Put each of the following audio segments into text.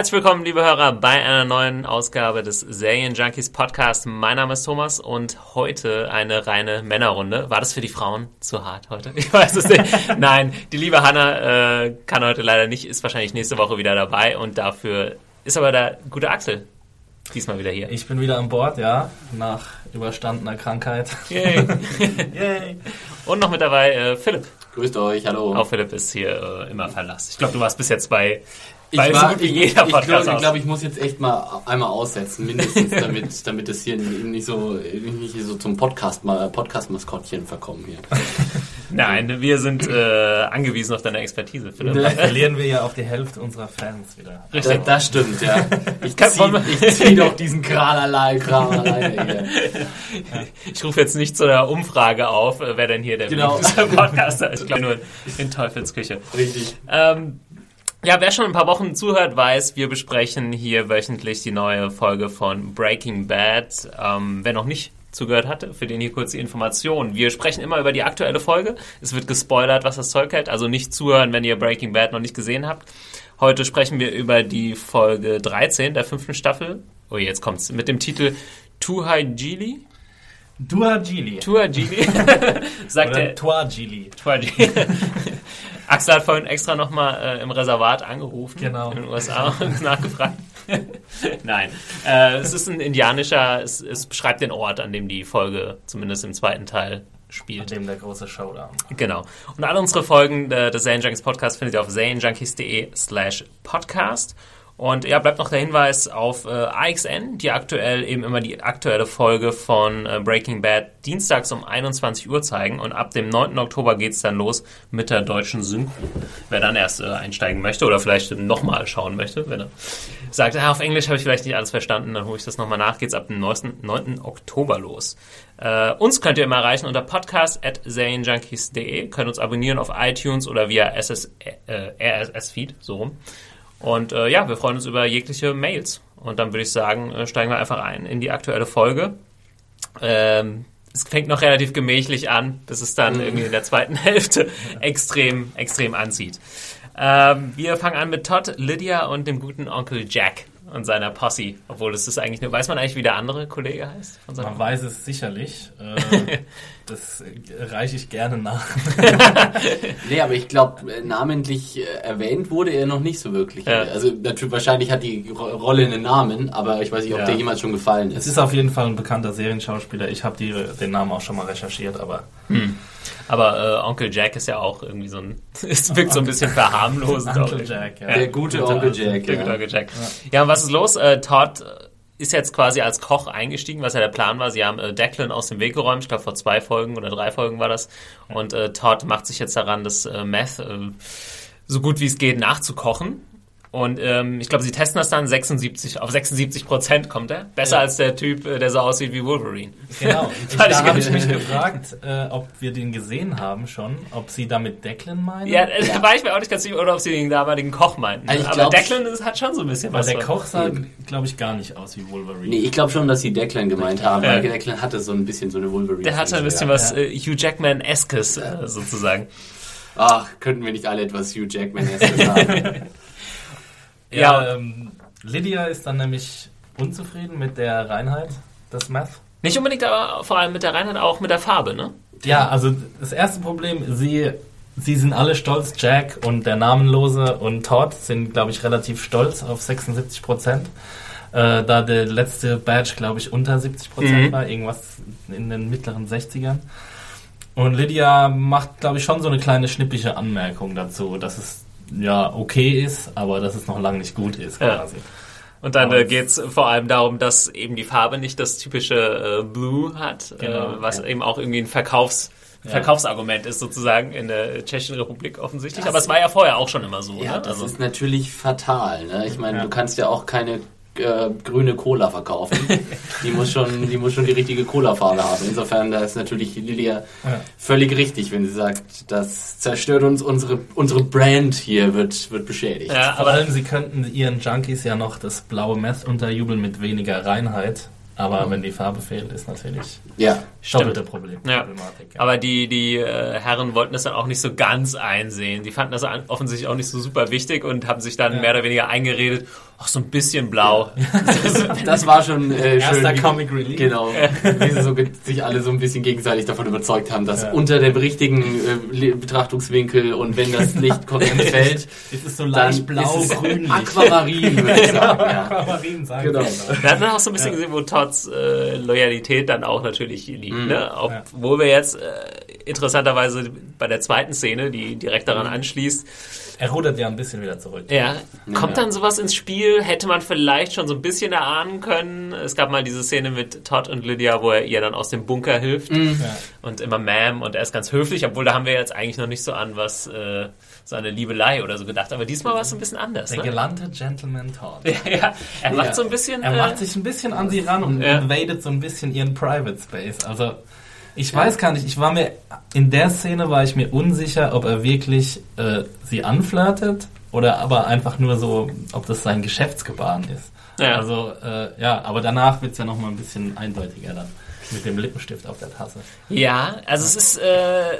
Herzlich willkommen, liebe Hörer, bei einer neuen Ausgabe des Serien Junkies Podcast. Mein Name ist Thomas und heute eine reine Männerrunde. War das für die Frauen zu hart heute? Ich weiß es nicht. Nein, die liebe Hanna äh, kann heute leider nicht, ist wahrscheinlich nächste Woche wieder dabei und dafür ist aber der gute Axel diesmal wieder hier. Ich bin wieder an Bord, ja, nach überstandener Krankheit. Yay. Yay. Und noch mit dabei äh, Philipp. Grüßt euch, hallo. Auch Philipp ist hier äh, immer Verlass. Ich glaube, du warst bis jetzt bei ich bei war, so gut wie ich, jeder ich Podcast. glaube, aus. glaub, ich muss jetzt echt mal einmal aussetzen, mindestens, damit, damit es hier nicht so, nicht so zum Podcast, Podcast-Maskottchen verkommen hier. Nein, wir sind äh, angewiesen auf deine Expertise, Philipp. Dann verlieren wir ja auch die Hälfte unserer Fans wieder. Das, das stimmt, ja. Ich Kann- zieh, doch diesen Kran allein, Kram alleine hier. Ich rufe jetzt nicht zu der Umfrage auf, äh, wer denn hier der Genau. Podcaster ist. Ich glaube nur in Teufelsküche. Richtig. Ähm, ja, wer schon ein paar Wochen zuhört, weiß, wir besprechen hier wöchentlich die neue Folge von Breaking Bad. Ähm, wer noch nicht zugehört hatte, für den hier kurz die Information. Wir sprechen immer über die aktuelle Folge. Es wird gespoilert, was das Zeug hält. Also nicht zuhören, wenn ihr Breaking Bad noch nicht gesehen habt. Heute sprechen wir über die Folge 13 der fünften Staffel. Oh, jetzt kommt's. Mit dem Titel Tuhai-Gili. Dua Gili. Tuhai-Gili. Sagt Oder der... Tua Gili. Tuhai-Gili. Axel hat vorhin extra nochmal äh, im Reservat angerufen Genau. in den USA und nachgefragt. Nein, äh, es ist ein indianischer, es, es beschreibt den Ort, an dem die Folge zumindest im zweiten Teil An spielt. dem der große Showdown. Genau. Und alle unsere Folgen äh, des Zane Junkies Podcast findet ihr auf zanejunkies.de slash podcast. Und ja, bleibt noch der Hinweis auf äh, AXN, die aktuell eben immer die aktuelle Folge von äh, Breaking Bad dienstags um 21 Uhr zeigen. Und ab dem 9. Oktober geht's dann los mit der deutschen Synchro. Wer dann erst äh, einsteigen möchte oder vielleicht nochmal schauen möchte, wenn er sagt, ah, auf Englisch habe ich vielleicht nicht alles verstanden, dann hole ich das nochmal nach, geht's ab dem 9. 9. Oktober los. Äh, uns könnt ihr immer erreichen unter podcast.zanejunkies.de, könnt uns abonnieren auf iTunes oder via SS, äh, RSS-Feed, so rum. Und äh, ja, wir freuen uns über jegliche Mails. Und dann würde ich sagen, äh, steigen wir einfach ein in die aktuelle Folge. Ähm, es fängt noch relativ gemächlich an, bis es dann irgendwie in der zweiten Hälfte extrem, extrem anzieht. Ähm, wir fangen an mit Todd, Lydia und dem guten Onkel Jack und seiner Posse. Obwohl das ist eigentlich nur, weiß man eigentlich, wie der andere Kollege heißt? Man weiß es sicherlich. Äh, das äh, reiche ich gerne nach. Nee, aber ich glaube, namentlich äh, erwähnt wurde er noch nicht so wirklich. Ja. Also natürlich, wahrscheinlich hat die Ro- Rolle einen Namen, aber ich weiß nicht, ob Ja. der jemals schon gefallen Es ist. ist auf jeden Fall ein bekannter Serienschauspieler. Ich habe den Namen auch schon mal recherchiert, aber Aber äh, Onkel Jack ist ja auch irgendwie so ein, es wirkt so ein bisschen verharmlosend. Uncle auch. Jack, ja. Der gute Onkel. Jack, Der ja. gute Onkel Jack. Ja, und was ist los? Äh, Todd ist jetzt quasi als Koch eingestiegen, was ja der Plan war. Sie haben äh, Declan aus dem Weg geräumt, ich glaube vor zwei Folgen oder drei Folgen war das. Und äh, Todd macht sich jetzt daran, das äh, Meth äh, so gut wie es geht nachzukochen. Und ähm, ich glaube, sie testen das dann 76, auf 76 Prozent kommt er. Besser Ja. als der Typ, äh, der so aussieht wie Wolverine. Genau. Ich, da habe ich mich gefragt, äh, ob wir den gesehen haben schon, ob sie damit Declan meinen. Ja, äh, da war ich mir auch nicht ganz sicher, oder ob sie den damaligen Koch meinten. Also ich Aber glaub- Declan ist, hat schon so ein bisschen was. der von- Koch sah, glaube ich, gar nicht aus wie Wolverine. Nee, ich glaube schon, dass sie Declan gemeint haben, Ja. weil Declan hatte so ein bisschen so eine Wolverine. Der hatte ein bisschen Ja. was äh, Hugh Jackman-eskes äh, sozusagen. Ach, könnten wir nicht alle etwas Hugh Jackman haben? Ja, Ja. ähm, Lydia ist dann nämlich unzufrieden mit der Reinheit des Meth. Nicht unbedingt, aber vor allem mit der Reinheit, auch mit der Farbe, ne? Ja, also das erste Problem, sie, sie sind alle stolz, Jack und der Namenlose und Todd sind, glaube ich, relativ stolz auf 76 Prozent. Äh, da der letzte Badge, glaube ich, unter 70 Prozent Mhm. war, irgendwas in den mittleren 60ern. Und Lydia macht, glaube ich, schon so eine kleine schnippische Anmerkung dazu, dass es ja okay ist, aber dass es noch lange nicht gut ist, Ja. quasi. Und dann äh, geht es vor allem darum, dass eben die Farbe nicht das typische äh, Blue hat, Genau, äh, was ja. eben auch irgendwie ein Verkaufs Ja. Verkaufsargument ist sozusagen in der Tschechischen Republik offensichtlich. Das- Aber es war ja vorher auch schon immer so. Ja, ne? das also, ist natürlich fatal. Ne? Ich meine, Ja. du kannst ja auch keine äh, grüne Cola verkaufen. die, muss schon, die muss schon die richtige Cola-Farbe haben. Insofern, da ist natürlich Lilia Ja. völlig richtig, wenn sie sagt, das zerstört uns, unsere, unsere Brand hier wird, wird beschädigt. ja, Vor aber allem, sie könnten ihren Junkies ja noch das blaue Meth unterjubeln mit weniger Reinheit. Aber wenn die Farbe fehlt, ist natürlich Ja. doppelte Problem. Ja. Problematik. Ja. Aber die, die äh, Herren wollten das dann auch nicht so ganz einsehen. Die fanden das offensichtlich auch nicht so super wichtig und haben sich dann Ja. mehr oder weniger eingeredet, ach, so ein bisschen blau. Das war schon äh, schön. Erster wie- Comic Relief. Genau, wie sie so sich alle so ein bisschen gegenseitig davon überzeugt haben, dass Ja. unter dem richtigen äh, Betrachtungswinkel und wenn das Licht korrekt fällt, Es ist so dann leicht es Aquamarin, würde ich sagen. Ja. Aquamarin sagen Genau. Wir hatten dann auch so ein bisschen Ja. gesehen, wo Todds äh, Loyalität dann auch natürlich liegt. Mhm. Ne? Obwohl wir jetzt äh, interessanterweise bei der zweiten Szene, die direkt daran Mhm. anschließt, Er rudert ja ein bisschen wieder zurück. ja, kommt dann sowas ins Spiel? Hätte man vielleicht schon so ein bisschen erahnen können. Es gab mal diese Szene mit Todd und Lydia, wo er ihr dann aus dem Bunker hilft Mhm. Ja. und immer Ma'am und er ist ganz höflich, obwohl da haben wir jetzt eigentlich noch nicht so an was, äh, so eine Liebelei oder so gedacht. Aber diesmal war es so ein bisschen anders. Der Ne? gelernte Gentleman Todd. Ja, ja, er macht Ja. so ein bisschen. Er äh, macht sich ein bisschen an sie ran und Ja. invadet so ein bisschen ihren Private Space. Also ich weiß gar nicht, ich war mir in der Szene war ich mir unsicher, ob er wirklich äh, sie anflirtet oder aber einfach nur so, ob das sein Geschäftsgebaren ist. Ja. Also äh, ja, aber danach wird es ja nochmal ein bisschen eindeutiger dann mit dem Lippenstift auf der Tasse. Ja, also es ist, äh,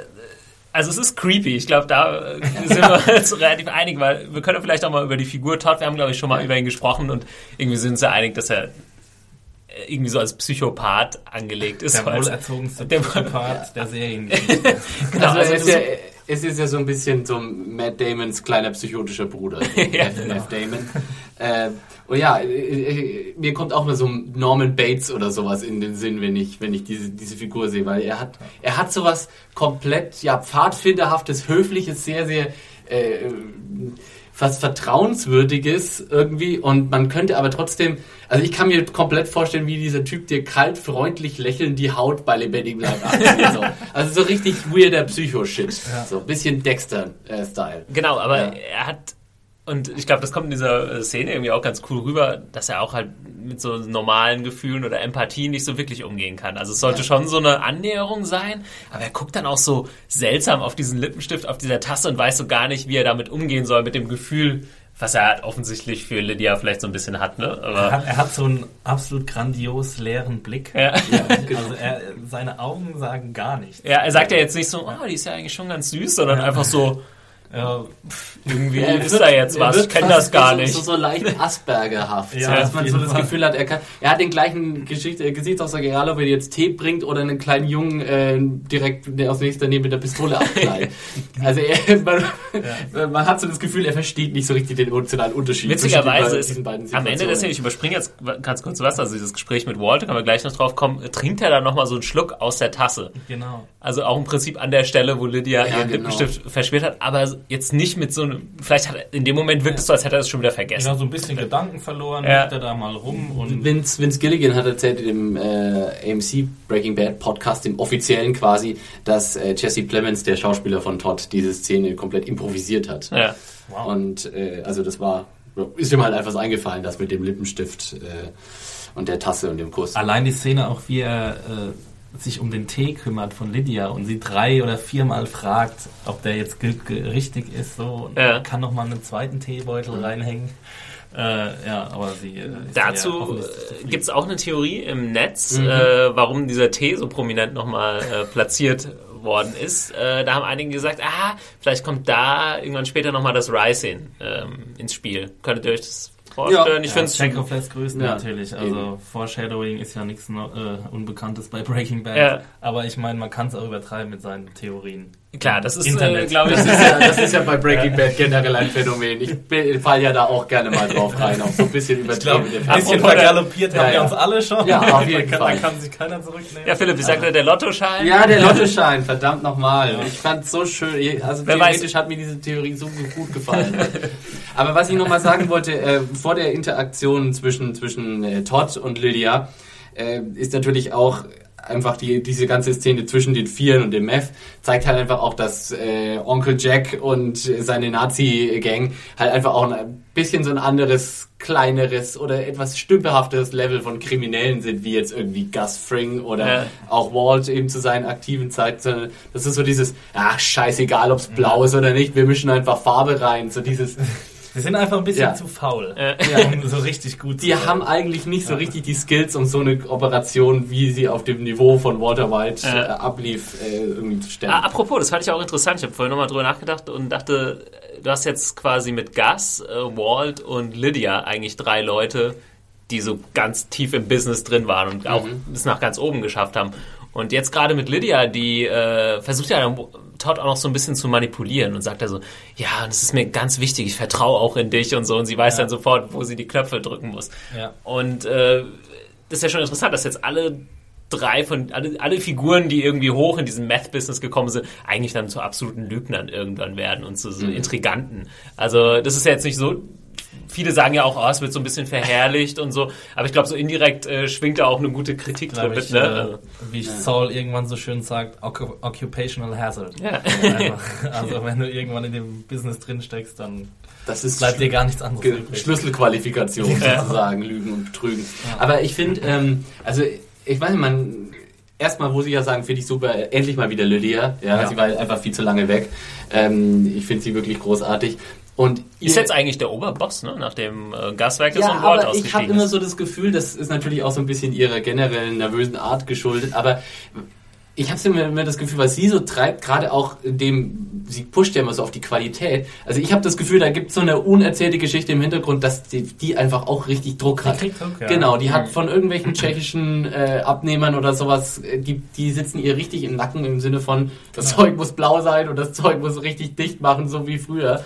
also es ist creepy. Ich glaube, da äh, sind wir uns relativ einig, weil wir können vielleicht auch mal über die Figur Todd, wir haben glaube ich schon mal über ihn gesprochen und irgendwie sind uns ja einig, dass er irgendwie so als Psychopath angelegt ist. Der wohlerzogenste der- Psychopath der Seriengeschichte. genau, Also, also es, ist so- ja, es ist ja so ein bisschen so Matt Damons kleiner psychotischer Bruder, so Ja, F, genau. F. Damon. Äh, und ja, äh, äh, mir kommt auch mal so ein Norman Bates oder sowas in den Sinn, wenn ich, wenn ich diese, diese Figur sehe, weil er hat, er hat sowas komplett, ja, pfadfinderhaftes, höfliches, sehr, sehr, äh, fast vertrauenswürdiges irgendwie und man könnte aber trotzdem, also ich kann mir komplett vorstellen, wie dieser Typ dir kalt, freundlich lächelnd die Haut bei lebendigem Leib abzieht. so. Also so richtig weirder Psycho-Shit. Ja. So ein bisschen Dexter-Style. Genau, aber Ja. er hat, und ich glaube, das kommt in dieser äh, Szene irgendwie auch ganz cool rüber, dass er auch halt mit so normalen Gefühlen oder Empathie nicht so wirklich umgehen kann. Also es sollte Ja. schon so eine Annäherung sein, aber er guckt dann auch so seltsam auf diesen Lippenstift, auf dieser Tasse und weiß so gar nicht, wie er damit umgehen soll, mit dem Gefühl, was er halt offensichtlich für Lydia vielleicht so ein bisschen hat, ne? Er hat, er hat so einen absolut grandios leeren Blick. ja. Also er, seine Augen sagen gar nichts. ja, er sagt ja jetzt nicht so, oh, die ist ja eigentlich schon ganz süß, sondern einfach so, Ja, irgendwie Er ist da jetzt was, ich kenne das gar so, nicht. So, so leicht Aspergerhaft. Ja, so, dass man so das Fall. Gefühl hat, er, kann, er hat den gleichen Geschichte, Gesichtsausdruck, egal ob er jetzt Tee bringt oder einen kleinen Jungen äh, direkt aus nächster Nähe mit der Pistole abknallt. also er, man, man hat so das Gefühl, er versteht nicht so richtig den emotionalen Unterschied Witzigerweise zwischen ist diesen beiden am. Ende Szene, ich überspringe jetzt ganz kurz was, also dieses Gespräch mit Walter, können wir gleich noch drauf kommen, trinkt er dann nochmal so einen Schluck aus der Tasse. genau. Also auch im Prinzip an der Stelle, wo Lydia Ja, ihren genau. Lippenstift verschmiert hat, aber jetzt nicht mit so einem, vielleicht hat er, in dem Moment wirkt es so, als hätte er es schon wieder vergessen. Genau, so ein bisschen Gedanken verloren, Ja. liegt er da mal rum und Vince, Vince Gilligan hat erzählt in dem äh, AMC Breaking Bad Podcast, dem offiziellen quasi, dass äh, Jesse Plemons, der Schauspieler von Todd, diese Szene komplett improvisiert hat. Ja. wow. Und äh, also das war, ist ihm halt einfach so eingefallen, das mit dem Lippenstift äh, und der Tasse und dem Kuss. Allein die Szene auch, wie er äh, sich um den Tee kümmert von Lydia und sie drei oder viermal fragt, ob der jetzt richtig ist, so und Ja. kann noch mal einen zweiten Teebeutel reinhängen. Äh, ja, aber sie äh, Dazu ja gibt es auch eine Theorie im Netz, Mhm. äh, warum dieser Tee so prominent nochmal äh, platziert worden ist. Äh, da haben einige gesagt, ah, vielleicht kommt da irgendwann später nochmal das Rising ähm, ins Spiel. Könntet ihr euch das vorstellen? ich Ja, finde es grüßen Ja, natürlich. Also Foreshadowing ist ja nichts äh, Unbekanntes bei Breaking Bad. Ja. Aber ich meine, man kann es auch übertreiben mit seinen Theorien. Klar, das ist, äh, Internet. glaube ich, Das ist, ja, das ist ja bei Breaking Bad generell ein Phänomen. Ich fall ja da auch gerne mal drauf rein, auch so ein bisschen übertrieben. ein bisschen vergaloppiert haben Ja, wir uns alle schon. Ja, auf Da jeden kann, Fall. Da kann sich keiner zurücknehmen. Ja, Philipp, wie sagt er, der Lottoschein? Ja, der Lottoschein, verdammt nochmal. Ich fand's so schön. Also Wer theoretisch hat mir diese Theorie so gut gefallen. Aber was ich nochmal sagen wollte, äh, vor der Interaktion zwischen, zwischen äh, Todd und Lydia, äh, ist natürlich auch einfach die, diese ganze Szene zwischen den Vieren und dem Meth zeigt halt einfach auch, dass äh, Onkel Jack und seine Nazi-Gang halt einfach auch ein bisschen so ein anderes, kleineres oder etwas stümperhafteres Level von Kriminellen sind, wie jetzt irgendwie Gus Fring oder Ja. auch Walt eben zu seinen aktiven Zeiten. sondern Das ist so dieses, ach scheißegal, ob's blau ist oder nicht, wir mischen einfach Farbe rein. So dieses, Wir sind einfach ein bisschen Ja. zu faul, Äh, um so richtig gut die zu sein. haben eigentlich nicht so richtig die Skills, um so eine Operation, wie sie auf dem Niveau von Walter White Ja. äh, ablief, äh, irgendwie zu stellen. Apropos, das fand ich auch interessant. Ich habe vorhin nochmal drüber nachgedacht und dachte, du hast jetzt quasi mit Gus, äh, Walt und Lydia eigentlich drei Leute, die so ganz tief im Business drin waren und auch es nach ganz oben geschafft haben. Und jetzt gerade mit Lydia, die äh, versucht ja dann Todd auch noch so ein bisschen zu manipulieren und sagt er so, ja, das ist mir ganz wichtig, ich vertraue auch in dich und so. Und sie weiß dann sofort, wo sie die Knöpfe drücken muss. Ja. Und äh, das ist ja schon interessant, dass jetzt alle drei von, alle, alle Figuren, die irgendwie hoch in diesem Meth-Business gekommen sind, eigentlich dann zu absoluten Lügnern irgendwann werden und zu so Intriganten. Also das ist ja jetzt nicht so, viele sagen ja auch, oh, es wird so ein bisschen verherrlicht und so, aber ich glaube, so indirekt äh, schwingt da auch eine gute Kritik drin mit, ich, ne? äh, wie Saul irgendwann so schön sagt, Occu- Occupational Hazard. Ja. Einfach, also wenn du irgendwann in dem Business drin steckst, dann Das ist bleibt dir gar nichts anderes Ge- übrig. Schlüsselqualifikation sozusagen, Lügen und Betrügen. Aber ich finde, ähm, also ich weiß nicht, man erstmal muss ich ja sagen, finde ich super, endlich mal wieder Lydia. Ja, Ja. sie war einfach viel zu lange weg. Ähm, ich finde sie wirklich großartig. Und Ist ihr- jetzt eigentlich der Oberboss, ne? Nachdem äh, Gaswerk ist ja, und Walt aber ich habe ausgestiegen immer so das Gefühl, das ist natürlich auch so ein bisschen ihrer generellen nervösen Art geschuldet, aber ich habe immer, immer das Gefühl, was sie so treibt, gerade auch in dem, sie pusht ja immer so auf die Qualität. Also ich habe das Gefühl, da gibt es so eine unerzählte Geschichte im Hintergrund, dass die, die einfach auch richtig Druck hat. kriegt Druck, ja. Genau, die hat von irgendwelchen tschechischen äh, Abnehmern oder sowas, äh, die, die sitzen ihr richtig im Nacken im Sinne von, das Zeug muss blau sein und das Zeug muss richtig dicht machen, so wie früher.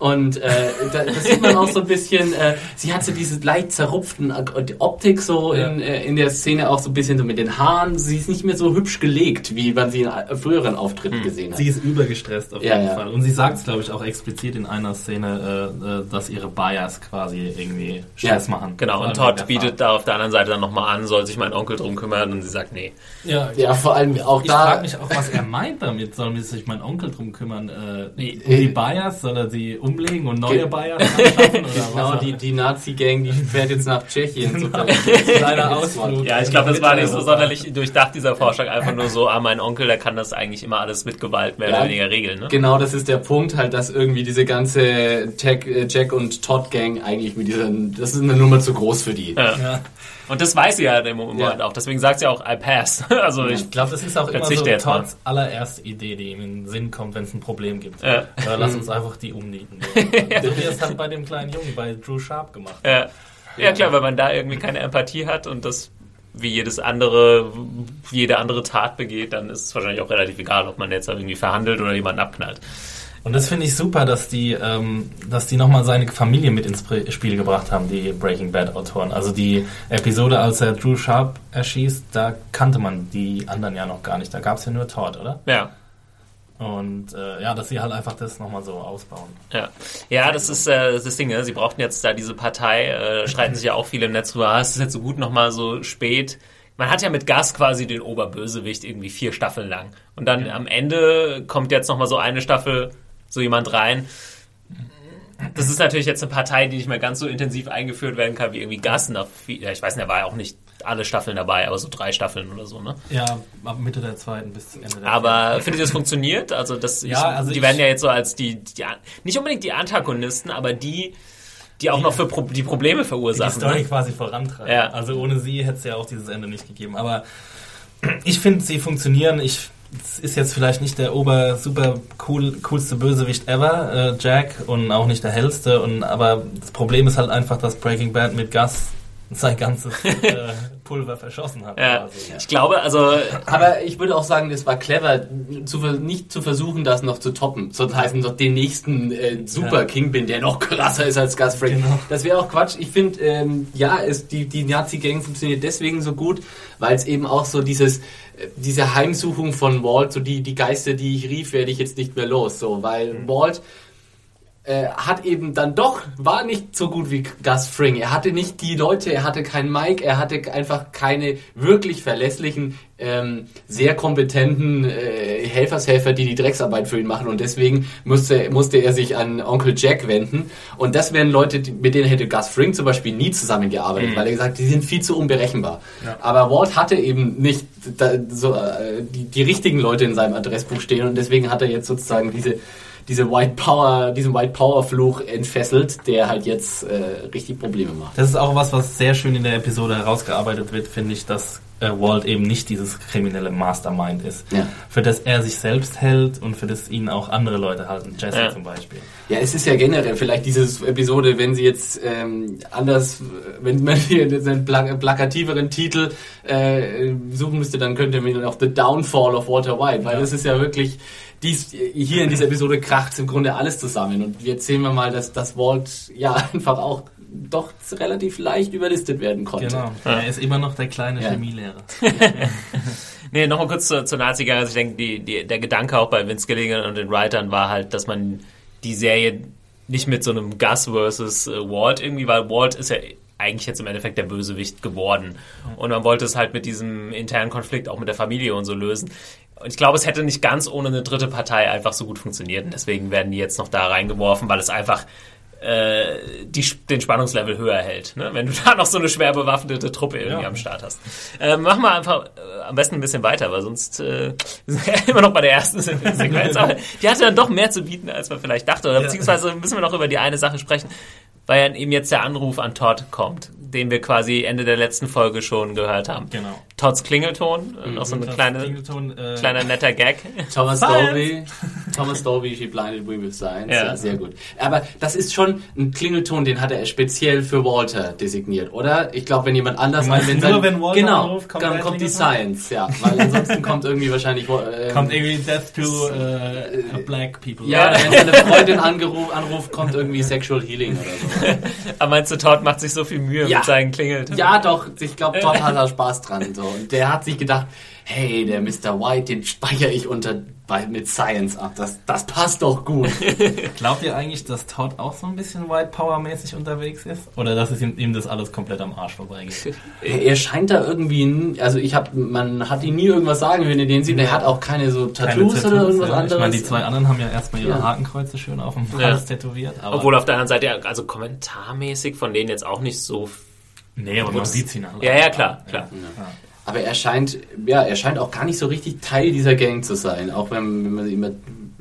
Und äh, da, das sieht man auch so ein bisschen, äh, sie hat so diese leicht zerrupften Optik so Ja. in, äh, in der Szene auch so ein bisschen so mit den Haaren. Sie ist nicht mehr so hübsch gelegt, wie man sie in früheren Auftritten gesehen hat. Sie ist übergestresst auf Ja, jeden ja. Fall. Und sie sagt es, glaube ich, auch explizit in einer Szene, äh, äh, dass ihre Bias quasi irgendwie Stress Ja, machen. Genau, und Todd bietet da auf der anderen Seite dann nochmal an, soll sich mein Onkel drum kümmern und sie sagt, nee. Ja, ja, vor allem auch Ich da. frage mich auch, was er meint damit. Soll sich mein Onkel drum kümmern? Äh, Nee. um die Bias? Soll er sie umlegen und neue? Oder Genau, was? die, die Nazi-Gang, die fährt jetzt nach Tschechien. Super. Kleiner Ausflug. Ja, ich glaube, das war nicht so sonderlich durchdacht, dieser Vorschlag. Einfach nur so, ah, mein Onkel, der kann das eigentlich immer alles mit Gewalt mehr Ja. oder weniger regeln, ne? Genau, das ist der Punkt, halt, dass irgendwie diese ganze Tech, äh, Jack und Todd Gang eigentlich mit diesen, das ist eine Nummer zu groß für die. Ja. Ja. Und das weiß sie ja im Moment Ja. auch. Deswegen sagt sie auch, I pass. Also ich, Ich glaube, das ist auch immer so. Todds allererste Idee, die ihm in den Sinn kommt, wenn es ein Problem gibt. Ja. Lass uns einfach die umnieten. So wie er es halt bei dem kleinen Jungen, bei Drew Sharp gemacht hat. ja, ja klar, weil man da irgendwie keine Empathie hat und das wie jedes andere, jede andere Tat begeht, dann ist es wahrscheinlich auch relativ egal, ob man jetzt irgendwie verhandelt oder jemanden abknallt. Und das finde ich super, dass die, ähm, dass die nochmal seine Familie mit ins Spiel gebracht haben, die Breaking Bad Autoren. Also die Episode, als er Drew Sharp erschießt, da kannte man die anderen ja noch gar nicht. Da gab es ja nur Todd, oder? Ja. Und äh, ja, dass sie halt einfach das nochmal so ausbauen. Ja, ja das ist äh, das Ding. Ne? Sie brauchten jetzt da diese Partei, äh, streiten sich ja auch viele im Netz drüber. Ah, es ist jetzt so gut nochmal so spät. Man hat ja mit Gas quasi den Oberbösewicht irgendwie vier Staffeln lang. Und dann am Ende kommt jetzt nochmal so eine Staffel so jemand rein. Das ist natürlich jetzt eine Partei, die nicht mehr ganz so intensiv eingeführt werden kann wie irgendwie Gas. Nach, viel- ja, ich weiß nicht, er war ja auch nicht alle Staffeln dabei, aber so drei Staffeln oder so, ne? Ja, ab Mitte der zweiten bis zum Ende der Aber findet ihr, das funktioniert? Also, das, ich, Ja, also die ich- werden ja jetzt so als die, die, nicht unbedingt die Antagonisten, aber die, die auch noch für Pro, die Probleme die verursachen. Story ne? quasi vorantreiben. Ja. Also ohne sie hätte es ja auch dieses Ende nicht gegeben. Aber ich finde, sie funktionieren. Ich es ist jetzt vielleicht nicht der ober super cool, coolste Bösewicht ever, äh, Jack, und auch nicht der hellste. Und aber das Problem ist halt einfach, dass Breaking Bad mit Gus sein ganzes äh, Giftpulver verschossen hat. Ja. quasi. Ich glaube, also Aber ich würde auch sagen, es war clever, zu, nicht zu versuchen, das noch zu toppen. So heißt noch den nächsten äh, Super Ja. Kingpin, der noch krasser ist als Gus Fring. Genau. Das wäre auch Quatsch. Ich finde, ähm, ja, es, die, die Nazi-Gang funktioniert deswegen so gut, weil es eben auch so dieses, äh, diese Heimsuchung von Walt, so die, die Geister, die ich rief, werde ich jetzt nicht mehr los. So, weil Walt äh, hat eben dann doch, war nicht so gut wie Gus Fring. Er hatte nicht die Leute, er hatte keinen Mike, er hatte einfach keine wirklich verlässlichen, ähm, sehr kompetenten äh, Helfershelfer, die die Drecksarbeit für ihn machen. Und deswegen musste, musste er sich an Onkel Jack wenden. Und das wären Leute, mit denen hätte Gus Fring zum Beispiel nie zusammengearbeitet, weil er gesagt, die sind viel zu unberechenbar. Aber Walt hatte eben nicht da, so, äh, die, die richtigen Leute in seinem Adressbuch stehen und deswegen hat er jetzt sozusagen diese diese White Power, diesen White Power Fluch entfesselt, der halt jetzt äh, richtig Probleme macht. Das ist auch was, was sehr schön in der Episode herausgearbeitet wird, finde ich, dass äh, Walt eben nicht dieses kriminelle Mastermind ist, Ja. für das er sich selbst hält und für das ihn auch andere Leute halten, Jesse Ja. zum Beispiel. Ja, es ist ja generell vielleicht diese Episode, wenn sie jetzt ähm, anders, wenn man hier einen plak plakativeren Titel äh, suchen müsste, dann könnte man auch The Downfall of Walter White, weil das ist ja wirklich, dies, hier in dieser Episode kracht im Grunde alles zusammen und jetzt sehen wir mal, dass das Walt ja einfach auch doch relativ leicht überlistet werden konnte. Genau. Er ist immer noch der kleine Ja. Chemielehrer. Nee, nochmal kurz zur, zur Nazi-Gang. Also ich denke, die, die, der Gedanke auch bei Vince Gilligan und den Writern war halt, dass man die Serie nicht mit so einem Gus versus äh, Walt irgendwie, weil Walt ist ja eigentlich jetzt im Endeffekt der Bösewicht geworden. Und man wollte es halt mit diesem internen Konflikt auch mit der Familie und so lösen. Und ich glaube, es hätte nicht ganz ohne eine dritte Partei einfach so gut funktioniert. Und deswegen werden die jetzt noch da reingeworfen, weil es einfach die, den Spannungslevel höher hält. Ne? Wenn du da noch so eine schwer bewaffnete Truppe irgendwie Ja. am Start hast. Äh, machen wir einfach äh, am besten ein bisschen weiter, weil sonst äh, sind wir immer noch bei der ersten Se- Sequenz. Aber die hatte dann doch mehr zu bieten, als man vielleicht dachte. Oder Ja. beziehungsweise müssen wir noch über die eine Sache sprechen, weil eben jetzt der Anruf an Todd kommt, den wir quasi Ende der letzten Folge schon gehört haben. Genau. Todds Klingelton, äh, noch so Das kleine, Klingelton, äh, kleiner netter Gag. Thomas. Dolby, Thomas Dolby, She Blinded Me with Science. Ja. Ja. sehr gut. Aber das ist schon ein Klingelton, den hat er speziell für Walter designiert, oder? Ich glaube, wenn jemand anders meinst wenn nur, wenn Walter genau, anruft, kommt dann kommt die Klingelton? Science, ja, weil ansonsten kommt irgendwie wahrscheinlich äh, Kommt irgendwie Death to äh, Black People. ja, wenn seine Freundin angeruft, anruft, kommt irgendwie Sexual Healing oder so. Aber meinst du, Todd macht sich so viel Mühe Ja. mit seinen Klingeltönen? Ja, doch, ich glaube, Todd hat da Spaß dran. So. Und der hat sich gedacht, hey, der Mr. White, den speichere ich unter bei, mit Science ab. Das, das passt doch gut. Glaubt ihr eigentlich, dass Todd auch so ein bisschen White Power mäßig unterwegs ist? Oder dass es ihm, ihm das alles komplett am Arsch vorbeigeht? er scheint da irgendwie, also ich habe, man hat ihn nie irgendwas sagen hören in den Sieben. Er hat auch keine so Tattoos, oder irgendwas ja. anderes. Ich meine, die zwei anderen haben ja erstmal ihre Ja. Hakenkreuze schön auf dem Ja. Hals tätowiert. Aber Obwohl auf der anderen Seite, ja, also kommentarmäßig von denen jetzt auch nicht so. nee, aber man sieht sie nach. Ja, ja, klar, klar. Aber er scheint, ja, er scheint auch gar nicht so richtig Teil dieser Gang zu sein, auch wenn, wenn man ihn immer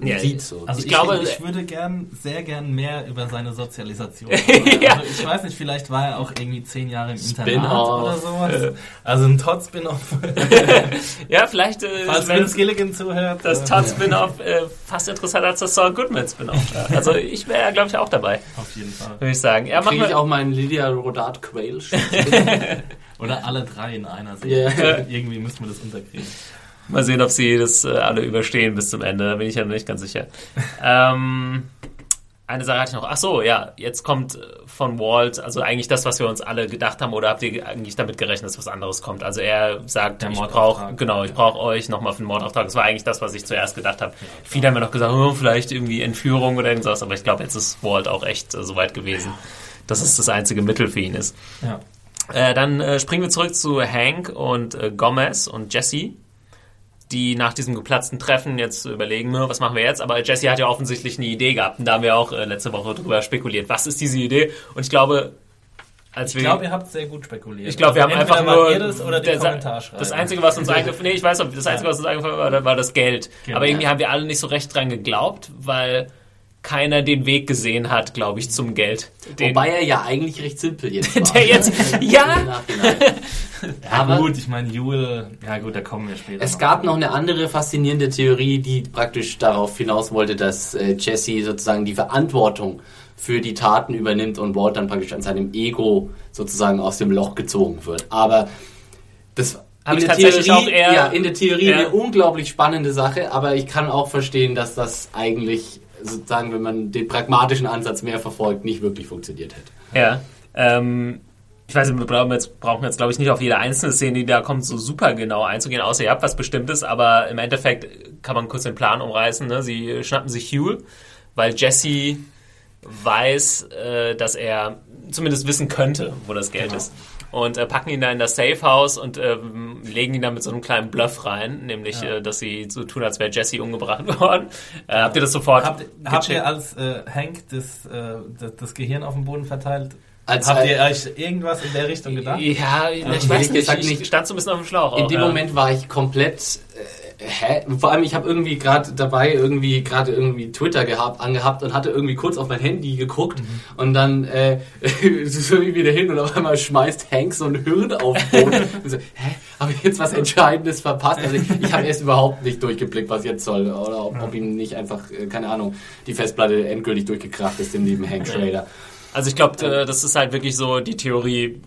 Ja, sieht. So. Also Ich ich, glaube- ich würde gern, sehr gern mehr über seine Sozialisation. Ja. Also ich weiß nicht, vielleicht war er auch irgendwie zehn Jahre im Internat Spin-off. oder sowas. Also ein Todd-Spin-off. Ja, vielleicht äh, Falls wenn Vince Gilligan zuhört. das äh, Todd-Spin-Off äh, fast interessanter als das Saul Goodman-Spin-Off. war. Also ich wäre ja, glaube ich, auch dabei, Auf jeden Fall. würde ich sagen. Ja, Kriege ich auch meinen Lydia Rodat Quail? Oder alle drei in einer Serie. Ja. Irgendwie müssen wir das unterkriegen. mal sehen, ob sie das äh, alle überstehen bis zum Ende. Da bin ich ja noch nicht ganz sicher. ähm, eine Sache hatte ich noch. Ach so, ja, jetzt kommt äh, von Walt, also eigentlich das, was wir uns alle gedacht haben, oder habt ihr eigentlich damit gerechnet, dass was anderes kommt? Also er sagt, Der ich brauche, genau, ich brauche euch nochmal für den Mordauftrag. Das war eigentlich das, was ich zuerst gedacht habe. Viele haben mir noch gesagt, oh, vielleicht irgendwie Entführung oder irgendwas, aber ich glaube, jetzt ist Walt auch echt äh, soweit gewesen, dass es das einzige Mittel für ihn ist. Ja. Äh, dann äh, springen wir zurück zu Hank und äh, Gomez und Jesse, die nach diesem geplatzten Treffen jetzt überlegen, "Ne, was machen wir jetzt? Aber Jesse hat ja offensichtlich eine Idee gehabt und da haben wir auch äh, letzte Woche drüber spekuliert. Was ist diese Idee? Und ich glaube, als Ich glaube, ihr habt sehr gut spekuliert. ich glaube, wir haben Also entweder einfach nur das oder der- Kommentarschreiber. das einzige, was uns eingefallen, nee, ich weiß, ob das einzige, was uns eingefallen war, war das Geld. Genau. Aber irgendwie haben wir alle nicht so recht dran geglaubt, weil keiner den Weg gesehen hat, glaube ich, zum Geld. Den, Wobei er ja eigentlich recht simpel jetzt war. der jetzt, ja. Ja, Aber gut, ich meine, Jule, ja gut, da kommen wir später. es gab noch eine andere faszinierende Theorie, die praktisch darauf hinaus wollte, dass äh, Jesse sozusagen die Verantwortung für die Taten übernimmt und Walt dann praktisch an seinem Ego sozusagen aus dem Loch gezogen wird. Aber Das in der tatsächlich Theorie, auch eher- ja, in der Theorie Ja. eine unglaublich spannende Sache, aber ich kann auch verstehen, dass das eigentlich sozusagen, wenn man den pragmatischen Ansatz mehr verfolgt, nicht wirklich funktioniert hätte. Ja. Ähm, ich weiß nicht, wir brauchen jetzt, brauchen jetzt glaube ich, nicht auf jede einzelne Szene, die da kommt, so super genau einzugehen, außer ihr habt was Bestimmtes, aber im Endeffekt kann man kurz den Plan umreißen. Ne? Sie schnappen sich Huel, weil Jesse weiß, äh, dass er zumindest wissen könnte, wo das Geld ist. Und äh, packen ihn da in das Safehouse und ähm, legen ihn da mit so einem kleinen Bluff rein, nämlich, äh, dass sie so tun, als wäre Jesse umgebracht worden. Äh, habt ihr das sofort Habt, habt ihr als äh, Hank das, äh, das, das Gehirn auf dem Boden verteilt? Als- habt ihr euch irgendwas in der Richtung gedacht? Ja, ich ehrlich weiß nicht, gesagt ich nicht. stand so ein bisschen auf dem Schlauch. In auch, dem ja. Moment war ich komplett hä? Vor allem, ich habe irgendwie gerade dabei irgendwie gerade irgendwie Twitter gehabt, angehabt und hatte irgendwie kurz auf mein Handy geguckt und dann äh, so irgendwie wieder hin und auf einmal schmeißt Hank so ein Hirn auf den Boden. und so, hä? Habe ich jetzt was Entscheidendes verpasst? Also ich, ich habe erst überhaupt nicht durchgeblickt, was jetzt soll oder ob, ob ihm nicht einfach, äh, keine Ahnung, die Festplatte endgültig durchgekracht ist im lieben Hank Schrader. Also ich glaube, äh, das ist halt wirklich so, die Theorie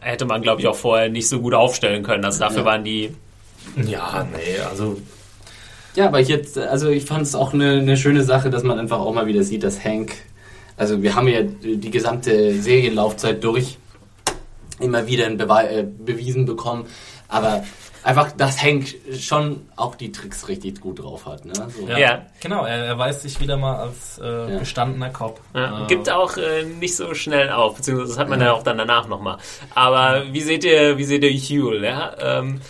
hätte man, glaube ich, auch vorher nicht so gut aufstellen können. Also dafür Ja. waren die... Ja, nee, also Ja, aber jetzt, also ich fand es auch eine, eine schöne Sache, dass man einfach auch mal wieder sieht, dass Hank, also wir haben ja die gesamte Serienlaufzeit durch immer wieder ein Bewe äh, bewiesen bekommen, aber einfach, dass Hank schon auch die Tricks richtig gut drauf hat. Ne? So. ja, Ja. genau, er erweist sich wieder mal als äh, Ja. gestandener Cop. Ja, Äh, gibt auch äh, nicht so schnell auf, beziehungsweise das hat man ja auch dann danach nochmal. Aber wie seht ihr, wie seht ihr Huel? Ja? Ähm,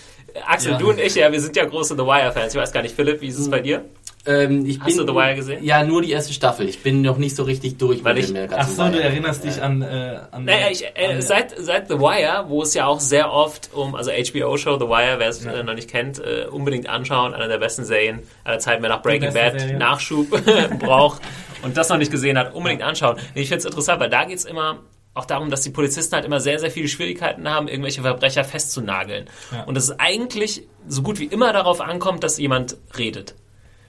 Axel, Ja. du und ich, ja, wir sind ja große The Wire-Fans. Ich weiß gar nicht, Philipp, wie ist es bei dir? Ähm, ich Hast bin, du The Wire gesehen? Ja, nur die erste Staffel. Ich bin noch nicht so richtig durch Weil mit ich- dem Ach ganzen so, du Wire. erinnerst dich an, äh, an, Naja, ich, äh, an seit, seit The Wire, wo es ja auch sehr oft um, also HBO-Show The Wire, wer es äh, noch nicht kennt, äh, unbedingt anschauen. Einer der besten Serien aller Zeiten, wer nach Breaking Bad Serie. Nachschub braucht und das noch nicht gesehen hat, unbedingt anschauen. Ich finde es interessant, weil da geht es immer auch darum, dass die Polizisten halt immer sehr, sehr viele Schwierigkeiten haben, irgendwelche Verbrecher festzunageln. Ja. Und es eigentlich so gut wie immer darauf ankommt, dass jemand redet.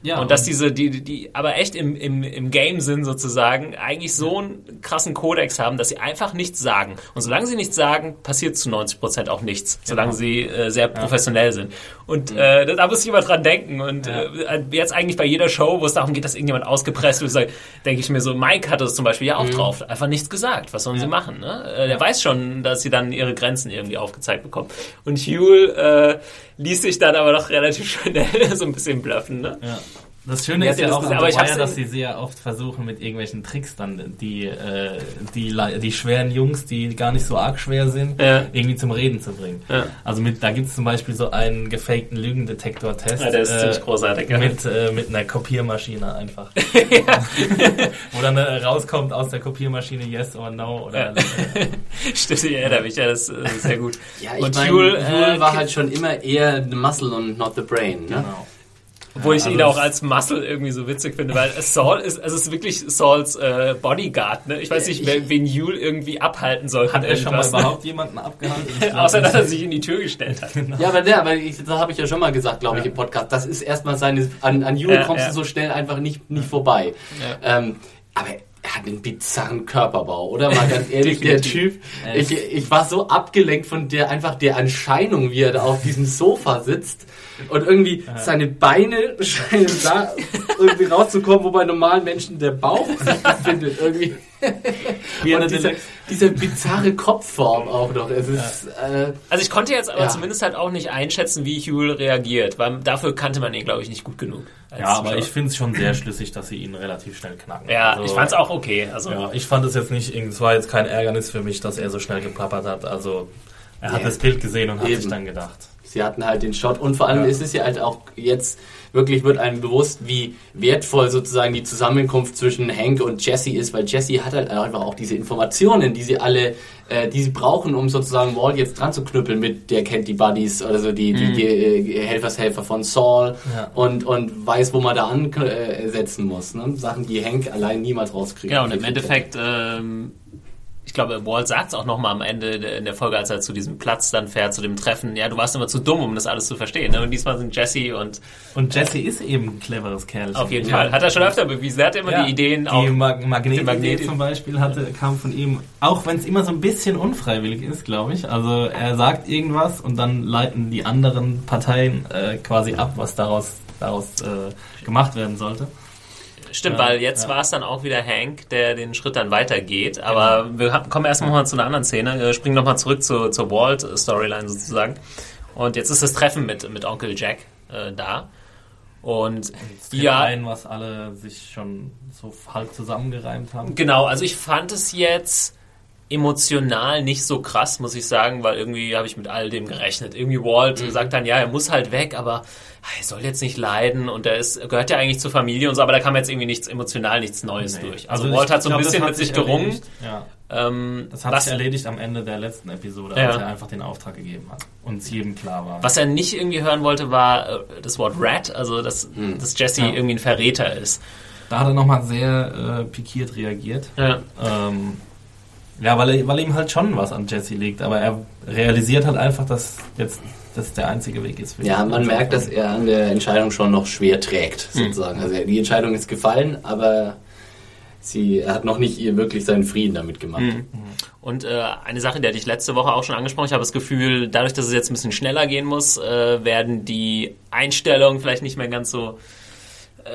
Ja, Und dass diese, die, die- die aber echt im, im, im Game-Sinn sozusagen eigentlich so einen krassen Kodex haben, dass sie einfach nichts sagen. Und solange sie nichts sagen, passiert zu 90% auch nichts. Solange sie äh, sehr professionell sind. Und äh, da- muss ich immer dran denken. Und Ja. äh, jetzt eigentlich bei jeder Show, wo es darum geht, dass irgendjemand ausgepresst wird, denke ich mir so, Mike hatte es zum Beispiel ja auch drauf. Einfach nichts gesagt. Was sollen sie machen? Ne? Äh, der weiß schon, dass sie dann ihre Grenzen irgendwie aufgezeigt bekommen. Und Huel äh, ließ sich dann aber doch relativ schnell so ein bisschen bluffen. Ne? Ja. Das Schöne ist ja auch Aber ich Wire, dass sie sehr oft versuchen mit irgendwelchen Tricks dann die, äh, die, die schweren Jungs, die gar nicht so arg schwer sind, Ja. irgendwie zum Reden zu bringen. Ja. Also mit, da gibt es zum Beispiel so einen gefakten Lügendetektor-Test. Ja, der ist ziemlich großartig, ja. Mit, äh, mit einer Kopiermaschine einfach. Wo dann äh, rauskommt aus der Kopiermaschine Yes or No. Oder, Ja. Stimmt, ich erinnere mich, ja, das ist sehr gut. Ja, ich und meine, Huel, Huel äh, war halt schon immer eher the muscle und not the brain. Ne? Genau. Obwohl ich Ja, ihn also auch als Muscle irgendwie so witzig finde, weil Saul ist, also es ist wirklich Sauls äh, Bodyguard, ne? Ich weiß nicht, wer, wen Yule irgendwie abhalten soll Hat er schon mal überhaupt jemanden abgehalten? Außer, dass er sich in die Tür gestellt hat. Ja, aber der, aber ich, das habe ich ja schon mal gesagt, glaube ich, im Podcast. Das ist erstmal seine. An, an Jule Ja, kommst ja. du so schnell einfach nicht, nicht vorbei. Ähm, aber er hat einen bizarren Körperbau, oder? Mal ganz ehrlich, der. Typ. Ich, ich war so abgelenkt von der einfach der Erscheinung, wie er da auf diesem Sofa sitzt. Und irgendwie seine Beine scheinen da irgendwie rauszukommen, wo bei normalen Menschen der Bauch sich befindet. Irgendwie. Wie Und Deluxe- diese bizarre Kopfform auch noch. Es ist, äh, Also ich konnte jetzt aber Ja. zumindest halt auch nicht einschätzen, wie Huel reagiert, weil dafür kannte man ihn, glaube ich, nicht gut genug. Ja, aber ich finde es schon sehr schlüssig, dass sie ihn relativ schnell knacken. Ja, Also- ich fand es auch okay. Also, Ja, ich fand es jetzt nicht, es war jetzt kein Ärgernis für mich, dass er so schnell geplappert hat. Also er hat das Bild gesehen und hat Eben. sich dann gedacht. Sie hatten halt den Shot und vor allem Ja. ist es ja halt auch jetzt wirklich wird einem bewusst, wie wertvoll sozusagen die Zusammenkunft zwischen Hank und Jesse ist, weil Jesse hat halt einfach auch diese Informationen, die sie alle, äh, die sie brauchen, um sozusagen Walt jetzt dran zu knüppeln mit, der kennt die Buddies, also die, die, die äh, Helfershelfer von Saul Ja. und, und weiß, wo man da ansetzen muss. Ne? Sachen, die Hank allein niemals rauskriegt. Genau, und im Endeffekt, ähm, ich glaube, Walt sagt es auch nochmal am Ende in der Folge, als er zu diesem Platz dann fährt, zu dem Treffen, ja, du warst immer zu dumm, um das alles zu verstehen. Ne? Und diesmal sind Jesse und... Und Jesse ist eben ein cleveres Kerl. Auf jeden Fall. Hat er schon öfter bewiesen. Er hat immer Ja, die Ideen die auch... Mag Magnetidee Magnet- zum Beispiel hatte, kam von ihm, auch wenn es immer so ein bisschen unfreiwillig ist, glaube ich. Also er sagt irgendwas und dann leiten die anderen Parteien äh, quasi ab, was daraus, daraus äh, gemacht werden sollte. Stimmt, Ja, weil jetzt ja. war es dann auch wieder Hank, der den Schritt dann weitergeht. Aber wir haben- kommen erstmal mal zu einer anderen Szene. Wir springen nochmal zurück zu, zur Walt-Storyline sozusagen. Und jetzt ist das Treffen mit, mit Onkel Jack äh, da. Und ja, Ein, was alle sich schon so halb zusammengereimt haben. genau, also ich fand es jetzt emotional nicht so krass, muss ich sagen, weil irgendwie habe ich mit all dem gerechnet. Irgendwie Walt sagt dann, ja, er muss halt weg, aber er soll jetzt nicht leiden und er ist, gehört ja eigentlich zur Familie und so, aber da kam jetzt irgendwie nichts emotional, nichts Neues Nee. durch. Also, ich Walt hat so ein glaub, bisschen mit sich gerungen. Ja, Ähm, das hat was, sich erledigt am Ende der letzten Episode, Ja. als er einfach den Auftrag gegeben hat. Und es jedem klar war. was er nicht irgendwie hören wollte, war äh, das Wort Rat, also dass, dass Jesse Ja. irgendwie ein Verräter ist. Da hat er nochmal sehr äh, pikiert reagiert. Ja. Ähm, ja, weil, er, weil ihm halt schon was an Jesse liegt, aber er realisiert halt einfach, dass jetzt das der einzige Weg ist. Für Ja, man merkt, dass er an der Entscheidung schon noch schwer trägt, sozusagen. Also die Entscheidung ist gefallen, aber sie er hat noch nicht ihr wirklich seinen Frieden damit gemacht. Und äh, eine Sache, die hatte ich letzte Woche auch schon angesprochen, ich habe das Gefühl, dadurch, dass es jetzt ein bisschen schneller gehen muss, äh, werden die Einstellungen vielleicht nicht mehr ganz so äh,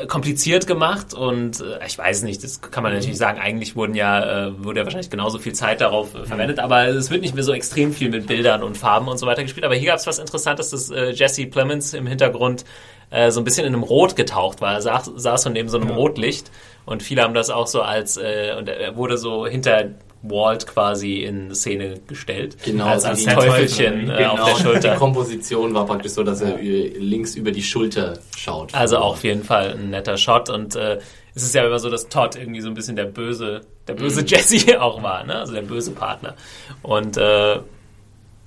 kompliziert gemacht und äh, ich weiß nicht, das kann man natürlich sagen, eigentlich wurden ja, äh, wurde ja wahrscheinlich genauso viel Zeit darauf äh, verwendet, aber es wird nicht mehr so extrem viel mit Bildern und Farben und so weiter gespielt. Aber hier gab es was Interessantes, dass äh, Jesse Plemons im Hintergrund äh, so ein bisschen in einem Rot getaucht war. Er saß, saß so neben so einem Ja. Rotlicht und viele haben das auch so als, äh, und er wurde so hinter Walt quasi in Szene gestellt. Genau, als, also als die Teufelchen Teufel, äh, auf der Die Schulter. Komposition war praktisch so, dass er links über die Schulter schaut. Also auch auf jeden Fall ein netter Shot und äh, es ist ja immer so, dass Todd irgendwie so ein bisschen der böse, der böse Mhm. Jesse auch war, ne? Also der böse Partner. Und äh,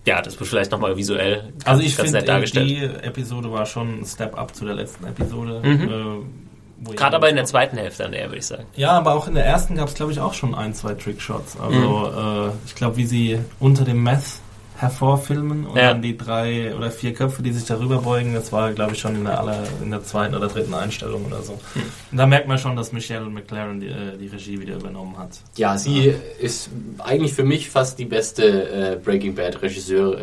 ja, das wird vielleicht nochmal visuell ganz, Also ich ganz finde, nett dargestellt. die Episode war schon ein Step up zu der letzten Episode. Mhm. Äh, Gerade ja- aber in der zweiten Hälfte dann eher, würde ich sagen. Ja, aber auch in der ersten gab es, glaube ich, auch schon ein, zwei Trickshots. Also äh, ich glaube, wie sie unter dem Meth hervorfilmen und Ja. dann die drei oder vier Köpfe, die sich darüber beugen, das war, glaube ich, schon in der, aller, in der zweiten oder dritten Einstellung oder so. Und da merkt man schon, dass Michelle McLaren die, äh, die Regie wieder übernommen hat. Ja, sie ist eigentlich für mich fast die beste äh, Breaking Bad Regisseur,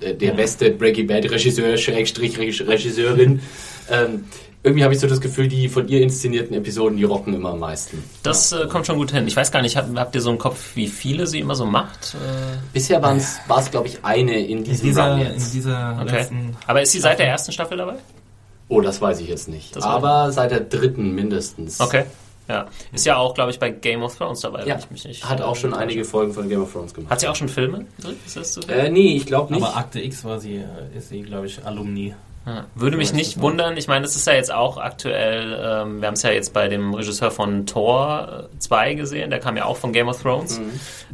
äh, der beste Breaking Bad Regisseur, Schrägstrich Reg- Regisseurin. ähm, irgendwie habe ich so das Gefühl, die von ihr inszenierten Episoden, die rocken immer am meisten. Das äh, kommt schon gut hin. Ich weiß gar nicht, habt, habt ihr so im Kopf, wie viele sie immer so macht? Äh, Bisher war es, glaube ich, eine in In diesem dieser, Run in jetzt. dieser okay. letzten Aber ist sie seit der ersten Staffel dabei? Oh, das weiß ich jetzt nicht. Das Aber seit der dritten mindestens. Okay. Ja. Ist ja auch, glaube ich, bei Game of Thrones dabei, Ja, ich mich nicht. hat auch schon einige Folgen von Game of Thrones gemacht. Hat sie auch schon Filme? Ist das so? Äh, nee, ich glaube nicht. Aber Akte X war sie, äh, ist sie, glaube ich, Alumni. Würde mich nicht wundern. Ich meine, das ist ja jetzt auch aktuell, ähm, wir haben es ja jetzt bei dem Regisseur von Thor 2 gesehen, der kam ja auch von Game of Thrones, Mhm.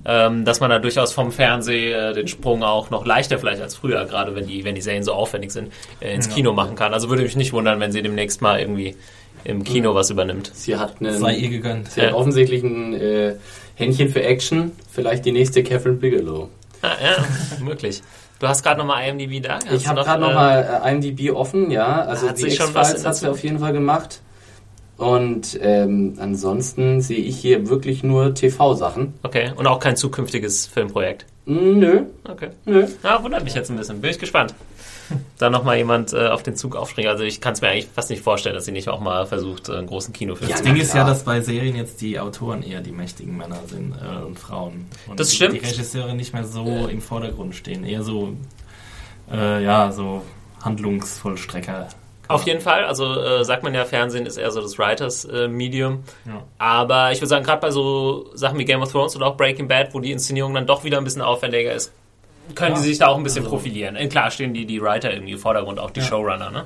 ähm, dass man da durchaus vom Fernsehen äh, den Sprung auch noch leichter vielleicht als früher, gerade wenn die, wenn die Serien so aufwendig sind, äh, ins Ja. Kino machen kann. Also würde mich nicht wundern, wenn sie demnächst mal irgendwie im Kino was übernimmt. Sie hat einen, Sei ihr gegönnt. sie hat Ja. offensichtlich ein äh, Händchen für Action. Vielleicht die nächste Catherine Bigelow. Ah, ja, möglich. Du hast gerade nochmal IMDb da? Hast Ich habe gerade äh, nochmal äh, IMDb offen, ja. Also die X-Files hat sie auf jeden Fall gemacht. Und ähm, ansonsten sehe ich hier wirklich nur TV-Sachen. Okay, und auch kein zukünftiges Filmprojekt. Nö, Okay. nö. Ja, wundert mich jetzt ein bisschen. Bin ich gespannt. Da nochmal jemand äh, auf den Zug aufspringt. Also ich kann es mir eigentlich fast nicht vorstellen, dass sie nicht auch mal versucht, äh, einen großen Kinofilm Ja, zu Das Ding ist ja, dass bei Serien jetzt die Autoren eher die mächtigen Männer sind äh, und Frauen. Und Das die, stimmt. Die Regisseure nicht mehr so im Vordergrund stehen, eher so, äh, ja, so Handlungsvollstrecker. Auf jeden Fall, also äh, sagt man ja, Fernsehen ist eher so das Writers-Medium. Ja. Aber ich würde sagen, gerade bei so Sachen wie Game of Thrones oder auch Breaking Bad, wo die Inszenierung dann doch wieder ein bisschen aufwendiger ist, können Ja. die sich da auch ein bisschen Also- profilieren. Äh, Klar stehen die, die Writer irgendwie im Vordergrund, auch die Ja. Showrunner, ne?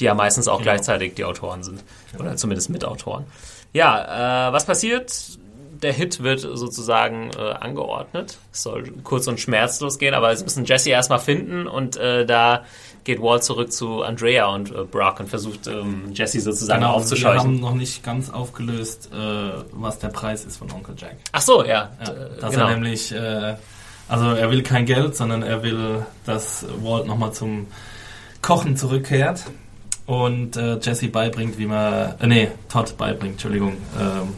die ja meistens auch Genau. gleichzeitig die Autoren sind. Oder zumindest Mitautoren. Ja, äh, was passiert? der Hit wird sozusagen äh, angeordnet. Es soll kurz und schmerzlos gehen, aber sie müssen Jesse erstmal finden und äh, da geht Walt zurück zu Andrea und äh, Brock und versucht ähm, Jesse sozusagen Genau, wir aufzuscheuchen. haben noch nicht ganz aufgelöst, äh, was der Preis ist von Onkel Jack. Ach so, ja. Ja, d- dass genau. er nämlich, äh, also er will kein Geld, sondern er will, dass Walt nochmal zum Kochen zurückkehrt und äh, Jesse beibringt, wie man, äh, nee, Todd beibringt, Entschuldigung, ähm,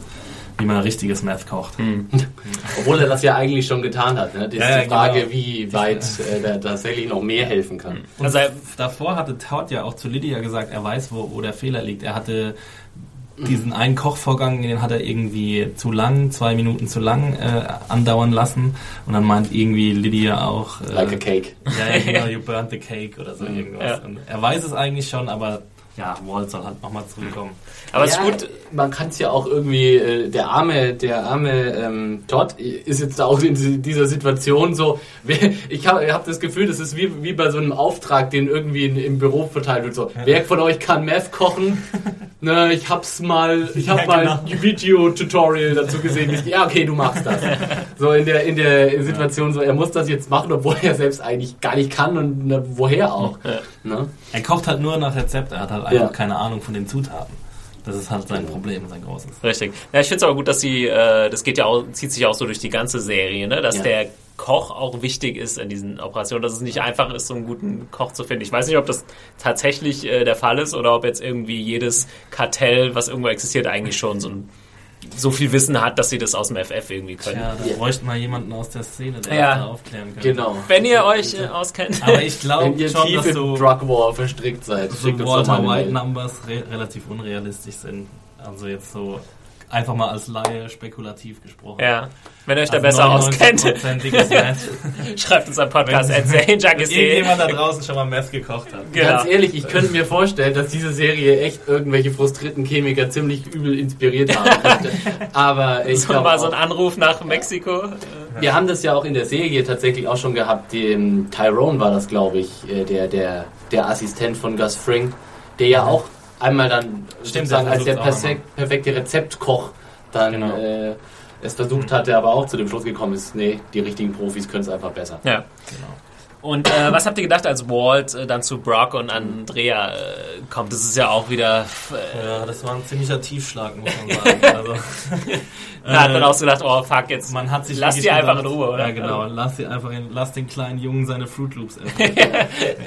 wie man richtiges Meth kocht. Hm. Obwohl er das ja eigentlich schon getan hat. Ne? Das Ja, ist die Frage, genau. wie weit äh, der tatsächlich noch mehr helfen kann. Und Also er- davor hatte Todd ja auch zu Lydia gesagt, er weiß, wo, wo der Fehler liegt. Er hatte diesen einen Kochvorgang, den hat er irgendwie zu lang, zwei Minuten zu lang äh, andauern lassen. Und dann meint irgendwie Lydia auch, äh, Like a cake. ja, ja, genau, you burnt the cake oder so irgendwas. Ja. Er weiß es eigentlich schon, aber ja, Walt soll halt nochmal zurückkommen. Aber es ist gut, Man kann es ja auch irgendwie, äh, der arme, der arme ähm, Todd ist jetzt auch in dieser Situation so, ich habe hab das Gefühl, das ist wie, wie bei so einem Auftrag, den irgendwie in, im Büro verteilt wird. So, wer von euch kann Meth kochen? Ne, ich hab's mal, ich hab Ja, mal genau. ein Video-Tutorial dazu gesehen. Ich- Ja, okay, du machst das. So in der, in der Situation so, er muss das jetzt machen, obwohl er selbst eigentlich gar nicht kann und ne, woher auch. Ne? Er kocht halt nur nach Rezept, er hat halt einfach Ja. keine Ahnung von den Zutaten. Das ist halt sein Problem, sein großes. Richtig. Ja, ich finde es aber gut, dass sie, äh, das geht ja auch, zieht sich auch so durch die ganze Serie, ne? dass Ja. der Koch auch wichtig ist in diesen Operationen, dass es nicht einfach ist, so einen guten Koch zu finden. Ich weiß nicht, ob das tatsächlich äh, der Fall ist oder ob jetzt irgendwie jedes Kartell, was irgendwo existiert, eigentlich schon so, ein, so viel Wissen hat, dass sie das aus dem FF irgendwie können. Ja, da Ja. bräuchten wir jemanden aus der Szene, der Ja. das da aufklären könnte. Genau. Wenn ihr euch äh, auskennt. Aber ich glaube ihr schon, tief dass so, Drug War verstrickt seid, so Walter mal White. Numbers re relativ unrealistisch sind. Also jetzt so einfach mal als Laie spekulativ gesprochen. ja. Wenn ihr euch da Also besser auskennt, 99%iges Meth. schreibt uns am Podcast Wenn- serienjunkies.de. Irgendjemand da draußen schon mal Meth gekocht hat. Genau. Ganz ehrlich, ich könnte mir vorstellen, dass diese Serie echt irgendwelche frustrierten Chemiker ziemlich übel inspiriert haben könnte. Aber ich So glaube, mal so ein Anruf nach Mexiko. wir haben das ja auch in der Serie tatsächlich auch schon gehabt. Den Tyrone war das, glaube ich, äh, der, der, der Assistent von Gus Fring, der ja auch einmal dann Stimmt, sozusagen der als der versucht's auch perfek perfekte Rezeptkoch dann Genau. äh, es versucht hatte, aber auch zu dem Schluss gekommen ist, nee, die richtigen Profis können es einfach besser. Ja. Genau. Und äh, was habt ihr gedacht, als Walt äh, dann zu Brock und Andrea äh, kommt? Das ist ja auch wieder. Äh, Ja, das war ein ziemlicher Tiefschlag, muss man sagen. Also, da hat man äh, auch so gedacht, oh fuck, jetzt Man hat sich lass die einfach in Ruhe, oder? Ja, genau. Lass, sie einfach in, lass den kleinen Jungen seine Fruit Loops essen.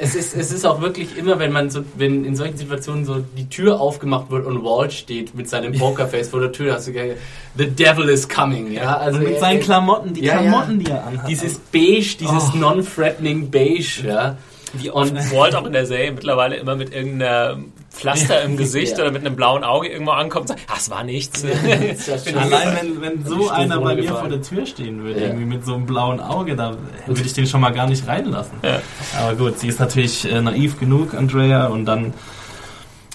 Es ist, es ist auch wirklich immer, wenn man so, wenn in solchen Situationen so die Tür aufgemacht wird und Walt steht mit seinem Pokerface vor der Tür, hast du gesagt, the devil is coming, ja. Also Und mit er- seinen Klamotten, die Ja, ja. Klamotten, die er anhat. dieses Beige, dieses Oh. non-threatening Beige, ja. Wie oft Walt auch in der Serie mittlerweile immer mit irgendeinem Pflaster im Gesicht Ja. oder mit einem blauen Auge irgendwo ankommt und sagt, ah, es war nichts. Allein wenn, wenn so einer bei mir vor der Tür stehen würde, Ja. irgendwie mit so einem blauen Auge, da würde ich den schon mal gar nicht reinlassen. Ja. Aber gut, sie ist natürlich äh, naiv genug, Andrea, und dann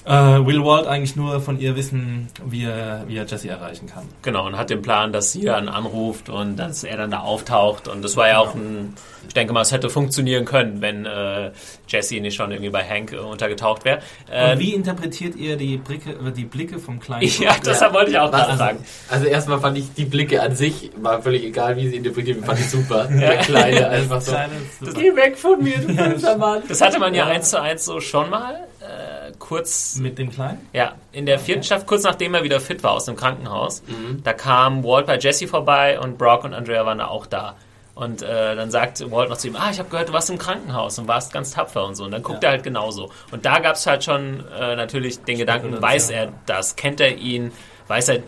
äh, will Walt eigentlich nur von ihr wissen, wie er, wie er Jesse erreichen kann. Genau, und hat den Plan, dass sie dann anruft und dass er dann da auftaucht. Und das war ja auch ein, ich denke mal, es hätte funktionieren können, wenn äh, Jesse nicht schon irgendwie bei Hank äh, untergetaucht wäre. Äh, Und wie interpretiert ihr die, Blicke, äh, die Blicke vom kleinen ja, das Ja. wollte ich auch gerade Also, sagen. also erstmal fand ich die Blicke an sich, war völlig egal, wie sie interpretiert, fand ich super. Der Kleine einfach so. Kleine, super. Geh weg von mir, du böser Mann. Das hatte man ja Ja. eins zu eins so schon mal. Äh, kurz, mit dem Kleinen? ja, in der vierten Staffel, kurz nachdem er wieder fit war aus dem Krankenhaus, Mhm. da kam Walt bei Jesse vorbei und Brock und Andrea waren da auch da. Und äh, dann sagt Walt noch zu ihm, ah, ich habe gehört, du warst im Krankenhaus und warst ganz tapfer und so. Und dann guckt Ja. er halt genauso. Und da gab es halt schon äh, natürlich den Gedanken, weiß er ja. das, kennt er ihn, weiß er äh,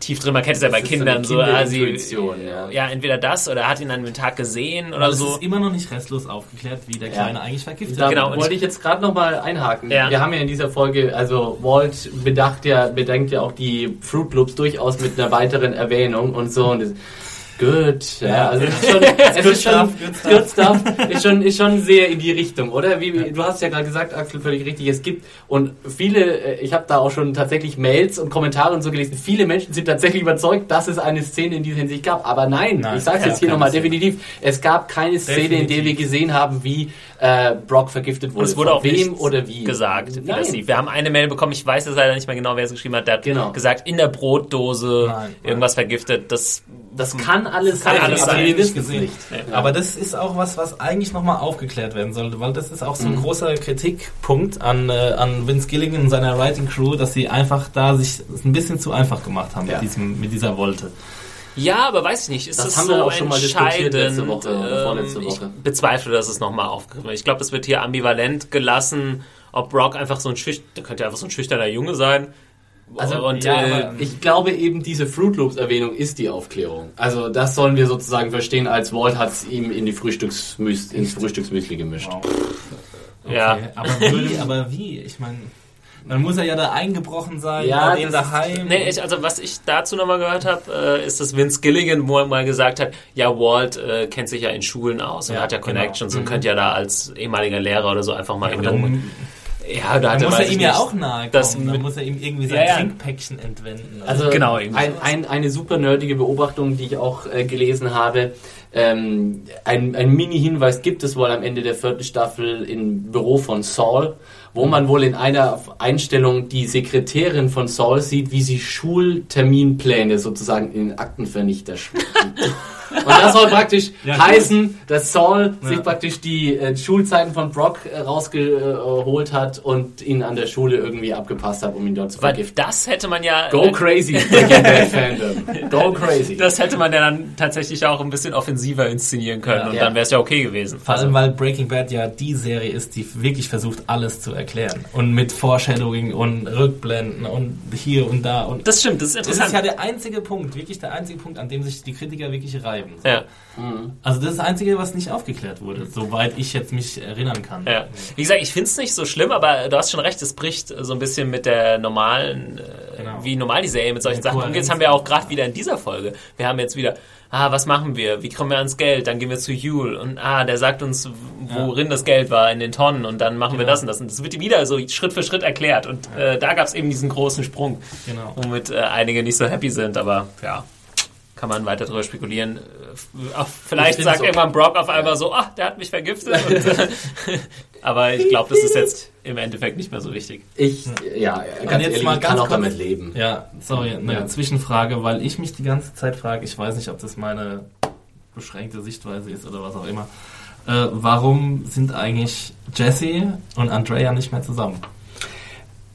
tief drin, man kennt es ja bei Das ist so Kindern eine so, ah, sie, ja. ja, entweder das oder er hat ihn an dem Tag gesehen oder Aber es so. ist immer noch nicht restlos aufgeklärt, wie der Ja. Kleine eigentlich vergiftet Da Genau, und- wollte ich jetzt gerade nochmal einhaken. Ja. Wir haben ja in dieser Folge, also Walt bedacht ja, bedenkt ja auch die Fruit Loops durchaus mit einer weiteren Erwähnung und so. Und das, Good. Ja, also es ist schon, es ist schon, good stuff, ist schon, ist schon sehr in die Richtung, oder? Wie, wie- du hast ja gerade gesagt, Axel, völlig richtig, es gibt und viele, äh, ich habe da auch schon tatsächlich Mails und Kommentare und so gelesen, viele Menschen sind tatsächlich überzeugt, dass es eine Szene in dieser Hinsicht gab, aber nein, Nein, ich sage ja, jetzt hier nochmal, definitiv, es gab keine Szene, in der wir Definitiv. gesehen haben, wie äh, Brock vergiftet wurde. es wurde Von auch wem oder wie gesagt, wie Nein. das. Wir haben eine Mail bekommen, ich weiß jetzt leider nicht mehr genau, wer es geschrieben hat, der hat Genau. gesagt, in der Brotdose Nein. irgendwas vergiftet. Das Das kann alles Kann sein, alles aber sein. wir nicht wissen es gesehen. nicht. Ja. Aber das ist auch was, was eigentlich nochmal aufgeklärt werden sollte, weil das ist auch Mhm. so ein großer Kritikpunkt an, äh, an Vince Gilligan und seiner Writing Crew, dass sie einfach da sich es ein bisschen zu einfach gemacht haben Ja. mit, diesem, mit dieser Wolte. Ja, aber weiß ich nicht. Ist Das das, haben so wir auch schon mal diskutiert letzte Woche oder vorletzte Ähm, Woche. Ich bezweifle, dass es nochmal aufgegriffen wird. Ich glaube, das wird hier ambivalent gelassen, ob Brock einfach so ein der könnte ja einfach so ein schüchterner Junge sein. Also, und ja, äh, Ich glaube eben, diese Fruit Loops Erwähnung ist die Aufklärung. Also das sollen wir sozusagen verstehen, als Walt hat es ihm in die Frühstücksmüs ins Frühstücksmüsli gemischt. ja. Aber wie? aber wie? Ich meine, dann muss ja da eingebrochen sein, Ja, bei daheim. Nee, ich, also was ich dazu nochmal gehört habe, äh, ist, dass Vince Gilligan wo er mal gesagt hat, ja, Walt äh, kennt sich ja in Schulen aus und Ja, hat ja genau. Connections und Mhm. könnte ja da als ehemaliger Lehrer oder so einfach mal irgendwie rum. dann, Ja, da muss er ihm ja auch nahe Das kommen. Dann muss er ihm irgendwie sein Ja, ja. Trinkpäckchen entwenden. Also Genau, irgendwie ein, ein, eine super nerdige Beobachtung, die ich auch äh, gelesen habe. Ähm, ein, ein Mini-Hinweis gibt es wohl am Ende der vierten Staffel im Büro von Saul, wo man wohl in einer Einstellung die Sekretärin von Saul sieht, wie sie Schulterminpläne sozusagen in den Aktenvernichter schreibt. Und das soll praktisch Ja, heißen, dass Saul Ja. sich praktisch die äh, Schulzeiten von Brock äh, rausgeholt hat und ihn an der Schule irgendwie abgepasst hat, um ihn dort zu Weil vergiften. das hätte man ja. Go äh, crazy, Breaking Bad Fandom. Go crazy. Das hätte man ja dann tatsächlich auch ein bisschen offensiver inszenieren können Ja. und Ja. dann wäre es ja okay gewesen. Vor allem, weil Breaking Bad ja die Serie ist, die wirklich versucht, alles zu erklären. Und mit Foreshadowing und Rückblenden und hier und da. Und das stimmt, das ist das interessant. ist ja der einzige Punkt, wirklich der einzige Punkt, an dem sich die Kritiker wirklich reiben. So. ja. Also das ist das Einzige, was nicht aufgeklärt wurde, soweit ich jetzt mich erinnern kann. Ja. Wie gesagt, ich finde es nicht so schlimm, aber du hast schon recht, es bricht so ein bisschen mit der normalen, äh, Genau. wie normal die Serie mit solchen Sachen umgeht. Das haben wir auch gerade wieder in dieser Folge. Wir haben jetzt wieder, ah, was machen wir? Wie kommen wir ans Geld? Dann gehen wir zu Yule und ah, der sagt uns, worin das Geld war, in den Tonnen und dann machen wir Genau. das und das. Und das wird wieder so Schritt für Schritt erklärt und äh, da gab es eben diesen großen Sprung, Genau. womit äh, einige nicht so happy sind, aber ja. Kann man weiter drüber spekulieren. Äh, Vielleicht Ich sagt find's irgendwann Brock auf einmal so, ah, der hat mich vergiftet. Und, aber ich glaube, das ist jetzt im Endeffekt nicht mehr so wichtig. Ich, ja, Und ganz jetzt ehrlich, mal ich kann ganz auch kurz- damit leben. Ja, sorry, eine Ja. Zwischenfrage, weil ich mich die ganze Zeit frage, ich weiß nicht, ob das meine beschränkte Sichtweise ist oder was auch immer. Äh, warum sind eigentlich Jesse und Andrea nicht mehr zusammen?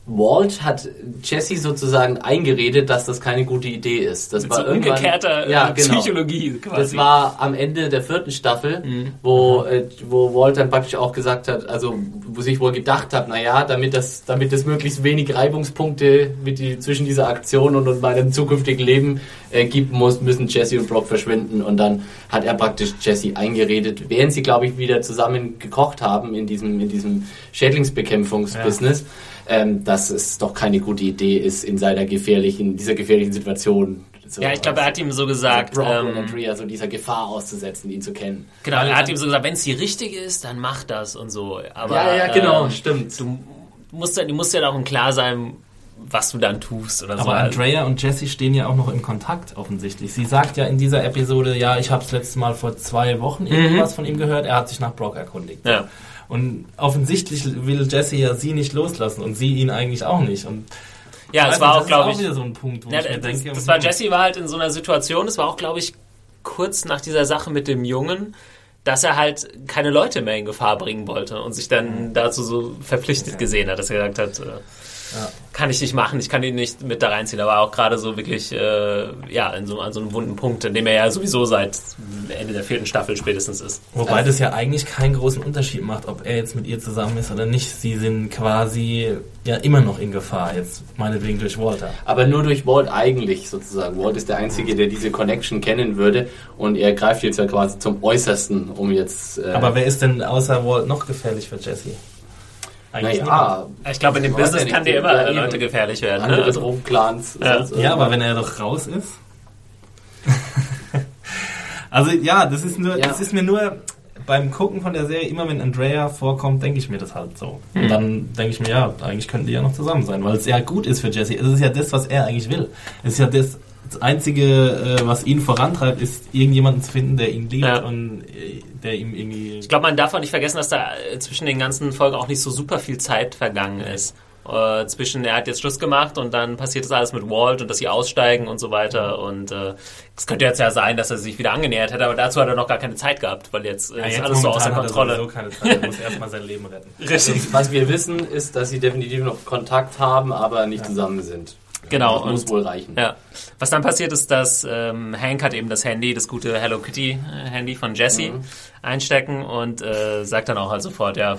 Walt hat Jesse sozusagen eingeredet, dass das keine gute Idee ist. Das Mit war so umgekehrter äh, ja, genau. Psychologie quasi. Das war am Ende der vierten Staffel, Mhm. wo, äh, wo Walt dann praktisch auch gesagt hat, also wo sich wohl gedacht hat, naja, damit das, damit es möglichst wenig Reibungspunkte mit die, zwischen dieser Aktion und, und meinem zukünftigen Leben äh, gibt muss, müssen Jesse und Brock verschwinden. Und dann hat er praktisch Jesse eingeredet, während sie, glaube ich, wieder zusammen gekocht haben in diesem, in diesem Schädlingsbekämpfungsbusiness. Ähm, dass es doch keine gute Idee ist, in seiner gefährlichen, dieser gefährlichen Situation. So ja, ich glaube, er hat ihm so gesagt, Brock und ähm, Andrea so dieser Gefahr auszusetzen, ihn zu kennen. genau, er hat ihm so gesagt, wenn es die richtige ist, dann mach das und so. Aber, ja, ja, genau, ähm, stimmt. Du musst, ja- du musst ja auch im Klar sein, was du dann tust oder so. Aber Andrea und Jesse stehen ja auch noch im Kontakt offensichtlich. Sie sagt ja in dieser Episode, ja, ich habe das letzte Mal vor zwei Wochen irgendwas von ihm gehört, er hat sich nach Brock erkundigt. Ja. Und offensichtlich will Jesse ja sie nicht loslassen und sie ihn eigentlich auch nicht. Und Ja, es Also, war das auch, glaube ist ich. wieder so ein Punkt, wo Ja, ich mir das, denke, das war hm, Jesse war halt in so einer Situation, es war auch, glaube ich, kurz nach dieser Sache mit dem Jungen, dass er halt keine Leute mehr in Gefahr bringen wollte und sich dann dazu so verpflichtet gesehen hat, dass er gesagt hat, äh, Ja. kann ich nicht machen, ich kann ihn nicht mit da reinziehen. Er war auch gerade so wirklich, äh, ja, in so, an so einem wunden Punkt, in dem er ja sowieso seit Ende der vierten Staffel spätestens ist. Wobei das ja eigentlich keinen großen Unterschied macht, ob er jetzt mit ihr zusammen ist oder nicht. Sie sind quasi ja immer noch in Gefahr, jetzt meinetwegen durch Walter. Aber nur durch Walt eigentlich sozusagen. Walt ist der Einzige, der diese Connection kennen würde und er greift jetzt ja quasi zum Äußersten, um jetzt... Äh, Aber wer ist denn außer Walt noch gefährlich für Jesse? Eigentlich naja, Ich glaube, in dem ja Business kann dir ja, immer eben. Leute gefährlich werden. Ne? andere Also, Drogenclans. Ja. Ja, aber irgendwas. wenn er doch raus ist. Also ja, das ist nur, Ja. das ist mir nur beim Gucken von der Serie, immer wenn Andrea vorkommt, denke ich mir das halt so. Mhm. Und dann denke ich mir, ja, eigentlich könnten die ja noch zusammen sein, weil es ja gut ist für Jesse. Es ist ja das, was er eigentlich will. Es ist ja das, das Einzige, äh, was ihn vorantreibt, ist irgendjemanden zu finden, der ihn liebt Ja. und äh, der ihm irgendwie... Ich glaube, man darf auch nicht vergessen, dass da äh, zwischen den ganzen Folgen auch nicht so super viel Zeit vergangen ist. Äh, zwischen, er hat jetzt Schluss gemacht und dann passiert das alles mit Walt und dass sie aussteigen und so weiter. Und äh, es könnte jetzt ja sein, dass er sich wieder angenähert hätte, aber dazu hat er noch gar keine Zeit gehabt, weil jetzt äh, Ja, ist jetzt alles so außer er Kontrolle. sowieso keine Zeit, er muss erstmal sein Leben retten. Richtig. Was wir wissen, ist, dass sie definitiv noch Kontakt haben, aber nicht zusammen sind. Genau, Das muss und- wohl reichen. Ja. Was dann passiert ist, dass ähm, Hank hat eben das Handy, das gute Hello Kitty äh, Handy von Jesse Mhm. einstecken und äh, sagt dann auch halt sofort, ja,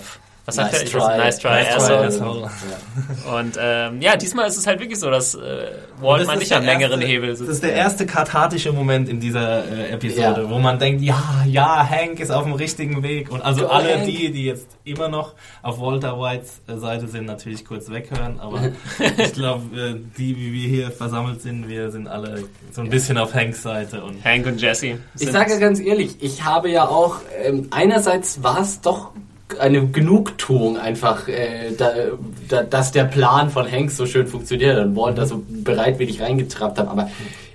was sagt Nice er? Ich weiß, try. nice try, Nice try, asshole. asshole. Und ähm, ja, diesmal ist es halt wirklich so, dass äh, Walt Das mal ist nicht der am längeren erste- Hebel sitzt. Das ist der erste kathartische Moment in dieser äh, Episode, Ja. wo man denkt, ja, ja, Hank ist auf dem richtigen Weg. Und also Go alle Hank. die, die jetzt immer noch auf Walter Whites äh, Seite sind, natürlich kurz weghören. Aber ich glaube, äh, die, wie wir hier versammelt sind, wir sind alle so ein bisschen auf Hanks Seite. Und Hank und Jesse. Ich sage ja ganz ehrlich, ich habe ja auch, ähm, einerseits war es doch eine Genugtuung einfach, äh, da, da, dass der Plan von Hanks so schön funktioniert und Walt da so bereitwillig reingetrappt hat, aber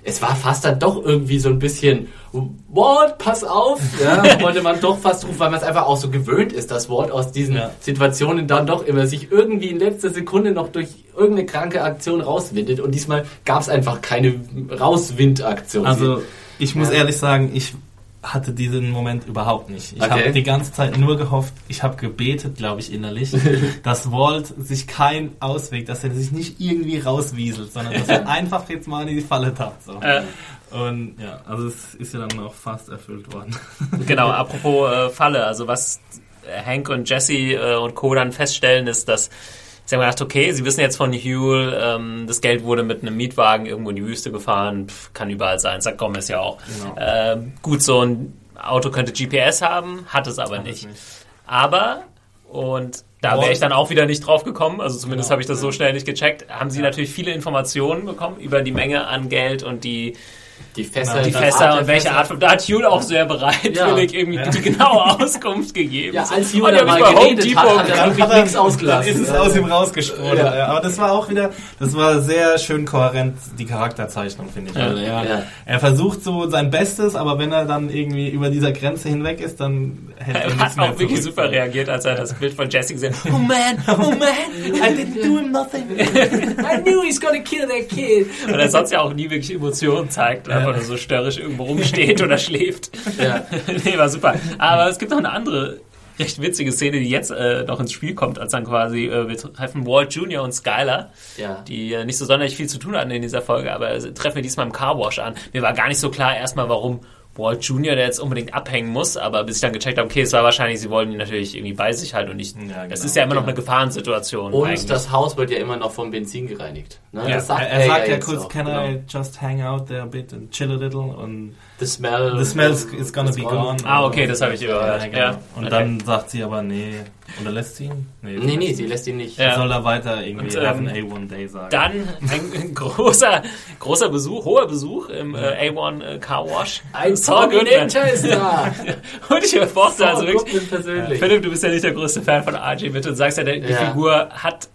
es war fast dann doch irgendwie so ein bisschen, Walt, pass auf, ja, wollte man doch fast rufen, weil man es einfach auch so gewöhnt ist, dass Walt aus diesen Ja. Situationen dann doch immer sich irgendwie in letzter Sekunde noch durch irgendeine kranke Aktion rauswindet und diesmal gab es einfach keine Rauswindaktion. also ich muss Ja. ehrlich sagen, ich hatte diesen Moment überhaupt nicht. Ich Okay. habe die ganze Zeit nur gehofft, ich habe gebetet, glaube ich, innerlich, dass Walt sich kein Ausweg, dass er sich nicht irgendwie rauswieselt, sondern dass er einfach jetzt mal in die Falle tappt. So. Äh, Und ja, also es ist ja dann auch fast erfüllt worden. genau, apropos äh, Falle, also was Hank und Jesse äh, und Co. dann feststellen, ist, dass sie haben gedacht, okay, sie wissen jetzt von Huel, ähm, das Geld wurde mit einem Mietwagen irgendwo in die Wüste gefahren, pf, kann überall sein, sagt Gomez ja auch. Genau. Ähm, gut, so ein Auto könnte GPS haben, hat es aber nicht. Aber, und da wäre ich dann auch wieder nicht drauf gekommen, also zumindest Genau. habe ich das so schnell nicht gecheckt, haben sie natürlich viele Informationen bekommen über die Menge an Geld und die, Die Fässer, die Fässer Art und welche Fässer. Art von, da hat Huel auch sehr bereitwillig Ja. irgendwie Ja. die genaue Auskunft gegeben. Ja, als die hab mal geredet hat, hat er wirklich nichts ausgelassen. Ist es Ja. aus ihm rausgesprudelt. Ja. Ja. Aber das war auch wieder, das war sehr schön kohärent, die Charakterzeichnung, finde ich. Ja. Also er, Ja. er versucht so sein Bestes, aber wenn er dann irgendwie über dieser Grenze hinweg ist, dann hält er Er hat mehr auch wirklich super reagiert, als er das Bild von Jesse gesehen hat. Oh man, oh man, I didn't do him nothing. I knew he's gonna kill that kid. Und er sonst ja auch nie wirklich Emotionen zeigt, einfach nur so störrisch irgendwo rumsteht oder schläft. Ja. nee, war super. Aber es gibt noch eine andere recht witzige Szene, die jetzt äh, noch ins Spiel kommt, als dann quasi, äh, wir treffen Walt Jr. und Skylar, Ja. die äh, nicht so sonderlich viel zu tun hatten in dieser Folge, aber äh, treffen wir diesmal im Carwash an. Mir war gar nicht so klar erstmal, warum Walt Jr., der jetzt unbedingt abhängen muss, aber bis ich dann gecheckt habe, okay, es war wahrscheinlich, sie wollen ihn natürlich irgendwie bei sich halten und nicht. Ja, Es genau. ist ja immer noch eine Gefahrensituation. Und eigentlich. das Haus wird ja immer noch vom Benzin gereinigt. Ne? Ja. Das Er, er sagt ja kurz, auch, can genau. I just hang out there a bit and chill a little? Und The smell. the smell is gonna be gone. Ah, okay, das habe ich überhört. Ja, genau. Ja. Und Okay. dann sagt sie aber, nee, oder lässt sie ihn? Nee, nee, sie lässt ihn nicht. Ja. Sie soll da weiter irgendwie have ähm, an A1 Day sagen. Dann ein großer, großer Besuch, hoher Besuch im äh, A1 äh, Car Wash. Ein Saul Goodman. Ist da. Und ich bevorzuge also wirklich. Philipp, du bist ja nicht der größte Fan von RJ Mitte und sagst ja, die Ja. Figur hat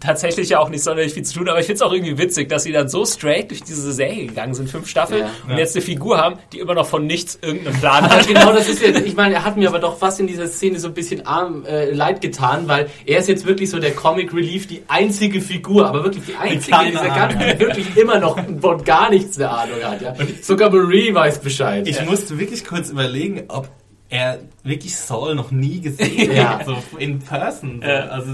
tatsächlich ja auch nicht sonderlich viel zu tun, aber ich finde es auch irgendwie witzig, dass sie dann so straight durch diese Serie gegangen sind, fünf Staffeln, Ja. und Ja. jetzt eine Figur haben, die immer noch von nichts irgendeinen Plan hat. genau, das ist ja, ich meine, er hat mir aber doch fast in dieser Szene so ein bisschen arm, äh, leid getan, weil er ist jetzt wirklich so der Comic Relief, die einzige Figur, aber wirklich die einzige in dieser ganzen, die wirklich immer noch von gar nichts eine Ahnung hat, ja. Sogar Marie weiß Bescheid. Ich musste wirklich kurz überlegen, ob er wirklich Saul noch nie gesehen Ja. hat, so in person. So. Ja. Also,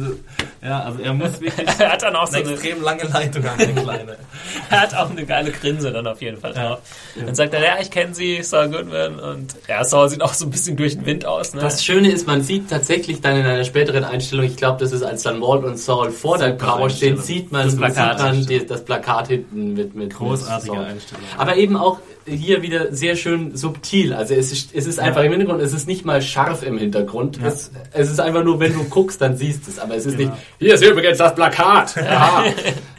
ja, also er muss wirklich er hat dann auch so eine extrem lange Leitung haben, der Kleine. er hat auch eine geile Grinse dann auf jeden Fall drauf. Dann sagt er, ja, ich kenne sie, Saul Goodman, und ja, Saul sieht auch so ein bisschen durch den Wind aus, ne? Das Schöne ist, man sieht tatsächlich dann in einer späteren Einstellung, ich glaube, das ist als dann Walt und Saul vor der Super Power stehen, Einstellung. sieht man, Das Plakat. sieht man die, das Plakat hinten mit, mit Großartige mit Saul. Einstellung. Aber eben auch hier wieder sehr schön subtil. Also es ist, es ist einfach im Hintergrund, es ist nicht mal scharf im Hintergrund. Es, es ist einfach nur, wenn du guckst, dann siehst du es. Aber es ist nicht, hier ist übrigens das Plakat. Ja,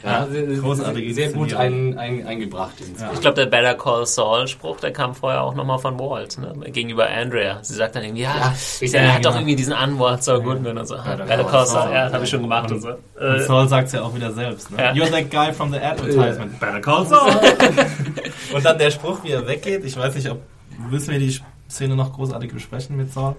ja sehr, Großartige sehr gut ein, ein, eingebracht. Ich glaube, der Better Call Saul Spruch, der kam vorher auch nochmal von Walt, ne? gegenüber Andrea. Sie sagt dann irgendwie, ja, Ja, ja, ja, er hat doch genau. irgendwie diesen Anwalt Saul Goodman und so. Better Better Call Saul, Saul. ja, das habe ich schon gemacht und so. Und Äh, Saul sagt es ja auch wieder selbst. Ne? Ja. You're that guy from the advertisement. Better call Saul. Und dann der Spruch, wie er weggeht. Ich weiß nicht, ob müssen wir die Szene noch großartig besprechen mit Saul.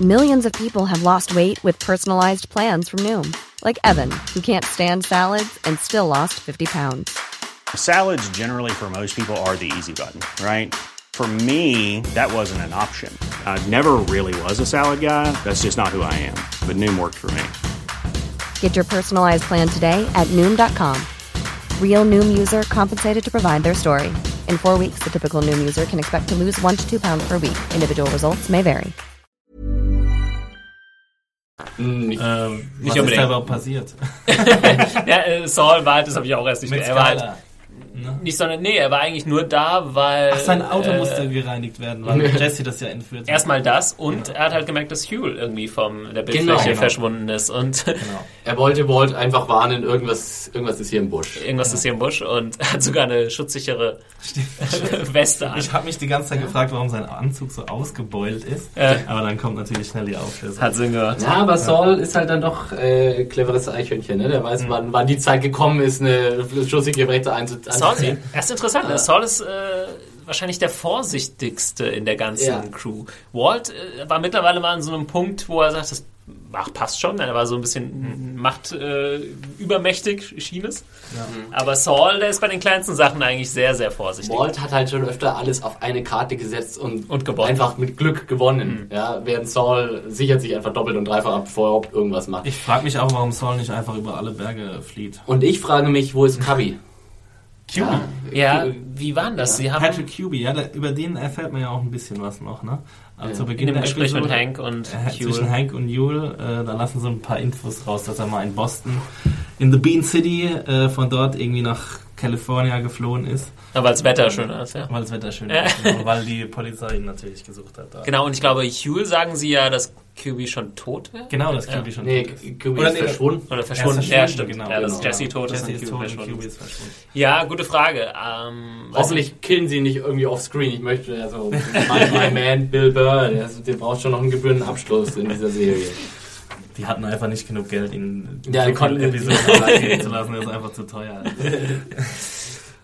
Millions of people have lost weight with personalized plans from Noom, like Evan, who can't stand salads and still lost 50 pounds. Salads, generally, for most people, are the easy button, right? For me, that wasn't an option. I never really was a salad guy. That's just not who I am. But Noom worked for me. Get your personalized plan today at Noom.com. Real Noom user compensated to provide their story. In four weeks, the typical Noom user can expect to lose one to two pounds per week. Individual results may vary. Hm, nicht- Ähm, was Nicht ist da überhaupt passiert? ja, äh, Saul war halt, das habe ich auch erst nicht Mit er war halt, Skylar. nicht, sondern nee, er war eigentlich nur da, weil Ach, sein Auto äh, musste gereinigt werden, weil Jesse das ja entführt hat. Erstmal das und er hat halt gemerkt, dass Hugh irgendwie vom der Bildfläche Genau, genau. verschwunden ist und Genau. er wollte Walt einfach warnen, irgendwas, irgendwas ist hier im Busch. irgendwas ist hier im Busch und er hat sogar eine schutzsichere Weste an. Ich habe mich die ganze Zeit gefragt, warum sein Anzug so ausgebeult ist. Ja. Aber dann kommt natürlich schnell die Auflösung. Hat Sinn gehört. Ja, aber Saul ist halt dann doch äh, cleveres Eichhörnchen, ne? Der weiß, wann, wann die Zeit gekommen ist, eine schussige Weste einzu- Saul, einzuziehen. er ist interessant. ne? Saul ist äh, wahrscheinlich der vorsichtigste in der ganzen Ja. Crew. Walt äh, war mittlerweile mal an so einem Punkt, wo er sagt, das ach, passt schon. Er war so ein bisschen macht äh, übermächtig, schien es. Aber Saul, der ist bei den kleinsten Sachen eigentlich sehr, sehr vorsichtig. Walt hat halt schon öfter alles auf eine Karte gesetzt und, Und gewonnen. einfach mit Glück gewonnen. Ja, während Saul sichert sich einfach doppelt und dreifach ab, bevor er überhaupt irgendwas macht. Ich frage mich auch, warum Saul nicht einfach über alle Berge flieht. Und ich frage mich, wo ist Cubby? Cuby. Ja, wie war denn das? Sie haben Patrick Cuby, ja, da, über den erfährt man ja auch ein bisschen was noch, ne? Also zu in Beginn dem der Gespräch mit Episode, Hank und äh, Hugh. zwischen Hank und Yule, äh, da lassen so ein paar Infos raus, dass er mal in Boston, in the Bean City, äh, von dort irgendwie nach California geflohen ist, Aber als Wetter schön ist, ja. weil das Wetter schön Ja. ist, genau, weil die Polizei ihn natürlich gesucht hat. Da. Genau, und ich glaube, Hugh sagen sie ja, dass QB schon tot wäre. Genau, das Cuby schon Nee, tot ist. Oder ist nee, verschwunden. Oder Er verschwunden. Ja, stimmt. genau, ja, dass genau. Jesse tot ist Jesse und ist QB tot und verschwunden. Cuby ist verschwunden. Ja, gute Frage. Ähm, Hoffentlich killen sie nicht irgendwie offscreen. Ich möchte ja so, my, my man Bill Burr, der, der braucht schon noch einen gebührenden Abschluss in dieser Serie. Die hatten einfach nicht genug Geld, ihn Ja, so die konnten- Episoden allein zu lassen, das ist einfach zu teuer.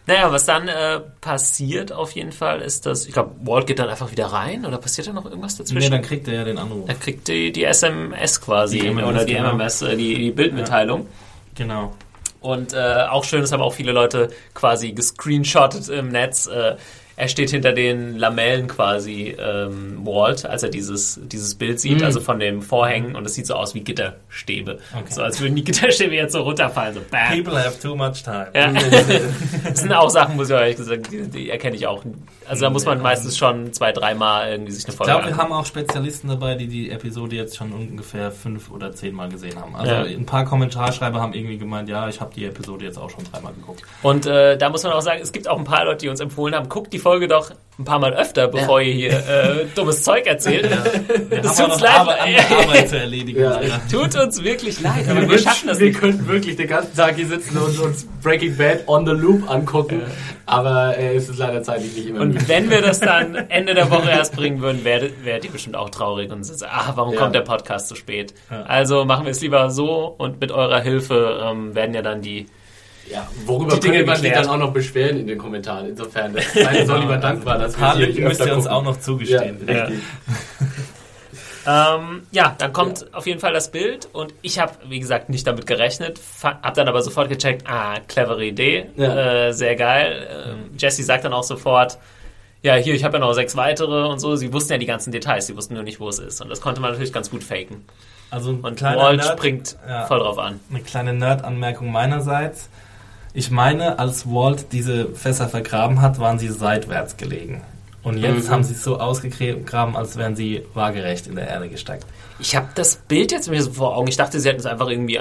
Naja, was dann äh, passiert auf jeden Fall ist, dass, ich glaube, Walt geht dann einfach wieder rein oder passiert da noch irgendwas Nee, dazwischen? dann kriegt er ja den Anruf. er kriegt die, die SMS quasi Die MMS, oder die genau. MMS, äh, die, die Bildmitteilung. Genau. Und äh, auch schön, das haben auch viele Leute quasi gescreenshottet im Netz. Äh, er steht hinter den Lamellen quasi ähm, Walt, als er dieses, dieses Bild sieht, also von dem Vorhängen und es sieht so aus wie Gitterstäbe. Okay. So als würden die Gitterstäbe jetzt so runterfallen. So bam. People have too much time. Ja. das sind auch Sachen, muss ich ehrlich gesagt, die, die erkenne ich auch. Also da muss man meistens schon zwei, dreimal irgendwie sich eine Ich Folge glaube, wir haben auch Spezialisten dabei, die die Episode jetzt schon ungefähr fünf oder zehnmal gesehen haben. Also Ja. ein paar Kommentarschreiber haben irgendwie gemeint, ja, ich habe die Episode jetzt auch schon dreimal geguckt. Und äh, da muss man auch sagen, es gibt auch ein paar Leute, die uns empfohlen haben, guckt die Folge doch ein paar Mal öfter, bevor ihr hier äh, dummes Zeug erzählt. Wir Das haben tut uns leid. Arbeit, Arbeit zu erledigen. Ja. Tut uns wirklich leid, aber wir Wir, schaffen das wir nicht. könnten wirklich den ganzen Tag hier sitzen und uns Breaking Bad on the Loop angucken, aber äh, es ist leider zeitlich nicht immer Und möglich. wenn wir das dann Ende der Woche erst bringen würden, werdet, werdet ihr bestimmt auch traurig und sagen, ah, warum Ja. kommt der Podcast zu spät? Also machen wir es lieber so und mit eurer Hilfe ähm, werden ja dann die Ja, worüber Die Dinge man sich dann auch noch beschweren in den Kommentaren? Insofern, das seid ihr lieber dankbar, dass wir hier müsst ihr uns auch noch zugestehen. Ja, Ja. Ähm, ja, dann kommt auf jeden Fall das Bild und ich habe, wie gesagt, nicht damit gerechnet, habe dann aber sofort gecheckt, ah, clevere Idee, Ja. äh, sehr geil. Ähm, Jesse sagt dann auch sofort, ja, hier, ich habe ja noch sechs weitere und so. Sie wussten ja die ganzen Details, sie wussten nur nicht, wo es ist. Und das konnte man natürlich ganz gut faken. Also ein Und Walt Nerd- springt Ja. voll drauf an. Eine kleine Nerd-Anmerkung meinerseits. Ich meine, als Walt diese Fässer vergraben hat, waren sie seitwärts gelegen. Und jetzt Mhm. haben sie es so ausgegraben, als wären sie waagerecht in der Erde gesteckt. Ich habe das Bild jetzt mir so vor Augen. Ich dachte, sie hätten es einfach irgendwie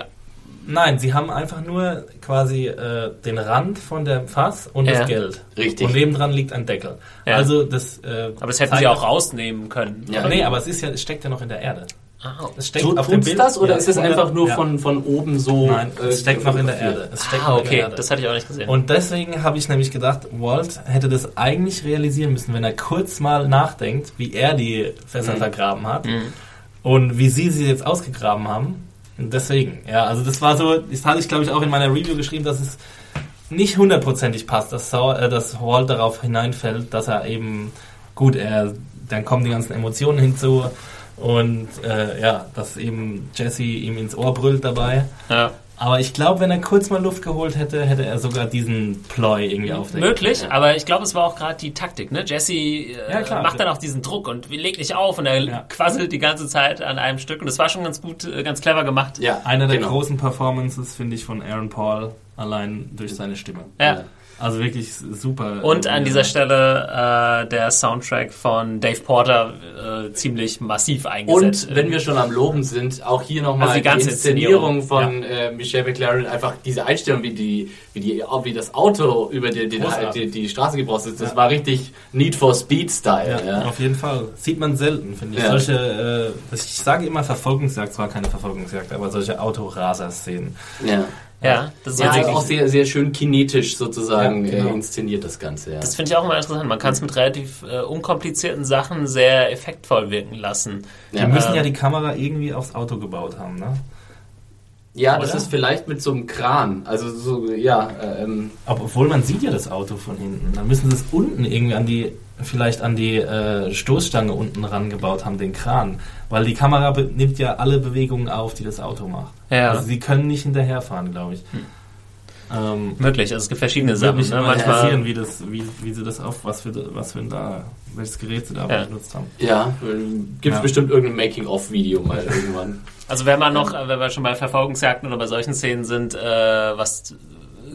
Nein, sie haben einfach nur quasi äh, den Rand von dem Fass und Ja. das Geld. Richtig. Und nebendran liegt ein Deckel. Ja. Also das. Äh, Aber das hätten sie auch rausnehmen können. Ja. Nee, aber es ist ja, es steckt ja noch in der Erde. Ah, Es steckt Tut auf dem Bild. das oder ja, ist es 100 einfach nur ja. von, von oben so? Nein, äh, es steckt noch in der? Erde. Es steckt ah noch in okay, der Erde. das hatte ich auch nicht gesehen. Und deswegen habe ich nämlich gedacht, Walt hätte das eigentlich realisieren müssen, wenn er kurz mal nachdenkt, wie er die Mhm. Fässer vergraben hat und wie sie sie jetzt ausgegraben haben. Und deswegen, ja, also das war so, das hatte ich glaube ich auch in meiner Review geschrieben, dass es nicht hundertprozentig passt, dass, Sau äh, dass Walt darauf hineinfällt, dass er eben, gut, er, dann kommen die ganzen Emotionen hinzu und äh, ja, dass eben Jesse ihm ins Ohr brüllt dabei. ja. Aber ich glaube, wenn er kurz mal Luft geholt hätte, hätte er sogar diesen Ploy irgendwie aufdecken. Möglich, aber ich glaube, es war auch gerade die Taktik. Ne? Jesse äh, Ja, klar. macht dann auch diesen Druck und legt nicht auf und er Ja. quasselt die ganze Zeit an einem Stück und das war schon ganz gut, äh, ganz clever gemacht. Ja, Einer der genau. großen Performances, finde ich, von Aaron Paul, allein durch seine Stimme. Ja. Also wirklich super. Und an dieser Stelle äh, der Soundtrack von Dave Porter äh, ziemlich massiv eingesetzt. Und wenn wir schon am Loben sind, auch hier nochmal Also die die, ganze Inszenierung Inszenierung, von äh, Michelle McLaren, einfach diese Einstellung, wie die, wie die, wie das Auto über die, die, die, die Straße gebrostet ist, das war richtig Need for Speed Style. Ja, Ja, auf jeden Fall. Sieht man selten, finde ich. Ja. Solche, äh, ich sage immer Verfolgungsjagd, zwar keine Verfolgungsjagd, aber solche Autoraser-Szenen. ja. Ja, das ist Ja, also auch sehr, sehr schön kinetisch sozusagen Ja, genau. äh, inszeniert das Ganze. Ja. Das finde ich auch immer interessant. Man kann es mit relativ äh, unkomplizierten Sachen sehr effektvoll wirken lassen. Die Ja, müssen ähm, ja die Kamera irgendwie aufs Auto gebaut haben, ne? ja, das Oder? ist vielleicht mit so einem Kran. Also so, ja, ähm, Aber obwohl man sieht ja das Auto von hinten. Dann müssen sie es unten irgendwie an die, vielleicht an die äh, Stoßstange unten rangebaut haben, den Kran. Weil die Kamera nimmt ja alle Bewegungen auf, die das Auto macht. Ja. Also sie können nicht hinterherfahren, glaube ich. Ähm, Möglich, also es gibt verschiedene würde Sachen. mich Ne? Manchmal, wie, das, wie, wie sie das auf, was für, was für da, welches Gerät sie da Ja. benutzt haben. ja, gibt es Ja. bestimmt irgendein Making-of-Video mal irgendwann. also wenn man noch, äh, wenn wir schon bei Verfolgungsjagden oder bei solchen Szenen sind, äh, was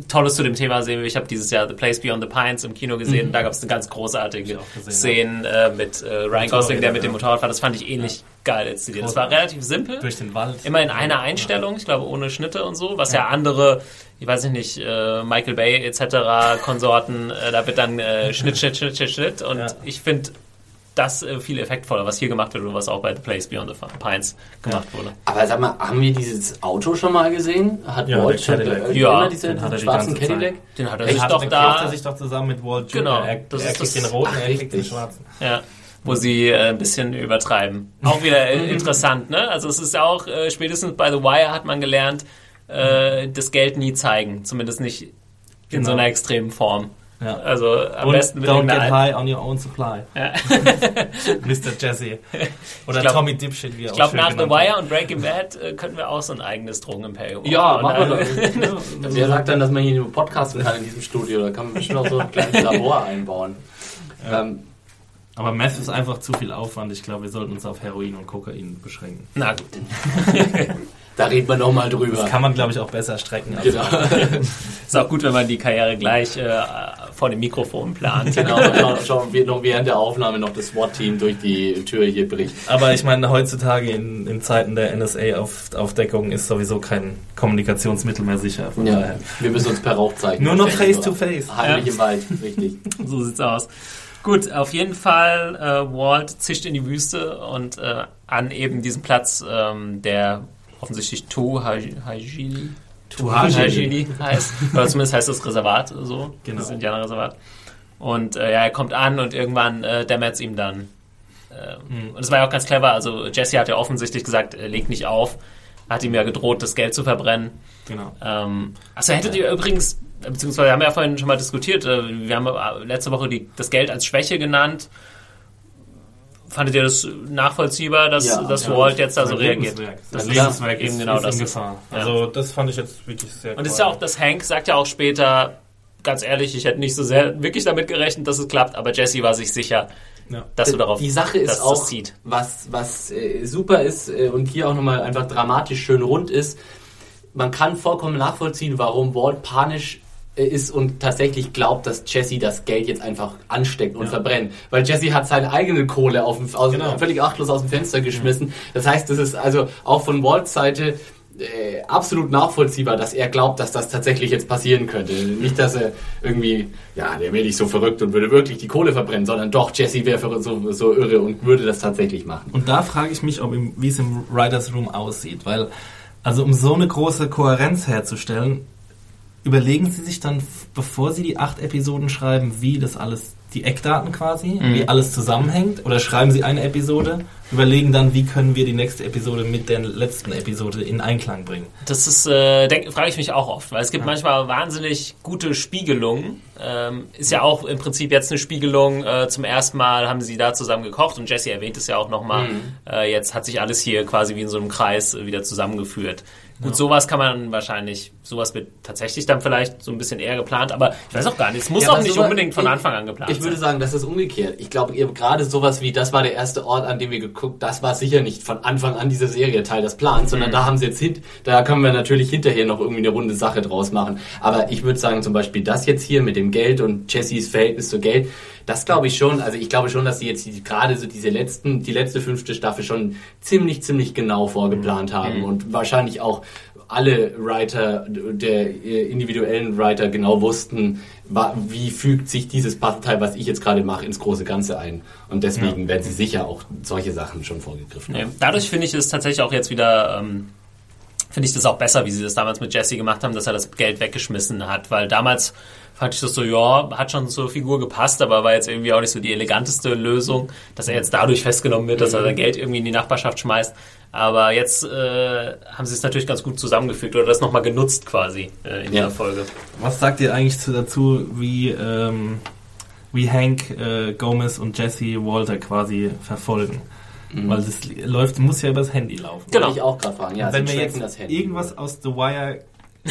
Tolles zu dem Thema sehen wir. Ich habe dieses Jahr The Place Beyond the Pines im Kino gesehen. Da gab es eine ganz großartige Szene äh, mit äh, Ryan Gosling, der mit dem ja. Motorrad fährt. Das fand ich ähnlich geil inszeniert. Das war relativ simpel. Durch den Wald. Immer in einer Einstellung, ich glaube ohne Schnitte und so, was ja, andere, ich weiß ich nicht, äh, Michael Bay etc. Konsorten, äh, da wird dann äh, Schnitt, Schnitt, Schnitt, Schnitt, Schnitt und Ja. ich finde das äh, viel effektvoller, was hier gemacht wird und was auch bei The Place Beyond the Pines gemacht wurde. Aber sag mal, haben wir dieses Auto schon mal gesehen? Hat Ja, Walt schon äh, Ja, immer diese, den hat er diesen die schwarzen Zeit. Cadillac? Den hat er sich Hat- doch den kauft er da, sich doch zusammen mit Walt. Genau, Er, das er ist kriegt das- den roten, Ach, er kriegt den schwarzen. ja, wo sie äh, ein bisschen übertreiben. Auch wieder äh, interessant, ne? Also es ist auch, äh, spätestens bei The Wire hat man gelernt, äh, das Geld nie zeigen, zumindest nicht in Genau. so einer extremen Form. Ja. Also am Und besten mit don't get Al- high on your own supply. Ja. Mr. Jesse. Oder glaub- Tommy Dipshit, wie er Ich glaube, nach The Wire und Breaking Bad äh, könnten wir auch so ein eigenes Drogenimperium Ja, machen wir doch. Wer sagt dann, dass man hier nur podcasten kann in diesem Studio? Da kann man bestimmt auch so ein kleines Labor einbauen. Ähm, Aber Meth ist einfach zu viel Aufwand. Ich glaube, wir sollten uns auf Heroin und Kokain beschränken. Na gut. Da reden wir nochmal drüber. Das kann man, glaube ich, auch besser strecken. Als Genau. Ist auch gut, wenn man die Karriere gleich äh, vor dem Mikrofon plant. genau. Schauen, schauen wir noch während der Aufnahme noch das SWAT-Team durch die Tür hier bricht. Aber ich meine, heutzutage in, in Zeiten der NSA-Aufdeckung ist sowieso kein Kommunikationsmittel mehr sicher. Ja, wir müssen uns per Rauchzeichen. Nur noch face-to-face. oder? Heimlich Ja. im Wald, richtig. So sieht's aus. Gut, auf jeden Fall, äh, Walt zischt in die Wüste und äh, an eben diesem Platz, ähm, der offensichtlich Tu Hajili Tuhajili. heißt. Oder zumindest heißt das Reservat so. Genau. Das Indianerreservat. Und äh, ja, er kommt an und irgendwann äh, dämmert es ihm dann. Ähm, Und es war ja auch ganz clever. Also Jesse hat ja offensichtlich gesagt, äh, leg nicht auf. Hat ihm ja gedroht, das Geld zu verbrennen. Genau. Ähm, achso, hättet ihr übrigens, beziehungsweise haben wir ja vorhin schon mal diskutiert, äh, wir haben äh, letzte Woche die, das Geld als Schwäche genannt. Fandet ihr das nachvollziehbar, dass, Ja, dass Ja, Walt jetzt da so reagiert? Das Lebenswerk eben ist, genau ist das in ist- Gefahr. ja. Also das fand ich jetzt wirklich sehr Und es ist ja auch, das Hank sagt ja auch später, ganz ehrlich, ich hätte nicht so sehr wirklich damit gerechnet, dass es klappt, aber Jesse war sich sicher, Ja. dass du darauf Die Sache dass ist auch, zieht. was, was äh, super ist äh, und hier auch nochmal einfach dramatisch schön rund ist, man kann vollkommen nachvollziehen, warum Walt panisch ist und tatsächlich glaubt, dass Jesse das Geld jetzt einfach ansteckt und Ja. verbrennt. Weil Jesse hat seine eigene Kohle auf dem, aus, Genau. völlig achtlos aus dem Fenster geschmissen. Das heißt, das ist also auch von Walts Seite äh, absolut nachvollziehbar, dass er glaubt, dass das tatsächlich jetzt passieren könnte. Nicht, dass er irgendwie, ja, der wäre nicht so verrückt und würde wirklich die Kohle verbrennen, sondern doch, Jesse wäre so, so irre und würde das tatsächlich machen. Und da frage ich mich, ob im, wie es im Writers Room aussieht, weil also um so eine große Kohärenz herzustellen, überlegen Sie sich dann, bevor Sie die acht Episoden schreiben, wie das alles, die Eckdaten quasi, Mhm. wie alles zusammenhängt? Oder schreiben Sie eine Episode, überlegen dann, wie können wir die nächste Episode mit der letzten Episode in Einklang bringen? Das ist, äh, denk, frage ich mich auch oft, weil es gibt manchmal wahnsinnig gute Spiegelungen. Ähm, ist ja auch im Prinzip jetzt eine Spiegelung. Äh, zum ersten Mal haben sie da zusammen gekocht und Jesse erwähnt es ja auch nochmal. Äh, jetzt hat sich alles hier quasi wie in so einem Kreis wieder zusammengeführt. Gut, sowas kann man wahrscheinlich, sowas wird tatsächlich dann vielleicht so ein bisschen eher geplant, aber ich weiß auch gar nicht, es muss Ja, auch nicht sowas- unbedingt von ich- Anfang an geplant Ich würde sein. sagen, das ist umgekehrt. Ich glaube, ihr gerade sowas wie, das war der erste Ort, an dem wir geguckt, das war sicher nicht von Anfang an dieser Serie Teil des Plans, Mhm. sondern da haben sie jetzt hint, da können wir natürlich hinterher noch irgendwie eine runde Sache draus machen. Aber ich würde sagen, zum Beispiel das jetzt hier mit dem Geld und Jessys Verhältnis zu Geld, das glaube ich schon, also ich glaube schon, dass sie jetzt gerade so diese letzten, die letzte fünfte Staffel schon ziemlich, ziemlich genau vorgeplant haben und wahrscheinlich auch alle Writer, der äh, individuellen Writer genau wussten, wie fügt sich dieses Puzzleteil, was ich jetzt gerade mache, ins große Ganze ein. Und deswegen werden sie sicher auch solche Sachen schon vorgegriffen Ja, haben. dadurch finde ich es tatsächlich auch jetzt wieder, ähm, finde ich das auch besser, wie sie das damals mit Jesse gemacht haben, dass er das Geld weggeschmissen hat, weil damals fand ich das so, ja, hat schon zur Figur gepasst, aber war jetzt irgendwie auch nicht so die eleganteste Lösung, dass er jetzt dadurch festgenommen wird, dass er sein Geld irgendwie in die Nachbarschaft schmeißt. Aber jetzt äh, haben sie es natürlich ganz gut zusammengefügt oder das nochmal genutzt quasi äh, in Ja. der Folge. Was sagt ihr eigentlich zu, dazu, wie, ähm, wie Hank äh, Gomez und Jesse Walter quasi verfolgen? Weil das läuft, muss ja übers Handy laufen. Genau. Wollte ich auch gerade fragen. Ja, wenn wir jetzt das Handy. irgendwas aus The Wire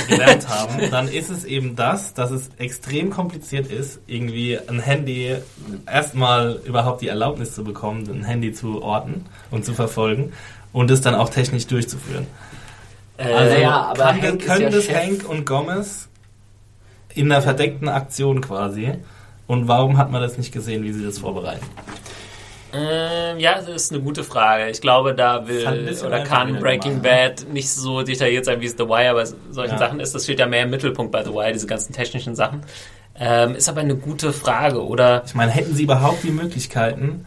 gelernt haben, dann ist es eben das, dass es extrem kompliziert ist, irgendwie ein Handy erstmal überhaupt die Erlaubnis zu bekommen, ein Handy zu orten und zu verfolgen und es dann auch technisch durchzuführen. Äh, Also ja, aber kann, Hank können ja das Chef. Hank und Gomez in einer verdeckten Aktion quasi? Und warum hat man das nicht gesehen, wie sie das vorbereiten? Ähm, ja, das ist eine gute Frage. Ich glaube, da will oder kann Breaking Bad nicht so detailliert sein, wie es The Wire bei solchen Ja. Sachen ist. Das steht ja mehr im Mittelpunkt bei The Wire, diese ganzen technischen Sachen. Ähm, ist aber eine gute Frage, oder? Ich meine, hätten sie überhaupt die Möglichkeiten,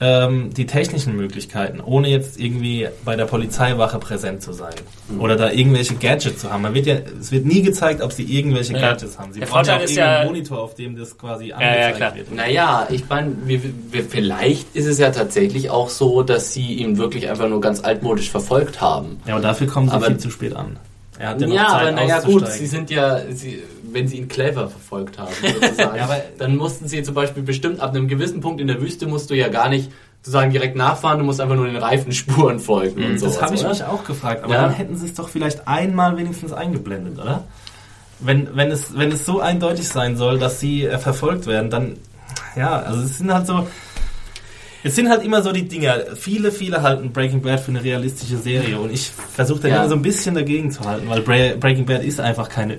ähm, die technischen Möglichkeiten, ohne jetzt irgendwie bei der Polizeiwache präsent zu sein oder da irgendwelche Gadgets zu haben. Man wird ja, es wird nie gezeigt, ob sie irgendwelche Ja. Gadgets haben. Sie Der brauchen Vorteil auch ist irgendeinen ja- Monitor, auf dem das quasi ja, angezeigt klar. wird. Naja, ich meine, vielleicht ist es ja tatsächlich auch so, dass sie ihn wirklich einfach nur ganz altmodisch verfolgt haben. Ja, aber dafür kommen sie Aber- viel zu spät an. Er hat ja, Ja, noch Zeit aber naja gut, sie sind ja, sie, wenn sie ihn clever verfolgt haben, sozusagen, Ja, aber- dann mussten sie zum Beispiel bestimmt ab einem gewissen Punkt in der Wüste musst du ja gar nicht sozusagen direkt nachfahren, du musst einfach nur den Reifenspuren folgen und so. Das habe ich mich auch gefragt, aber Ja. dann hätten sie es doch vielleicht einmal wenigstens eingeblendet, oder? Wenn, wenn, es, wenn es so eindeutig sein soll, dass sie äh, verfolgt werden, dann, ja, also es sind halt so, es sind halt immer so die Dinger. Viele, viele halten Breaking Bad für eine realistische Serie und ich versuche da Ja. immer so ein bisschen dagegen zu halten, weil Bra Breaking Bad ist einfach keine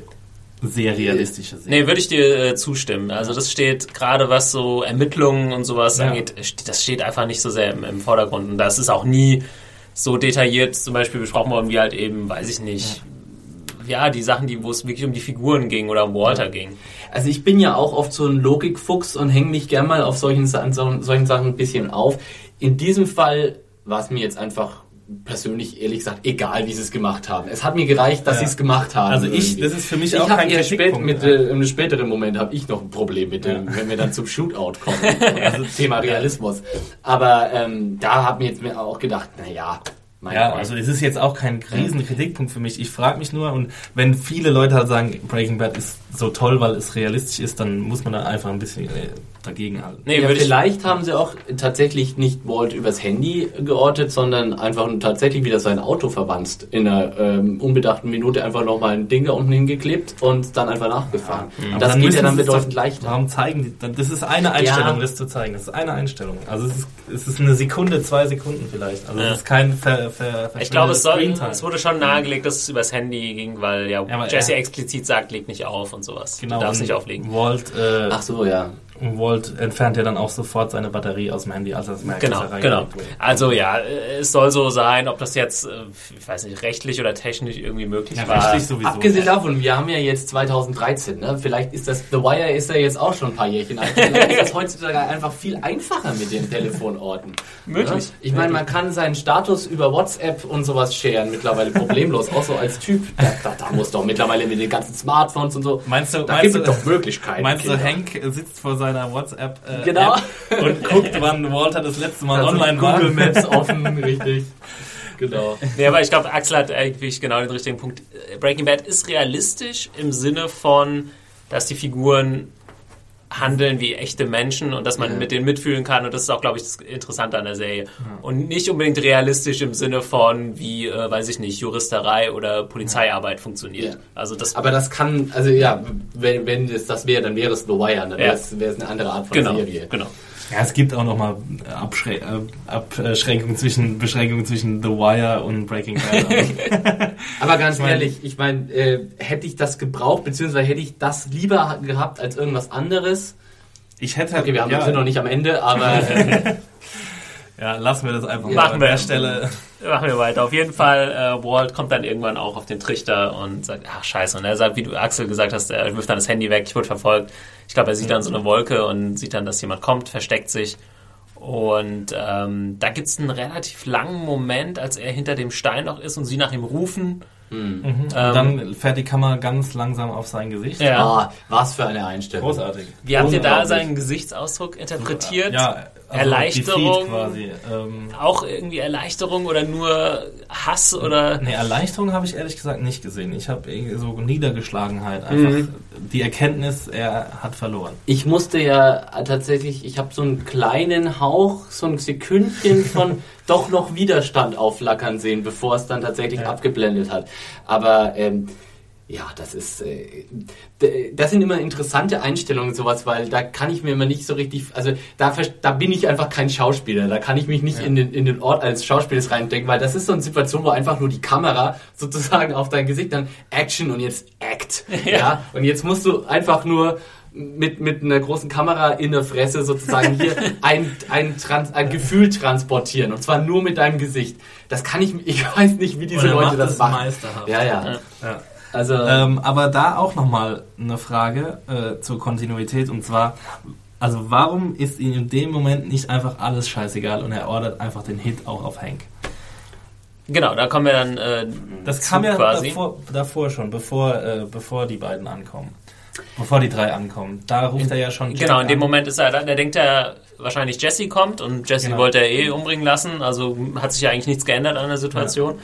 sehr realistische Serie. Nee, würde ich dir äh, zustimmen. Also das steht gerade was so Ermittlungen und sowas Ja. angeht, das steht einfach nicht so sehr im, im Vordergrund. Und das ist auch nie so detailliert zum Beispiel besprochen worden, wie halt eben, weiß ich nicht, ja, die Sachen, die, wo es wirklich um die Figuren ging oder um Walter ging. Also ich bin ja auch oft so ein Logikfuchs und hänge mich gern mal auf solchen, so, solchen Sachen ein bisschen auf. In diesem Fall war es mir jetzt einfach persönlich ehrlich gesagt egal, wie sie es gemacht haben. Es hat mir gereicht, dass Ja. sie es gemacht haben. Also ich- irgendwie. das ist für mich ich auch kein eher spät, mit ja. äh, einem späteren Moment habe ich noch ein Problem mit dem, wenn wir dann zum Shootout kommen. also Thema Realismus. Aber ähm, da habe mir jetzt mir auch gedacht, na ja, mein Ja, Gott. also es ist jetzt auch kein riesen Kritikpunkt für mich. Ich frage mich nur, und wenn viele Leute halt sagen, Breaking Bad ist so toll, weil es realistisch ist, dann muss man da einfach ein bisschen äh, dagegen halten. Nee, ja, vielleicht haben sie auch tatsächlich nicht Walt übers Handy geortet, sondern einfach nur tatsächlich wieder sein Auto verwandt. In einer ähm, unbedachten Minute einfach nochmal ein Ding da unten hingeklebt und dann einfach nachgefahren. Aber das dann geht ja dann bedeutend doch- leichter. Warum zeigen die? dann- Das ist eine Einstellung, Ja. das zu zeigen. Das ist eine Einstellung. Also es ist, es ist eine Sekunde, zwei Sekunden vielleicht. Also Ja. es ist kein ver, ver, ich glaube, es, soll, es wurde schon nahegelegt, dass es übers Handy ging, weil ja, Ja, Jesse explizit sagt, leg nicht auf und sowas. genau, du darfst nicht auflegen. Walt, äh, Ach so, ja. Und Walt entfernt ja dann auch sofort seine Batterie aus dem Handy, als er es merkt, Genau, dass er genau. Also ja, äh, es soll so sein, ob das jetzt, äh, ich weiß nicht, rechtlich oder technisch irgendwie möglich Ja, war. rechtlich sowieso. Abgesehen davon, wir haben ja jetzt 2013, ne? Vielleicht ist das, The Wire ist ja jetzt auch schon ein paar Jährchen alt. Vielleicht ist das heutzutage einfach viel einfacher mit den Telefonorten. Möglich. Ne? Ich meine, man kann seinen Status über WhatsApp und sowas sharen mittlerweile problemlos, auch so als Typ. Da, da, da muss doch mittlerweile mit den ganzen Smartphones und so. Meinst du, da meinst gibt du, es doch Möglichkeiten. Meinst du, Kinder. Hank sitzt vor seiner WhatsApp äh, Genau. App und guckt, wann Walter das letzte Mal Also online war? Google Maps offen, richtig. Genau. Nee, aber ich glaube, Axel hat eigentlich genau den richtigen Punkt. Breaking Bad ist realistisch im Sinne von, dass die Figuren handeln wie echte Menschen und dass man Ja. mit denen mitfühlen kann und das ist auch, glaube ich, das Interessante an der Serie. Und nicht unbedingt realistisch im Sinne von, wie, äh, weiß ich nicht, Juristerei oder Polizeiarbeit funktioniert. Ja. Also das Aber das kann, also ja, wenn, wenn es das wäre, dann wäre es The Wire, dann Ja. wäre es, wäre es eine andere Art von genau, Serie. genau. Ja, es gibt auch nochmal Abschrä äh, Abschränkungen zwischen, Beschränkungen zwischen The Wire und Breaking Bad. Aber ganz Ich mein- ehrlich, ich meine, äh, hätte ich das gebraucht, beziehungsweise hätte ich das lieber gehabt als irgendwas anderes? ich hätte Okay, wir haben ja, sind noch nicht am Ende, aber äh, ja, lassen wir das einfach Machen mal an wir. der Stelle. Machen wir weiter. Auf jeden Fall, äh, Walt kommt dann irgendwann auch auf den Trichter und sagt, ach scheiße. Und er sagt, wie du Axel gesagt hast, er wirft dann das Handy weg, ich wurde verfolgt. Ich glaube, er sieht dann so eine Wolke und sieht dann, dass jemand kommt, versteckt sich. Und ähm, da gibt es einen relativ langen Moment, als er hinter dem Stein noch ist und sie nach ihm rufen. Und Ähm, dann fährt die Kamera ganz langsam auf sein Gesicht. Ja. ah, was für eine Einstellung. Großartig. Wie habt ihr da seinen Gesichtsausdruck interpretiert? Ja, Erleichterung. defeat quasi. Ähm, Auch irgendwie Erleichterung oder nur Hass oder... Nee, Erleichterung habe ich ehrlich gesagt nicht gesehen. Ich habe irgendwie so Niedergeschlagenheit. Einfach die Erkenntnis, er hat verloren. Ich musste ja tatsächlich, ich habe so einen kleinen Hauch, so ein Sekündchen von doch noch Widerstand aufflackern sehen, bevor es dann tatsächlich abgeblendet hat. Aber ähm, ja, das ist, äh, das sind immer interessante Einstellungen sowas, weil da kann ich mir immer nicht so richtig, also da, da bin ich einfach kein Schauspieler, da kann ich mich nicht in, den, in den Ort als Schauspieler reindenken, weil das ist so eine Situation, wo einfach nur die Kamera sozusagen auf dein Gesicht dann Action und jetzt Act, ja, und jetzt musst du einfach nur mit, mit einer großen Kamera in der Fresse sozusagen hier ein, ein, Trans, ein Gefühl transportieren und zwar nur mit deinem Gesicht. Das kann ich, ich weiß nicht, wie diese Und er Leute das es machen. meisterhaft. Ja, ja. Ja. Also, Ähm, aber da auch nochmal eine Frage äh, zur Kontinuität und zwar, also warum ist ihm in dem Moment nicht einfach alles scheißegal und er ordert einfach den Hit auch auf Hank? Genau, da kommen wir dann äh, Das zu kam ja quasi. davor, davor schon, bevor, äh, bevor die beiden ankommen. Bevor die drei ankommen. Da ruft er ja schon Jack Genau, in dem an. Moment ist er, da der denkt er wahrscheinlich Jesse kommt und Jesse Genau. wollte er eh umbringen lassen, also hat sich ja eigentlich nichts geändert an der Situation.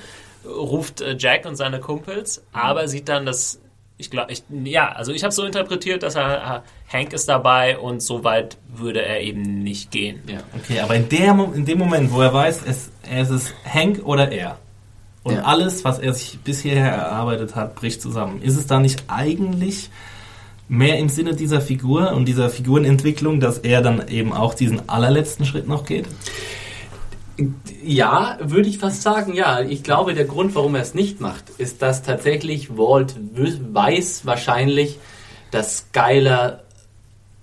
Ruft äh, Jack und seine Kumpels, aber sieht dann, dass ich glaube, ich, ja, also ich habe so interpretiert, dass er äh, Hank ist dabei und so weit würde er eben nicht gehen. ja. Okay, aber in, der, in dem Moment, wo er weiß, es, es ist Hank oder er und Ja. alles, was er sich bisher erarbeitet hat, bricht zusammen, ist es da nicht eigentlich mehr im Sinne dieser Figur und dieser Figurenentwicklung, dass er dann eben auch diesen allerletzten Schritt noch geht? Ja, würde ich fast sagen, ja. Ich glaube, der Grund, warum er es nicht macht, ist, dass tatsächlich Walt weiß wahrscheinlich, dass Skyler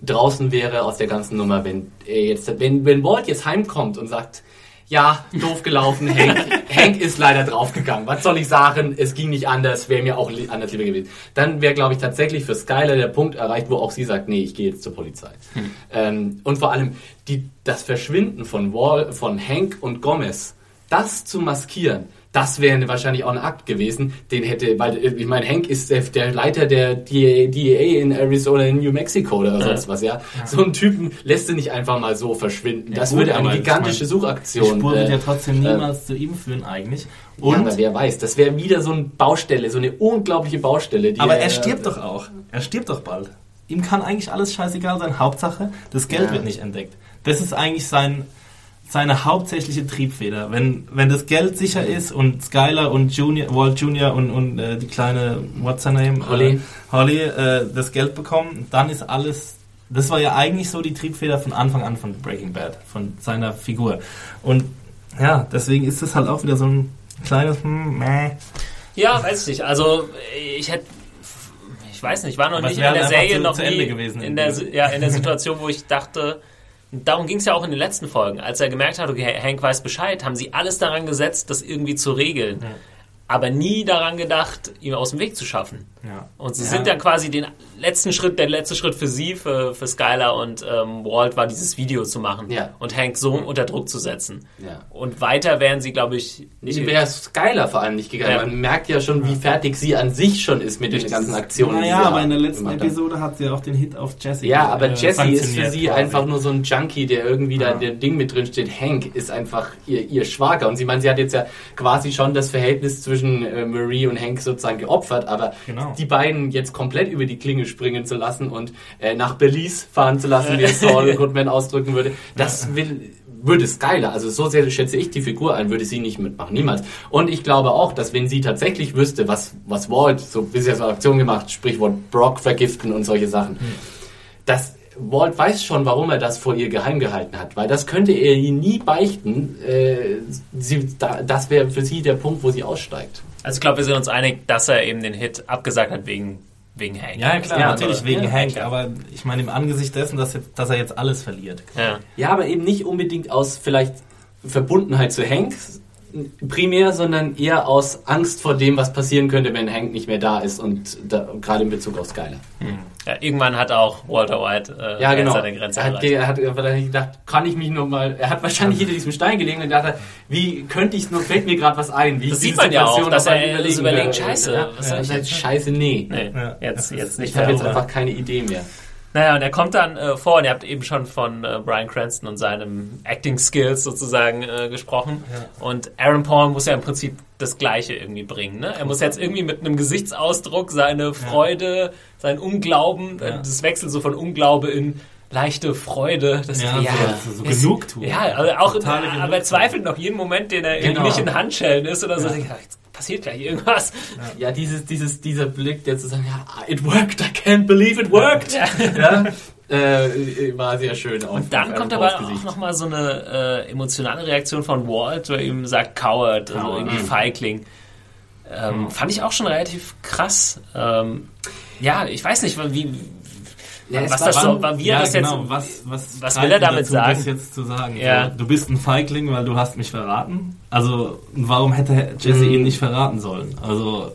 draußen wäre aus der ganzen Nummer, wenn er jetzt, wenn, wenn Walt jetzt heimkommt und sagt, ja, doof gelaufen, Hank, Hank ist leider draufgegangen. Was soll ich sagen? Es ging nicht anders, wäre mir auch anders lieber gewesen. Dann wäre, glaube ich, tatsächlich für Skyler der Punkt erreicht, wo auch sie sagt, nee, ich gehe jetzt zur Polizei. Ähm, und vor allem die, das Verschwinden von, Wall, von Hank und Gomez, das zu maskieren, das wäre wahrscheinlich auch ein Akt gewesen, den hätte, weil äh, ich meine, Hank ist der, der Leiter der DEA, DEA in Arizona, in New Mexico oder sonst was, ja. So einen Typen lässt du nicht einfach mal so verschwinden. das gut, würde eine aber ich gigantische mein, Suchaktion. Die Spur wird äh, ja trotzdem niemals zu ihm führen eigentlich. ja, Und, aber wer weiß, das wäre wieder so eine Baustelle, so eine unglaubliche Baustelle. Die aber äh, er stirbt doch auch. Er stirbt doch bald. Ihm kann eigentlich alles scheißegal sein. Hauptsache, das Geld Ja. wird nicht entdeckt. Das ist eigentlich sein, seine hauptsächliche Triebfeder. Wenn, wenn das Geld sicher ist und Skylar und Junior, Walt Junior und, und äh, die kleine, what's her name? Holly. Äh, Holly äh, das Geld bekommen, dann ist alles. Das war ja eigentlich so die Triebfeder von Anfang an von Breaking Bad, von seiner Figur. Und ja, deswegen ist es halt auch wieder so ein kleines hm, meh. Ja, weiß ich nicht. Also ich hätte, ich weiß nicht, ich war noch Aber nicht in der Serie zu- noch zu nie Ende gewesen in der, ja, in der Situation, wo ich dachte, darum ging es ja auch in den letzten Folgen, als er gemerkt hat, okay, Hank weiß Bescheid, haben sie alles daran gesetzt, das irgendwie zu regeln. Aber nie daran gedacht, ihm aus dem Weg zu schaffen. Ja. Und sie Ja. sind dann quasi den letzten Schritt, der letzte Schritt für sie, für, für Skylar und ähm, Walt war dieses Video zu machen Ja. und Hank so unter Druck zu setzen. Ja. Und weiter wären sie, glaube ich, nicht. Ich wäre Skyler vor allem nicht gegangen. Ja. Man merkt ja schon, wie fertig sie an sich schon ist mit den ganzen Aktionen. Naja, sie aber in der letzten. Episode hat sie auch den Hit auf Jesse. Ja, aber äh, Jesse ist für sie quasi. einfach nur so ein Junkie, der irgendwie da Ja. in dem Ding mit drin steht. Hank ist einfach ihr, ihr Schwager. Und sie meint, sie hat jetzt ja quasi schon das Verhältnis zwischen äh, Marie und Hank sozusagen geopfert, aber Genau. Die beiden jetzt komplett über die Klinge springen zu lassen und äh, nach Belize fahren zu lassen, wie es Saul Goodman ausdrücken würde, das will würde Skyler, also so sehr schätze ich die Figur ein, würde sie nicht mitmachen, niemals. Und ich glaube auch, dass wenn sie tatsächlich wüsste, was, was Walt so bisher so Aktion gemacht, Sprichwort Brock vergiften und solche Sachen, dass Walt weiß schon, warum er das vor ihr geheim gehalten hat, weil das könnte er ihr nie beichten. Äh, sie, da, das wäre für sie der Punkt, wo sie aussteigt. Also ich glaube, wir sind uns einig, dass er eben den Hit abgesagt hat wegen, wegen Hank. Ja, klar, Ja, natürlich aber- wegen ja, Hank, klar. aber ich meine im Angesicht dessen, dass, jetzt, dass er jetzt alles verliert. Ja. Ja, aber eben nicht unbedingt aus vielleicht Verbundenheit zu Hank primär, sondern eher aus Angst vor dem, was passieren könnte, wenn Hank nicht mehr da ist und da, gerade in Bezug auf Skyler. ja, irgendwann hat auch Walter White äh, Ja, genau. seine Grenze Er hat, erreicht. er hat wahrscheinlich gedacht, kann ich mich noch mal. Er hat wahrscheinlich hinter diesem Stein gelegen und gedacht, wie könnte ich es nur, fällt mir gerade was ein. Wie Das sieht man ja auch, dass noch er überlegen überlegt, scheiße, Ja, was ja, ich das jetzt scheiße, nee. Nee, Ja. jetzt, jetzt nicht Ich habe jetzt einfach keine Idee mehr. Naja, und er kommt dann äh, vor, und ihr habt eben schon von äh, Brian Cranston und seinem Acting Skills sozusagen äh, gesprochen. Und Aaron Paul muss ja im Prinzip das Gleiche irgendwie bringen. Ne? Er muss jetzt irgendwie mit einem Gesichtsausdruck seine Freude, sein Unglauben, äh, Ja. das Wechsel so von Unglaube in leichte Freude. Das Ja, ja, so, so Genugtuung. Ja, also auch, aber er zweifelt noch jeden Moment, den er irgendwie Genau. nicht in Handschellen ist oder so. Denkt, "Ah, Jetzt passiert gleich irgendwas. Ja, dieses, dieses, dieser Blick, der zu sagen, ja, it worked, I can't believe it worked. Ja. Äh, war sehr schön. Auf, Und dann kommt aber Pauls auch Gesicht. nochmal so eine äh, emotionale Reaktion von Walt, wo er ihm sagt Coward, also Coward. irgendwie Mhm. Feigling. Ähm, Fand ich auch schon relativ krass. Ähm, ja, ich weiß nicht, wie, Ja, was war das schon- so, wie er ja, das genau. jetzt. was, was, was treibt will er damit dazu, sagen? Das jetzt zu sagen. Ja. So, du bist ein Feigling, weil du hast mich verraten. Also warum hätte Jesse Mhm. ihn nicht verraten sollen? Also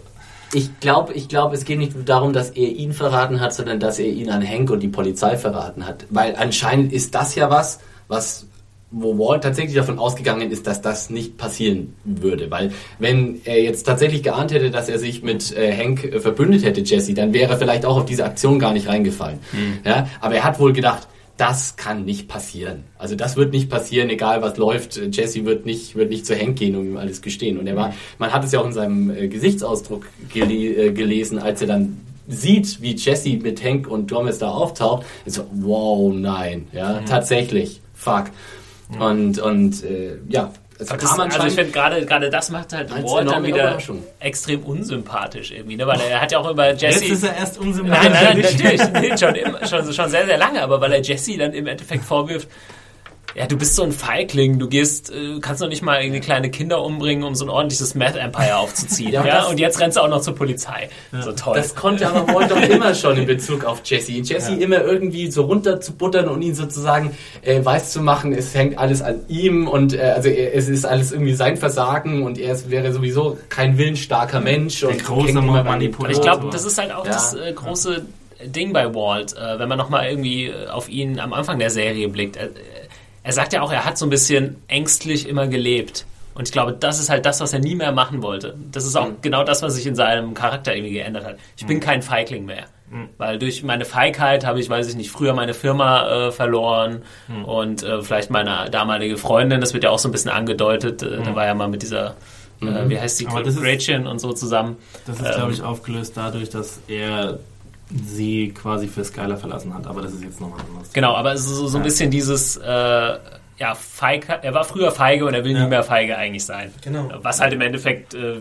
Ich glaube, ich glaub, es geht nicht darum, dass er ihn verraten hat, sondern dass er ihn an Hank und die Polizei verraten hat. Weil anscheinend ist das ja was, was wo Walt tatsächlich davon ausgegangen ist, dass das nicht passieren würde. Weil wenn er jetzt tatsächlich geahnt hätte, dass er sich mit äh, Hank äh, verbündet hätte, Jesse, dann wäre er vielleicht auch auf diese Aktion gar nicht reingefallen. Ja? Aber er hat wohl gedacht, das kann nicht passieren. Also das wird nicht passieren, egal was läuft. Jesse wird nicht, wird nicht zu Hank gehen und ihm alles gestehen. Und er war, man hat es ja auch in seinem äh, Gesichtsausdruck gele äh, gelesen, als er dann sieht, wie Jesse mit Hank und Gomez da auftaucht, ist so, wow, nein, ja, tatsächlich, fuck. Und, und, äh, ja, es Aber kam das, also ich finde gerade gerade das macht halt Als Walt dann enorme wieder extrem unsympathisch irgendwie, ne? Weil er hat ja auch über Jesse. jetzt ist er erst unsympathisch. Nein, nein, nein, natürlich, nee, schon, immer, schon, schon sehr, sehr lange, aber weil er Jesse dann im Endeffekt vorwirft, ja, du bist so ein Feigling, du gehst, äh, kannst noch nicht mal irgendwie kleine Kinder umbringen, um so ein ordentliches Meth-Empire aufzuziehen. Ja, ja, und jetzt rennst du auch noch zur Polizei. So toll. Das konnte aber Walt doch immer schon in Bezug auf Jesse. Jesse immer irgendwie so runterzubuttern und ihn sozusagen äh, weiß zu machen, es hängt alles an ihm und äh, also er, es ist alles irgendwie sein Versagen und er ist, wäre sowieso kein willensstarker Mensch. und große Manipulator. Und ich glaube, das ist halt auch Ja. das äh, große Ding bei Walt, äh, wenn man nochmal irgendwie äh, auf ihn am Anfang der Serie blickt. Er, sagt ja auch, er hat so ein bisschen ängstlich immer gelebt. Und ich glaube, das ist halt das, was er nie mehr machen wollte. Das ist auch genau das, was sich in seinem Charakter irgendwie geändert hat. Ich bin kein Feigling mehr. Weil durch meine Feigheit habe ich, weiß ich nicht, früher meine Firma äh, verloren und äh, vielleicht meine damalige Freundin, das wird ja auch so ein bisschen angedeutet. Äh, Da war ja mal mit dieser, äh, wie heißt die, Aber das ist- Gretchen und so zusammen. Das ist, Ähm, glaube ich, aufgelöst dadurch, dass er sie quasi für Skylar verlassen hat. Aber das ist jetzt nochmal anders. Genau, aber es ist so, so ein bisschen dieses, äh, ja, feige, er war früher feige und er will Ja. nie mehr feige eigentlich sein. Genau. Was halt im Endeffekt äh,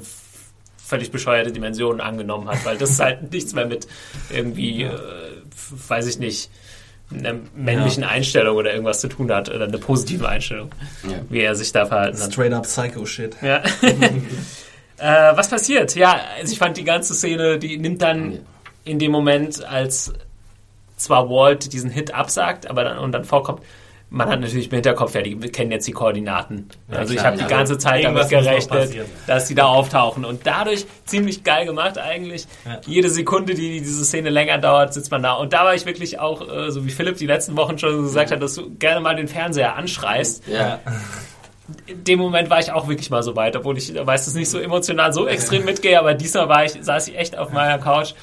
völlig bescheuerte Dimensionen angenommen hat, weil das halt nichts mehr mit irgendwie, äh, f- weiß ich nicht, einer männlichen Einstellung oder irgendwas zu tun hat oder eine positive Einstellung, Ja. wie er sich da verhalten hat. Straight up Psycho-Shit. Ja. äh, was passiert? Ja, also ich fand die ganze Szene, die nimmt dann in dem Moment, als zwar Walt diesen Hit absagt, aber dann und dann vorkommt, man hat natürlich im Hinterkopf, ja, die kennen jetzt die Koordinaten. Ja, also ich klar, habe die ja. ganze Zeit damit gerechnet, dass die da auftauchen. Und dadurch ziemlich geil gemacht eigentlich. Ja. Jede Sekunde, die diese Szene länger dauert, sitzt man da. Und da war ich wirklich auch, äh, so wie Philipp die letzten Wochen schon gesagt hat, dass du gerne mal den Fernseher anschreist. Ja. In dem Moment war ich auch wirklich mal so weit, obwohl ich meistens nicht so emotional so extrem mitgehe, aber diesmal war ich, saß ich echt auf meiner Couch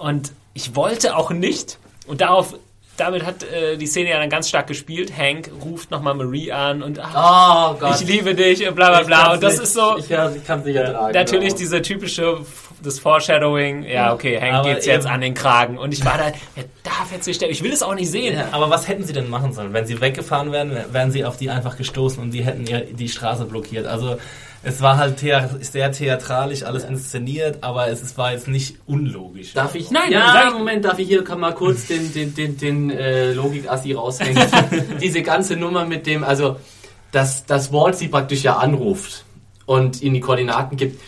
und ich wollte auch nicht. Und darauf, damit hat äh, die Szene ja dann ganz stark gespielt. Hank ruft nochmal Marie an und ach, Oh ich liebe dich und bla bla bla. Und das nicht- ist so, Ich, ich kann es nicht ertragen. natürlich genau. diese typische, das Foreshadowing, ja okay, Hank Aber geht's jetzt eben- an den Kragen. Und ich war da, wer darf jetzt nicht sterben? Ich will es auch nicht sehen. Ja. Aber was hätten sie denn machen sollen? Wenn sie weggefahren wären, wären sie auf die einfach gestoßen und die hätten ihr die Straße blockiert. Also es war halt thea sehr theatralisch, alles inszeniert, aber es, es war jetzt nicht unlogisch. Darf ich? Nein, ja, sag ich- Moment, darf ich hier kann mal kurz den, den, den, den äh, Logik-Assi raushängen. Diese ganze Nummer mit dem, also, dass, dass Walt sie praktisch ja anruft und ihnen die Koordinaten gibt.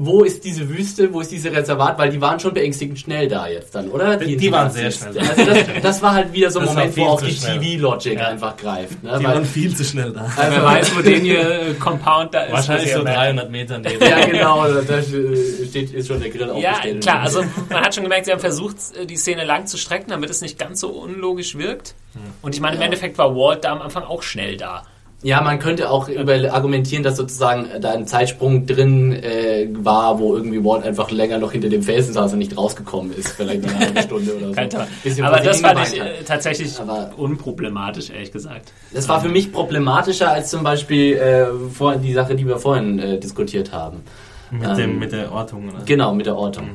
Wo ist diese Wüste, wo ist diese Reservat? Weil die waren schon beängstigend schnell da jetzt dann, oder? Die- die waren sehr schnell da. Also das, das war halt wieder so ein Das Moment, wo auch die. TV-Logic Ja. einfach greift. Ne? die Weil, waren viel zu schnell da. Wer also, weiß, wo den hier äh, Compound da ist. Wahrscheinlich so merkt. 300 Meter neben. ja, genau, da äh, steht, ist schon der Grill Ja, aufgestellt. klar, also man hat schon gemerkt, sie haben versucht, äh, die Szene lang zu strecken, damit es nicht ganz so unlogisch wirkt. Und ich meine, im Endeffekt war Walt da am Anfang auch schnell da. Ja, man könnte auch über argumentieren, dass sozusagen da ein Zeitsprung drin äh, war, wo irgendwie Walt einfach länger noch hinter dem Felsen saß und nicht rausgekommen ist, vielleicht eine halbe Stunde oder so. Bisschen Aber das fand ich hat. äh, tatsächlich Aber- unproblematisch, ehrlich gesagt. Das war für mich problematischer als zum Beispiel äh, vor, die Sache, die wir vorhin äh, diskutiert haben. Mit, Ähm, dem, mit der Ortung. Oder? Genau, mit der Ortung.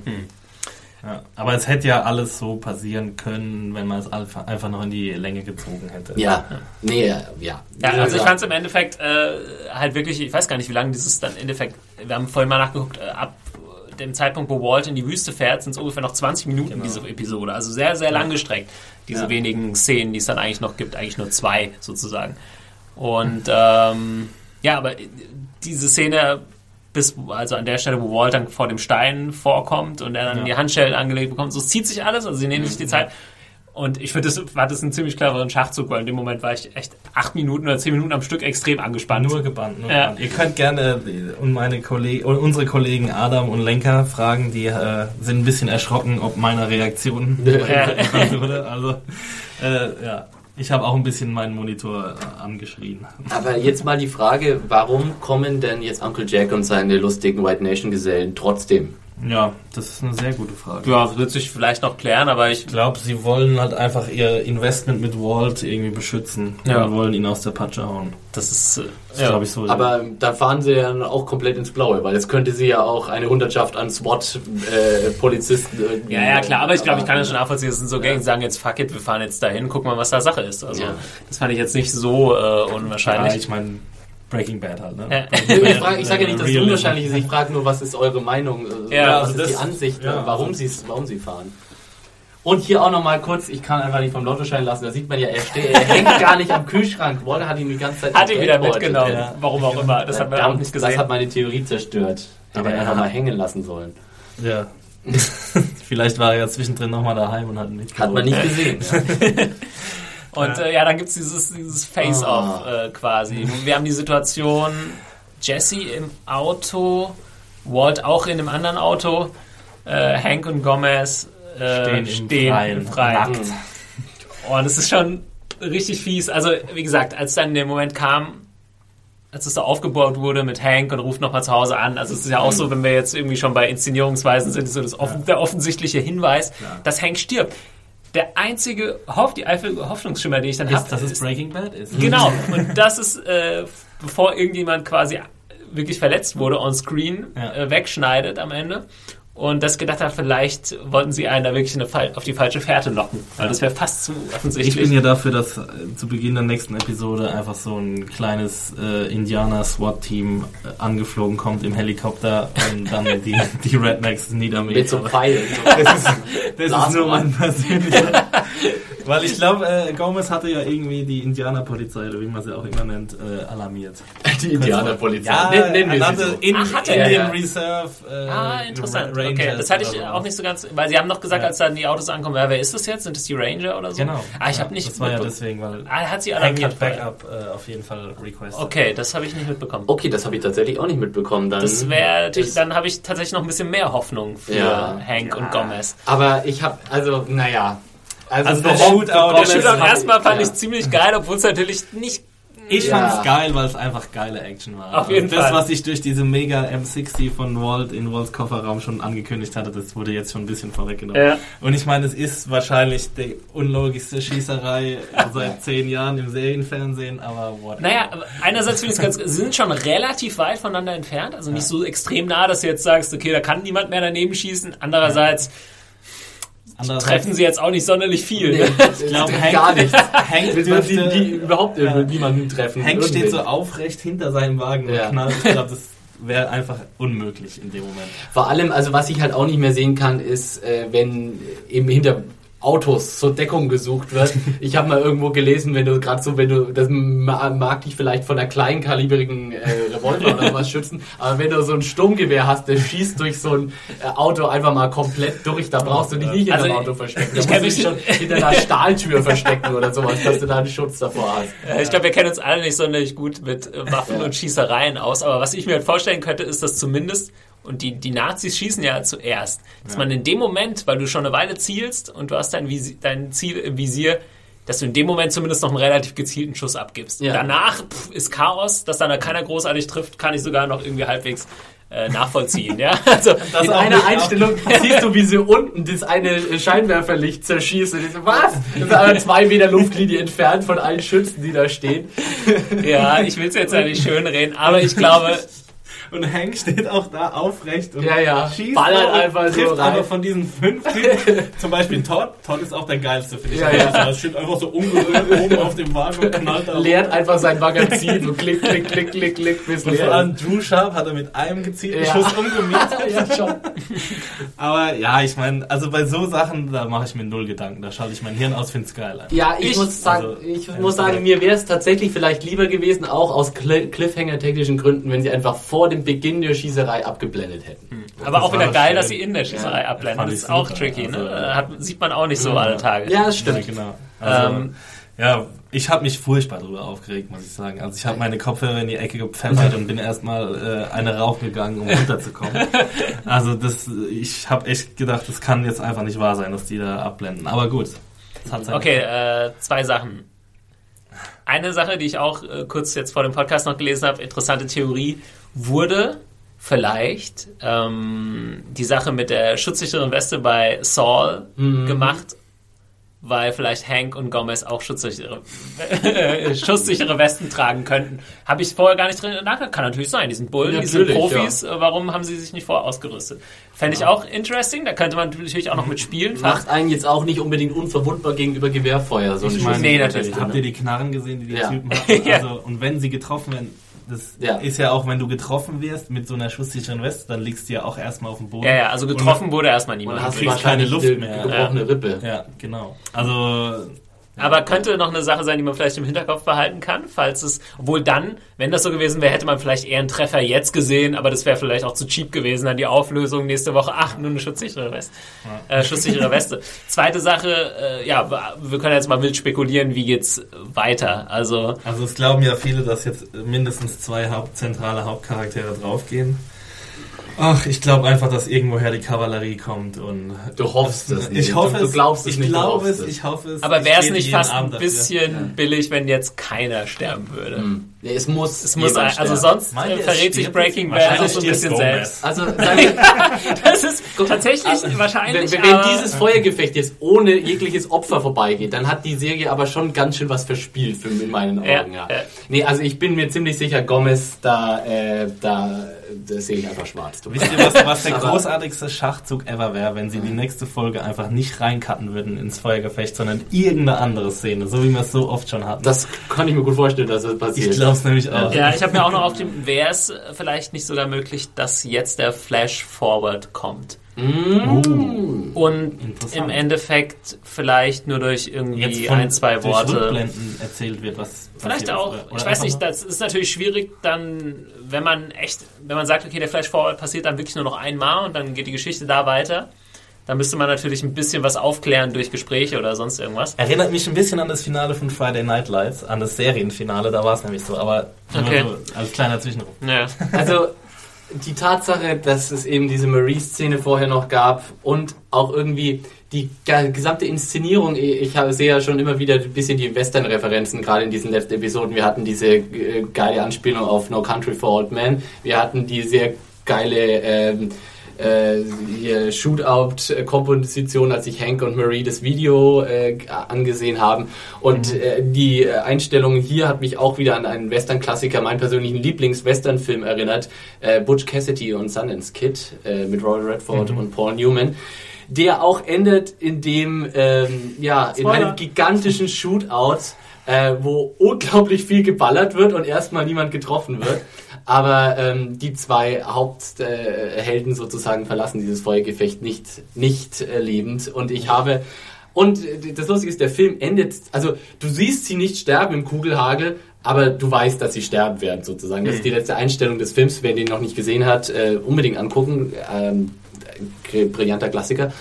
Ja. Aber es hätte ja alles so passieren können, wenn man es einfach noch in die Länge gezogen hätte. Ja, nee, ja. ja. Also ich fand es im Endeffekt äh, halt wirklich, ich weiß gar nicht, wie lange dieses dann im Endeffekt, wir haben vorhin mal nachgeguckt, äh, ab dem Zeitpunkt, wo Walt in die Wüste fährt, sind es ungefähr noch 20 Minuten Genau. diese Episode. Also sehr, sehr lang gestreckt. Diese Ja. wenigen Szenen, die es dann eigentlich noch gibt, eigentlich nur zwei sozusagen. Und ähm, ja, aber diese Szene bis, also an der Stelle, wo Walt dann vor dem Stein vorkommt und er dann Ja. die Handschellen angelegt bekommt, so zieht sich alles, also sie nehmen sich die Zeit. Und ich finde, das war das ein ziemlich cleveren Schachzug, weil in dem Moment war ich echt acht Minuten oder zehn Minuten am Stück extrem angespannt. Nur gebannt, nur Ja. gebannt. Ihr könnt gerne äh, und meine Kollegen, unsere Kollegen Adam und Lenker fragen, die äh, sind ein bisschen erschrocken, ob meiner Reaktion Ja. Also äh, ja, ich habe auch ein bisschen meinen Monitor äh, angeschrien. Aber jetzt mal die Frage, warum kommen denn jetzt Uncle Jack und seine lustigen White Nation Gesellen trotzdem? Ja, das ist eine sehr gute Frage. Ja, wird sich vielleicht noch klären, aber ich Ich glaube, sie wollen halt einfach ihr Investment mit Walt irgendwie beschützen Ja. und wollen ihn aus der Patsche hauen. das ist, äh, Das ja. glaube ich so. Aber da fahren sie ja auch komplett ins Blaue, weil es könnte sie ja auch eine Hundertschaft an SWAT-Polizisten irgendwie. Ja, ja, klar, aber ich glaube, ich kann das schon nachvollziehen. Das sind so Gangs, die sagen jetzt, fuck it, wir fahren jetzt dahin, gucken mal, was da Sache ist. Also, Ja. das fand ich jetzt nicht so äh, ja, unwahrscheinlich. ich meine, Breaking Bad halt, ne? Ja. Ich, frage, ich sage ja nicht, dass es unwahrscheinlich ist, ich frage nur, was ist eure Meinung, äh, Ja, was also ist die Ansicht, ja, warum, also- sie warum sie fahren. Und hier auch nochmal kurz, ich kann einfach nicht vom Lottoschein lassen, da sieht man ja, er, steht, er hängt gar nicht am Kühlschrank. Waller hat ihn die ganze Zeit Hat ihn wieder mitgenommen. Ja. warum auch immer. Das hat man auch das hat meine Theorie zerstört. Aber Ja. er einfach mal hängen lassen sollen. Ja. Vielleicht war er ja zwischendrin nochmal daheim und hat ihn mitgeholt. Hat man nicht gesehen. Ja. Und äh, ja, dann gibt's dieses, dieses Face-Off Ah. äh, quasi. Wir haben die Situation, Jesse im Auto, Walt auch in einem anderen Auto, äh, Hank und Gomez äh, Stehen stehen, im Freien, Freien. nackt. Oh, das ist schon richtig fies. Also, wie gesagt, als dann der Moment kam, als es da aufgebaut wurde mit Hank und ruft nochmal zu Hause an. Also es ist ja auch so, wenn wir jetzt irgendwie schon bei Inszenierungsweisen sind, so das offen, der offensichtliche Hinweis, dass Hank stirbt. Der einzige Hoff, die Hoffnungsschimmer, den ich dann habe, dass es Breaking Bad ist. Genau, und das ist, äh, bevor irgendjemand quasi wirklich verletzt wurde on screen, Ja. äh, wegschneidet am Ende. Und das gedacht hat, vielleicht wollten sie einen da wirklich auf die falsche Fährte locken. Weil das wäre fast zu Ich offensichtlich. bin ja dafür, dass äh, zu Beginn der nächsten Episode einfach so ein kleines äh, Indianer-SWAT-Team äh, angeflogen kommt im Helikopter und dann die, die Rednecks niedermäht. Mit so Pfeilen. das ist, das ist nur mein persönlicher. Weil ich glaube, äh, Gomez hatte ja irgendwie die Indianerpolizei, oder wie man sie auch immer nennt, äh, alarmiert. Die Indianerpolizei. Ja, Nennen- nennen wir er so. in, Ach, hat er, Indian ja. Reserve. Äh, Ah, interessant. Rangers Okay, das hatte ich so. auch nicht so ganz, weil sie haben noch gesagt, Ja. als dann die Autos ankommen, ja, wer ist das jetzt? Sind das die Ranger oder so? Genau. Ah, ich Ja, habe nicht Das war ja deswegen, weil Ah, hat sie Hank alarmiert hat. Backup äh, auf jeden Fall requested. Okay, das habe ich nicht mitbekommen. Okay, das habe ich tatsächlich auch nicht mitbekommen. Dann Das wäre dann habe ich tatsächlich noch ein bisschen mehr Hoffnung für Ja. Hank und Gomez. Aber ich habe, also, naja. Also, Also der Shootout- Der Shootout erstmal fand ja. ich ziemlich geil, obwohl es natürlich nicht. Ich Ja. fand's geil, weil es einfach geile Action war. Auf jeden also das, Fall. was ich durch diese mega M60 von Walt in Walts Kofferraum schon angekündigt hatte, das wurde jetzt schon ein bisschen vorweggenommen. Ja. Und ich meine, es ist wahrscheinlich die unlogischste Schießerei seit zehn Jahren im Serienfernsehen, aber what? Naja, einerseits finde ich es ganz, sie sind schon relativ weit voneinander entfernt, also nicht so extrem nah, dass du jetzt sagst, okay, da kann niemand mehr daneben schießen. Andererseits Andererseits- treffen sie jetzt auch nicht sonderlich viel. Nee, ne? ich glaub, glaube, Hank- gar nichts. Hank Will man die, die überhaupt Ja. niemanden treffen. Hank steht so aufrecht hinter seinem Wagen Ja. und knallt. Ich glaube, das wäre einfach unmöglich in dem Moment. Vor allem, also was ich halt auch nicht mehr sehen kann, ist, äh, wenn eben hinter Autos zur Deckung gesucht wird. Ich habe mal irgendwo gelesen, wenn du gerade so, wenn du, das ma- mag dich vielleicht von einer kleinkalibrigen äh, Revolver oder was schützen, aber wenn du so ein Sturmgewehr hast, der schießt durch so ein äh, Auto einfach mal komplett durch, da brauchst du dich nicht in Also, einem Auto verstecken. Da ich musst dich mich- schon hinter einer Stahltür verstecken oder sowas, dass du da einen Schutz davor hast. Äh, Ich glaube, wir kennen uns alle nicht sonderlich gut mit äh, Waffen Ja. und Schießereien aus, aber was ich mir halt vorstellen könnte, ist, dass zumindest, und die, die Nazis schießen ja zuerst, dass man in dem Moment, weil du schon eine Weile zielst und du hast dein, Visi dein Ziel im Visier, dass du in dem Moment zumindest noch einen relativ gezielten Schuss abgibst. Ja. Danach pff, ist Chaos, dass dann da keiner großartig trifft, kann ich sogar noch irgendwie halbwegs äh, nachvollziehen. ja? also, Das in einer Einstellung siehst du, wie sie unten das eine Scheinwerferlicht zerschießt. Und ich so, was? Das ist aber zwei Meter Luftlinie entfernt von allen Schützen, die da stehen. ja, ich will es jetzt ja nicht schön reden, aber ich glaube, Und Hank steht auch da aufrecht und Ja, ja. schießt Ballert und einfach so trifft rein. einfach von diesen fünf Typen. Zum Beispiel Todd. Todd ist auch der geilste, finde ich. Ja, ja. Er steht einfach so ungerührt oben auf dem Wagen und knallt da Leert einfach sein Magazin. So klick, klick, klick, klick, klick, bis Und vor leer allem Drew Sharp hat er mit einem gezielten Ja. Schuss umgemiet. ist. Ja, schon. Aber ja, ich meine, also bei so Sachen, da mache ich mir null Gedanken. Da schalte ich mein Hirn aus, finde es geil. einfach. Ja, ich, Ich- muss sagen, also, ich muss sagen, mir wäre es tatsächlich vielleicht lieber gewesen, auch aus Cl Cliffhanger-technischen Gründen, wenn sie einfach vor dem Beginn der Schießerei abgeblendet hätten. aber auch war wieder geil, schön. dass sie in der Schießerei Ja, abblenden. Das ist auch super. tricky, Also, ne? Hat, sieht man auch nicht so alle Tage. Ja, das stimmt. Ja, genau. Also, Ähm, ja, ich habe mich furchtbar darüber aufgeregt, muss ich sagen. Also ich habe meine Kopfhörer in die Ecke gepfeffert und bin erstmal äh, eine rauchen gegangen, um runterzukommen. Also das, ich habe echt gedacht, das kann jetzt einfach nicht wahr sein, dass die da abblenden. Aber gut. Das Okay, äh, zwei Sachen. Eine Sache, die ich auch äh, kurz jetzt vor dem Podcast noch gelesen habe, interessante Theorie, wurde vielleicht ähm, die Sache mit der schutzsicheren Weste bei Saul gemacht, weil vielleicht Hank und Gomez auch schutzsichere, schusssichere Westen tragen könnten. Habe ich vorher gar nicht drin nachgedacht. Kann natürlich sein, die sind Bullen, die sind Profis, äh, warum haben sie sich nicht vorher ausgerüstet? Fände ich auch interesting, da könnte man natürlich auch noch mitspielen. Macht einen jetzt auch nicht unbedingt unverwundbar gegenüber Gewehrfeuer. So Ich eine meine, Nee, natürlich. habt ihr die Knarren gesehen, die die Ja. Typen hatten? Ja. Also, und wenn sie getroffen werden, das Ja. ist ja auch, wenn du getroffen wirst mit so einer schusssicheren Weste, dann liegst du ja auch erstmal auf dem Boden. Ja, ja, also getroffen wurde erstmal Und niemand. hast kriegst wahrscheinlich keine Luft mehr. gebrochene Rippe. Ja, genau. Also Aber könnte noch eine Sache sein, die man vielleicht im Hinterkopf behalten kann, falls es, obwohl dann, wenn das so gewesen wäre, hätte man vielleicht eher einen Treffer jetzt gesehen, aber das wäre vielleicht auch zu cheap gewesen, dann die Auflösung nächste Woche, ach, nur eine schutzsichere Weste. Äh, schusssichere Weste. Zweite Sache, äh, ja, wir können jetzt mal wild spekulieren, wie geht's weiter. Also, Also es glauben ja viele, dass jetzt mindestens zwei Haupt zentrale Hauptcharaktere draufgehen. Ach, ich glaube einfach, dass irgendwoher die Kavallerie kommt und Du hoffst es nicht. ich hoffe Du es. glaubst es ich nicht, du glaube es. Ich hoffe es. aber wäre es nicht fast ein Abend dafür. bisschen billig, wenn jetzt keiner sterben würde? Nee, es muss. Es muss, also sterben. sonst Meint äh, verrät sich? Breaking Bad Wahrscheinlich auch so ein bisschen selbst. Also, wir, Das ist tatsächlich wahrscheinlich, wenn, wenn aber- dieses Feuergefecht jetzt ohne jegliches Opfer vorbeigeht, dann hat die Serie aber schon ganz schön was verspielt für, in meinen Augen. Ja, Ja, ja. Nee, also ich bin mir ziemlich sicher, Gomez, da, äh, da, da sehe ich einfach schwarz. Wisst ihr, was, was der großartigste Schachzug ever wäre, wenn sie die nächste Folge einfach nicht reincutten würden ins Feuergefecht, sondern irgendeine andere Szene, so wie wir es so oft schon hatten. Das kann ich mir gut vorstellen, dass das passiert. ich glaube es nämlich auch. Ja, ich habe mir auch noch auf dem, wäre es vielleicht nicht sogar möglich, dass jetzt der Flash Forward kommt. Mm. Und Interessant. im Endeffekt vielleicht nur durch irgendwie Jetzt von, ein, zwei durch Worte. Rückblenden erzählt wird, was Vielleicht auch. Oder- ich weiß nicht, das ist natürlich schwierig dann, wenn man echt, wenn man sagt, okay, der Flash Forward passiert dann wirklich nur noch einmal und dann geht die Geschichte da weiter, dann müsste man natürlich ein bisschen was aufklären durch Gespräche oder sonst irgendwas. Erinnert mich ein bisschen an das Finale von Friday Night Lights, an das Serienfinale, da war es nämlich so, aber nur Okay. so als kleiner Zwischenruf. Naja. Also die Tatsache, dass es eben diese Marie-Szene vorher noch gab und auch irgendwie die gesamte Inszenierung, ich sehe ja schon immer wieder ein bisschen die Western-Referenzen, gerade in diesen letzten Episoden. Wir hatten diese äh, geile Anspielung auf No Country for Old Men. Wir hatten die sehr geile ähm, äh, hier Shootout-Komposition, als sich Hank und Marie das Video äh, angesehen haben. Und äh, die äh, Einstellung hier hat mich auch wieder an einen Western-Klassiker, meinen persönlichen Lieblings-Western-Film erinnert, äh, Butch Cassidy und Sundance Kid äh, mit Roy Redford und Paul Newman. Der auch endet in dem, ähm, ja, in einem gigantischen Shootout, äh, wo unglaublich viel geballert wird und erstmal niemand getroffen wird. Aber ähm, die zwei Haupthelden äh, sozusagen verlassen dieses Feuergefecht nicht, nicht äh, lebend. Und ich habe. Und äh, das Lustige ist, der Film endet. Also, du siehst sie nicht sterben im Kugelhagel, aber du weißt, dass sie sterben werden, sozusagen. Das ist die letzte Einstellung des Films. Wer den noch nicht gesehen hat, äh, unbedingt angucken. Ähm, äh, brillanter Klassiker.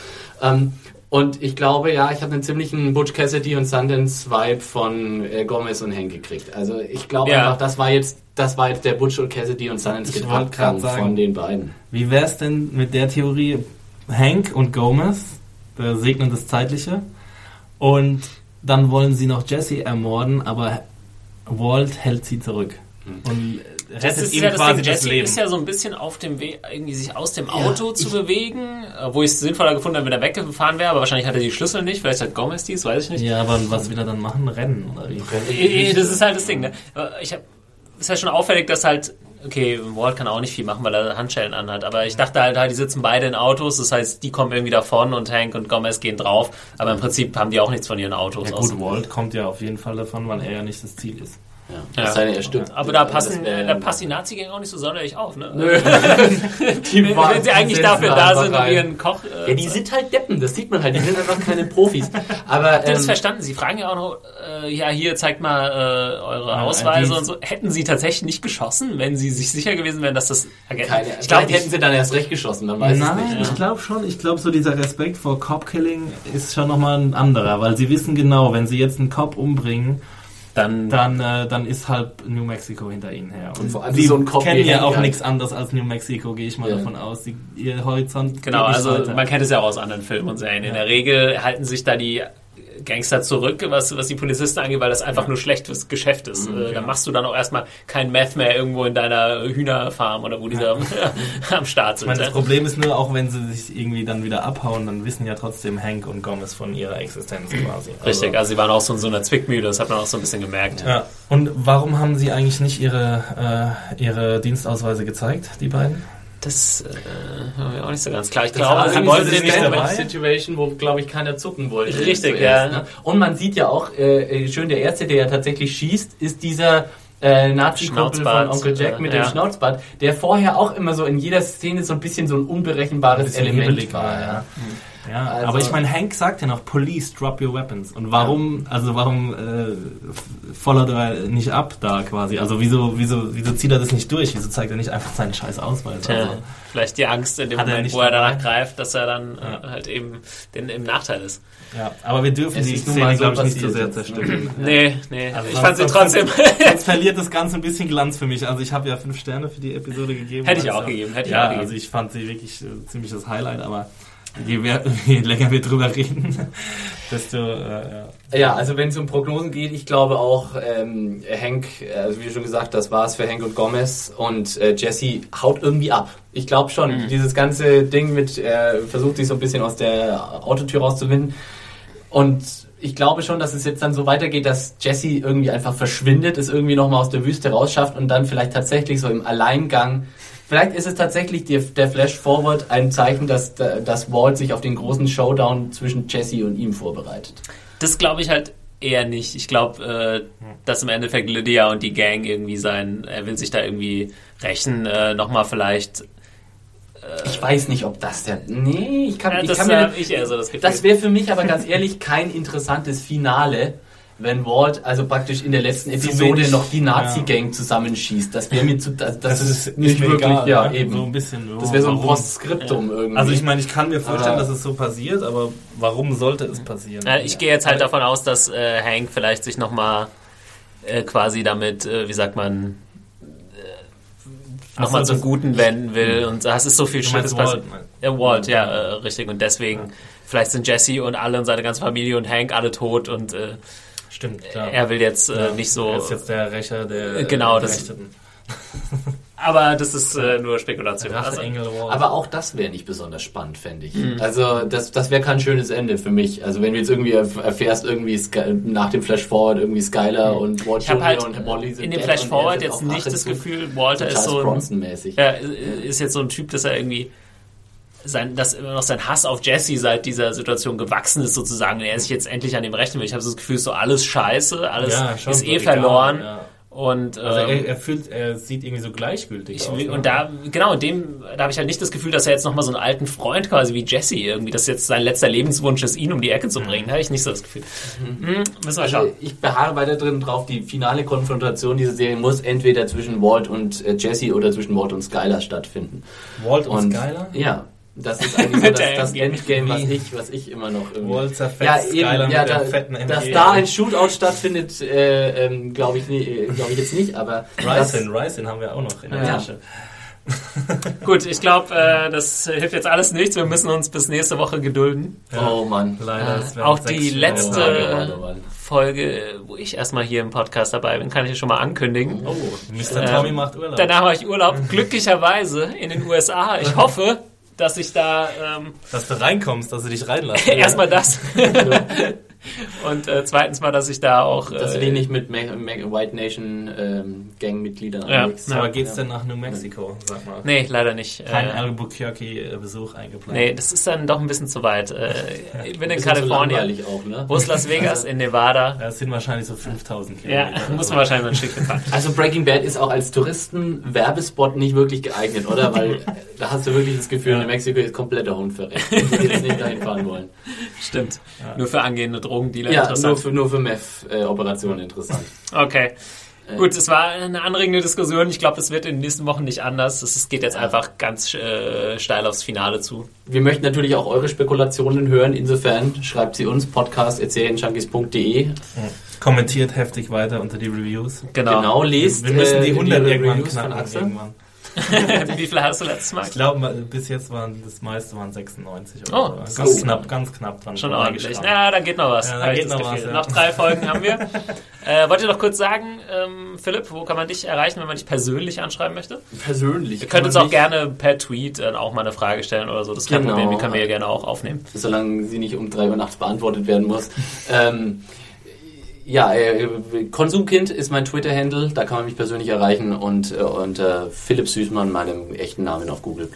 Ähm, und ich glaube, ja, ich habe einen ziemlichen Butch Cassidy und Sundance Vibe von äh, Gomez und Hank gekriegt. Also ich glaube Ja. einfach, das war jetzt, das war jetzt der Butch und Cassidy und Sundance sagen- von den beiden. Wie wäre es denn mit der Theorie, Hank und Gomez äh, segnen das Zeitliche und dann wollen sie noch Jesse ermorden, aber Walt hält sie zurück und äh, Das rettet ist ihm ja das quasi Ding. das Jesse Leben. ist ja so ein bisschen auf dem Weg, irgendwie sich aus dem Auto zu ich- bewegen, äh, wo ich es sinnvoller gefunden habe, wenn er weggefahren wäre, aber wahrscheinlich hat er die Schlüssel nicht, vielleicht hat Gomez dies, weiß ich nicht. ja, aber was will er dann machen? Rennen oder wie? Eh, Das ist halt das Ding, ne? Ich hab, ist ja schon auffällig, dass halt, okay, Walt kann auch nicht viel machen, weil er Handschellen anhat, aber ich dachte halt, die sitzen beide in Autos, das heißt, die kommen irgendwie davon und Hank und Gomez gehen drauf, aber im Prinzip haben die auch nichts von ihren Autos. Ja gut, Walt kommt ja auf jeden Fall davon, weil er ja nicht das Ziel ist. Ja, Ja. das sei denn, er stirbt. aber da passen, wär- da passt die Nazi-Gang auch nicht so sonderlich auf, ne? Nö. die Wenn, waren- wenn sie eigentlich dafür da sind, um ihren Koch. Äh, Ja, die sind halt Deppen, das sieht man halt. Die sind einfach keine Profis. Aber Habt ihr das ähm, verstanden? Sie fragen ja auch noch, äh, ja, hier zeigt mal äh, eure Ja, Ausweise und so. Hätten sie tatsächlich nicht geschossen, wenn sie sich sicher gewesen wären, dass das Agenten keine, Ich glaube, hätten sie dann erst recht geschossen, man weiß Nein, es nicht. ich glaube schon. Ich glaube, so dieser Respekt vor Cop-Killing ist schon nochmal ein anderer, weil sie wissen genau, wenn sie jetzt einen Cop umbringen, dann, dann, äh, dann ist halt New Mexico hinter ihnen her. Und vor allem sie so ein kennen ja auch halt. nichts anderes als New Mexico, gehe ich mal Ja. davon aus. Sie, ihr Horizont genau, also weiter. man kennt es ja auch aus anderen Filmen und Serien. In der Regel halten sich da die Gangster zurück, was, was die Polizisten angeht, weil das einfach nur schlechtes Geschäft ist. Mhm, äh, Dann machst du dann auch erstmal kein Meth mehr irgendwo in deiner Hühnerfarm oder wo die da am Start Ich sind. meine, das. Problem ist nur, auch wenn sie sich irgendwie dann wieder abhauen, dann wissen ja trotzdem Hank und Gomez von ihrer Existenz quasi. Richtig, also sie waren auch so in so einer Zwickmühle, das hat man auch so ein bisschen gemerkt. Ja. Und warum haben sie eigentlich nicht ihre, äh, ihre Dienstausweise gezeigt, die beiden? Das äh, war mir auch nicht so ganz klar. Ich glaube, war sie irgendwie wollten so den eine nicht dabei? Situation, wo, glaube ich, keiner zucken wollte. Richtig, ja. Ne? Und man sieht ja auch, äh, schön, der Erste, der ja tatsächlich schießt, ist dieser äh, Nazi-Kumpel von Onkel Jack äh, mit ja. dem Schnauzbart, der vorher auch immer so in jeder Szene so ein bisschen so ein unberechenbares bisschen Element war. Ja. ja. Ja, Also- aber ich meine, Hank sagt ja noch, Police, drop your weapons. Und warum, also warum äh, followt er nicht ab da quasi? Also wieso, wieso, wieso zieht er das nicht durch? Wieso zeigt er nicht einfach seinen scheiß Ausweis? Tja, Also, vielleicht die Angst in dem er Moment, nicht wo er danach greift, dass er dann Ja. äh, halt eben den, im Nachteil ist. ja, aber wir dürfen Es die Szene, glaube ich, nicht so sehr jetzt, ne? zerstören. Nee, nee. Also ich fand sie trotzdem. Sonst verliert das Ganze ein bisschen Glanz für mich. Also ich habe ja fünf Sterne für die Episode gegeben. Hätte ich Also- auch gegeben, hätte ich ja, auch gegeben. also ich fand sie wirklich äh, ziemlich das Highlight, aber je, mehr, je länger wir drüber reden, desto äh, ja. Ja, also wenn es um Prognosen geht, ich glaube auch, ähm, Hank, also wie schon gesagt, das war's für Hank und Gomez und äh, Jesse haut irgendwie ab. Ich glaube schon, Mhm. dieses ganze Ding mit, er versucht sich so ein bisschen aus der Autotür rauszuwinden und ich glaube schon, dass es jetzt dann so weitergeht, dass Jesse irgendwie einfach verschwindet, es irgendwie nochmal aus der Wüste rausschafft und dann vielleicht tatsächlich so im Alleingang Vielleicht ist es tatsächlich der, der Flash Forward ein Zeichen, dass, dass Walt sich auf den großen Showdown zwischen Jesse und ihm vorbereitet. Das glaube ich halt eher nicht. Ich glaube, äh, dass im Endeffekt Lydia und die Gang irgendwie sein, er will sich da irgendwie rächen, äh, nochmal vielleicht ich weiß nicht, ob das der. Nee, ich kann, Ja, ich das kann mir ich eher so das Gefühl. Das wäre für mich aber ganz ehrlich kein interessantes Finale, wenn Walt also praktisch in der letzten Episode noch die Nazi-Gang zusammenschießt. Das wäre mir zu. Das, das, ist, nicht mir wirklich. egal, ja, ne? eben. So ein bisschen. das wäre so ein? Postskriptum irgendwie. Also ich meine, ich kann mir vorstellen, Aber- dass es so passiert, aber warum sollte es passieren? Ja, ich gehe jetzt halt davon aus, dass äh, Hank vielleicht sich nochmal äh, quasi damit, äh, wie sagt man, äh, nochmal zum das- Guten wenden will. Und es ist so viel Schlimmes passiert. Walt, Ja, Walt, ja, äh, richtig. Und deswegen, vielleicht sind Jesse und alle und seine ganze Familie und Hank alle tot und äh, Stimmt, klar. er will jetzt äh, Ja, nicht so. Er ist jetzt der Rächer der Genau, äh, das- Gerechteten. aber das ist äh, nur Spekulation. Also. Aber auch das wäre nicht besonders spannend, fände ich. Mhm. Also das, das wäre kein schönes Ende für mich. Also wenn du jetzt irgendwie erf- erfährst, irgendwie Sky, nach dem Flash Forward irgendwie Skyler und Walt Mhm. ich habe halt und Molly sind in dem Flash und Forward jetzt nicht das Gefühl, Walter ist so ein. Ja, ist jetzt so ein Typ, dass er irgendwie sein, dass immer noch sein Hass auf Jesse seit dieser Situation gewachsen ist sozusagen. Und er sich jetzt endlich an dem rechnen will. Ich habe so das Gefühl, ist so alles scheiße, alles Ja, schon ist eh egal, verloren. ja. Und, ähm, Also er, er fühlt, er sieht irgendwie so gleichgültig ich aus. und da, genau, in dem, da habe ich halt nicht das Gefühl, dass er jetzt nochmal so einen alten Freund quasi wie Jesse irgendwie, dass jetzt sein letzter Lebenswunsch ist, ihn um die Ecke zu bringen. Da habe ich nicht so das Gefühl. Hm, müssen wir Also schauen. ich beharre weiter drin drauf, die finale Konfrontation dieser Serie muss entweder zwischen Walt und äh, Jesse oder zwischen Walt und Skyler stattfinden. Walt und, Und Skyler? Ja, das ist eigentlich so das, das Endgame. Was ich, was ich immer noch irgendwie... Walt zerfetzt ja, Skyler eben, mit ja, da, fetten MG. dass da ein Shootout stattfindet, äh, ähm, glaube ich, äh, glaub ich jetzt nicht, aber Ryzen, Ryzen haben wir auch noch in der Ja. Tasche. Gut, ich glaube, äh, das hilft jetzt alles nichts. Wir müssen uns bis nächste Woche gedulden. oh Mann. Leider. es werden Auch die letzte Tage. Folge, wo ich erstmal hier im Podcast dabei bin, kann ich ja schon mal ankündigen. Oh, Mr. Ähm, Tommy macht Urlaub. Danach habe ich Urlaub, glücklicherweise in den USA. Ich hoffe, dass ich da ähm, dass du reinkommst, dass sie dich reinlassen. erstmal das und äh, zweitens mal, dass ich da auch dass du äh, dich nicht mit Ma Ma White Nation ähm, Gangmitgliedern Ja. anlegst. Aber geht's denn nach New Mexico, sag mal? Nee, leider nicht. Kein Äh, Albuquerque-Besuch eingeplant. nee, das ist dann doch ein bisschen zu weit. Äh, ich bin in Kalifornien. langweilig auch, ne? Wo ist Las Vegas? In Nevada. Das sind wahrscheinlich so 5000 Ja, Kilometer. muss man wahrscheinlich mal ein Stückchen fahren. Also Breaking Bad ist auch als Touristen-Werbespot nicht wirklich geeignet, oder? Weil äh, da hast du wirklich das Gefühl, Ja. in Mexiko ist kompletter Hund verreckt. Ich jetzt nicht dahin fahren wollen. Stimmt. Nur für angehende Drogendealer Ja, interessant. nur für, nur für Meth-Operationen interessant. Okay. Gut, es war eine anregende Diskussion. Ich glaube, das wird in den nächsten Wochen nicht anders. Es es geht jetzt einfach ganz äh, steil aufs Finale zu. Wir möchten natürlich auch eure Spekulationen hören. Insofern schreibt sie uns podcast.serienjunkies.de. Kommentiert heftig weiter unter die Reviews. Genau. Genau, lest Wir müssen äh, die 100 irgendwann Reviews von knacken. Irgendwann. Wie viel hast du letztes Mal? Ich glaube, bis jetzt waren das meiste waren 96 Oh, oder so. Ganz knapp, ganz knapp dran. Schon ordentlich. Ja, da geht noch was. Ja, da geht noch was, ja. Noch drei Folgen haben wir. Äh, wollt ihr noch kurz sagen, ähm, Philipp, wo kann man dich erreichen, wenn man dich persönlich anschreiben möchte? Persönlich. Ihr könnt uns auch gerne per Tweet äh, auch mal eine Frage stellen oder so. Das ist kein Genau. Problem, die können wir ja gerne auch aufnehmen. solange sie nicht um 3 Uhr nachts beantwortet werden muss. ähm, ja, äh, Konsumkind ist mein Twitter-Handle, da kann man mich persönlich erreichen und, äh, und äh, Philipp Süßmann, meinem echten Namen auf Google+.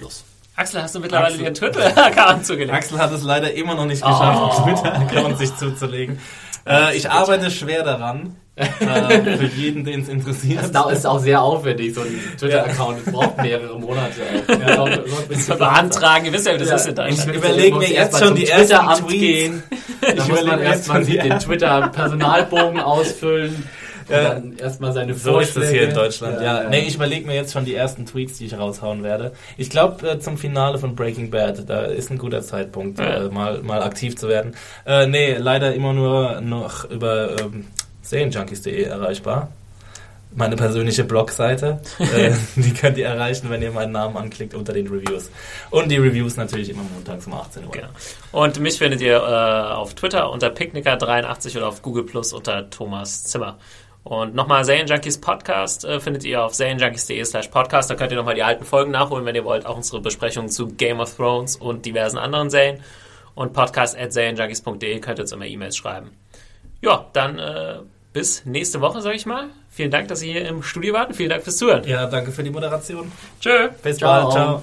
Axel, hast du mittlerweile Axel. dir einen Twitter-Account zugelegt? Axel hat es leider immer noch nicht geschafft, Oh. Twitter-Account sich zuzulegen. Äh, ich arbeite schwer daran. Äh, für jeden, den es interessiert. Das da- ist auch sehr aufwendig, so ein Twitter-Account, das braucht mehrere Monate. Ja, ja, Das beantragen, ihr wisst ja, wie das Ja. ist in Deutschland. Ich überlege mir jetzt schon die ersten Twitter-Amt Tweets. gehen. Da muss überlege man erstmal den Twitter-Personalbogen ausfüllen. Ja. dann erstmal seine So ist es hier in Vorschläge. Deutschland, ja. ja. Nee, ich überlege mir jetzt schon die ersten Tweets, die ich raushauen werde. Ich glaube, äh, zum Finale von Breaking Bad, da ist ein guter Zeitpunkt, Ja. äh, mal, mal aktiv zu werden. Äh, nee, leider immer nur noch über ähm, Serienjunkies.de erreichbar. Meine persönliche Blogseite. äh, die könnt ihr erreichen, wenn ihr meinen Namen anklickt unter den Reviews. Und die Reviews natürlich immer montags um 18 Uhr. Genau. Und mich findet ihr äh, auf Twitter unter Picknicker83 oder auf Google Plus unter Thomas Zimmer. Und nochmal Serienjunkies Podcast äh, findet ihr auf serienjunkies.de slash podcast. Da könnt ihr nochmal die alten Folgen nachholen, wenn ihr wollt. Auch unsere Besprechungen zu Game of Thrones und diversen anderen Serien. Und podcast at serienjunkies.de könnt ihr uns immer E-Mails schreiben. Ja, dann äh, bis nächste Woche, sag ich mal. Vielen Dank, dass ihr hier im Studio wart und vielen Dank fürs Zuhören. Ja, danke für die Moderation. Tschö. Bis Ciao. bald. Ciao.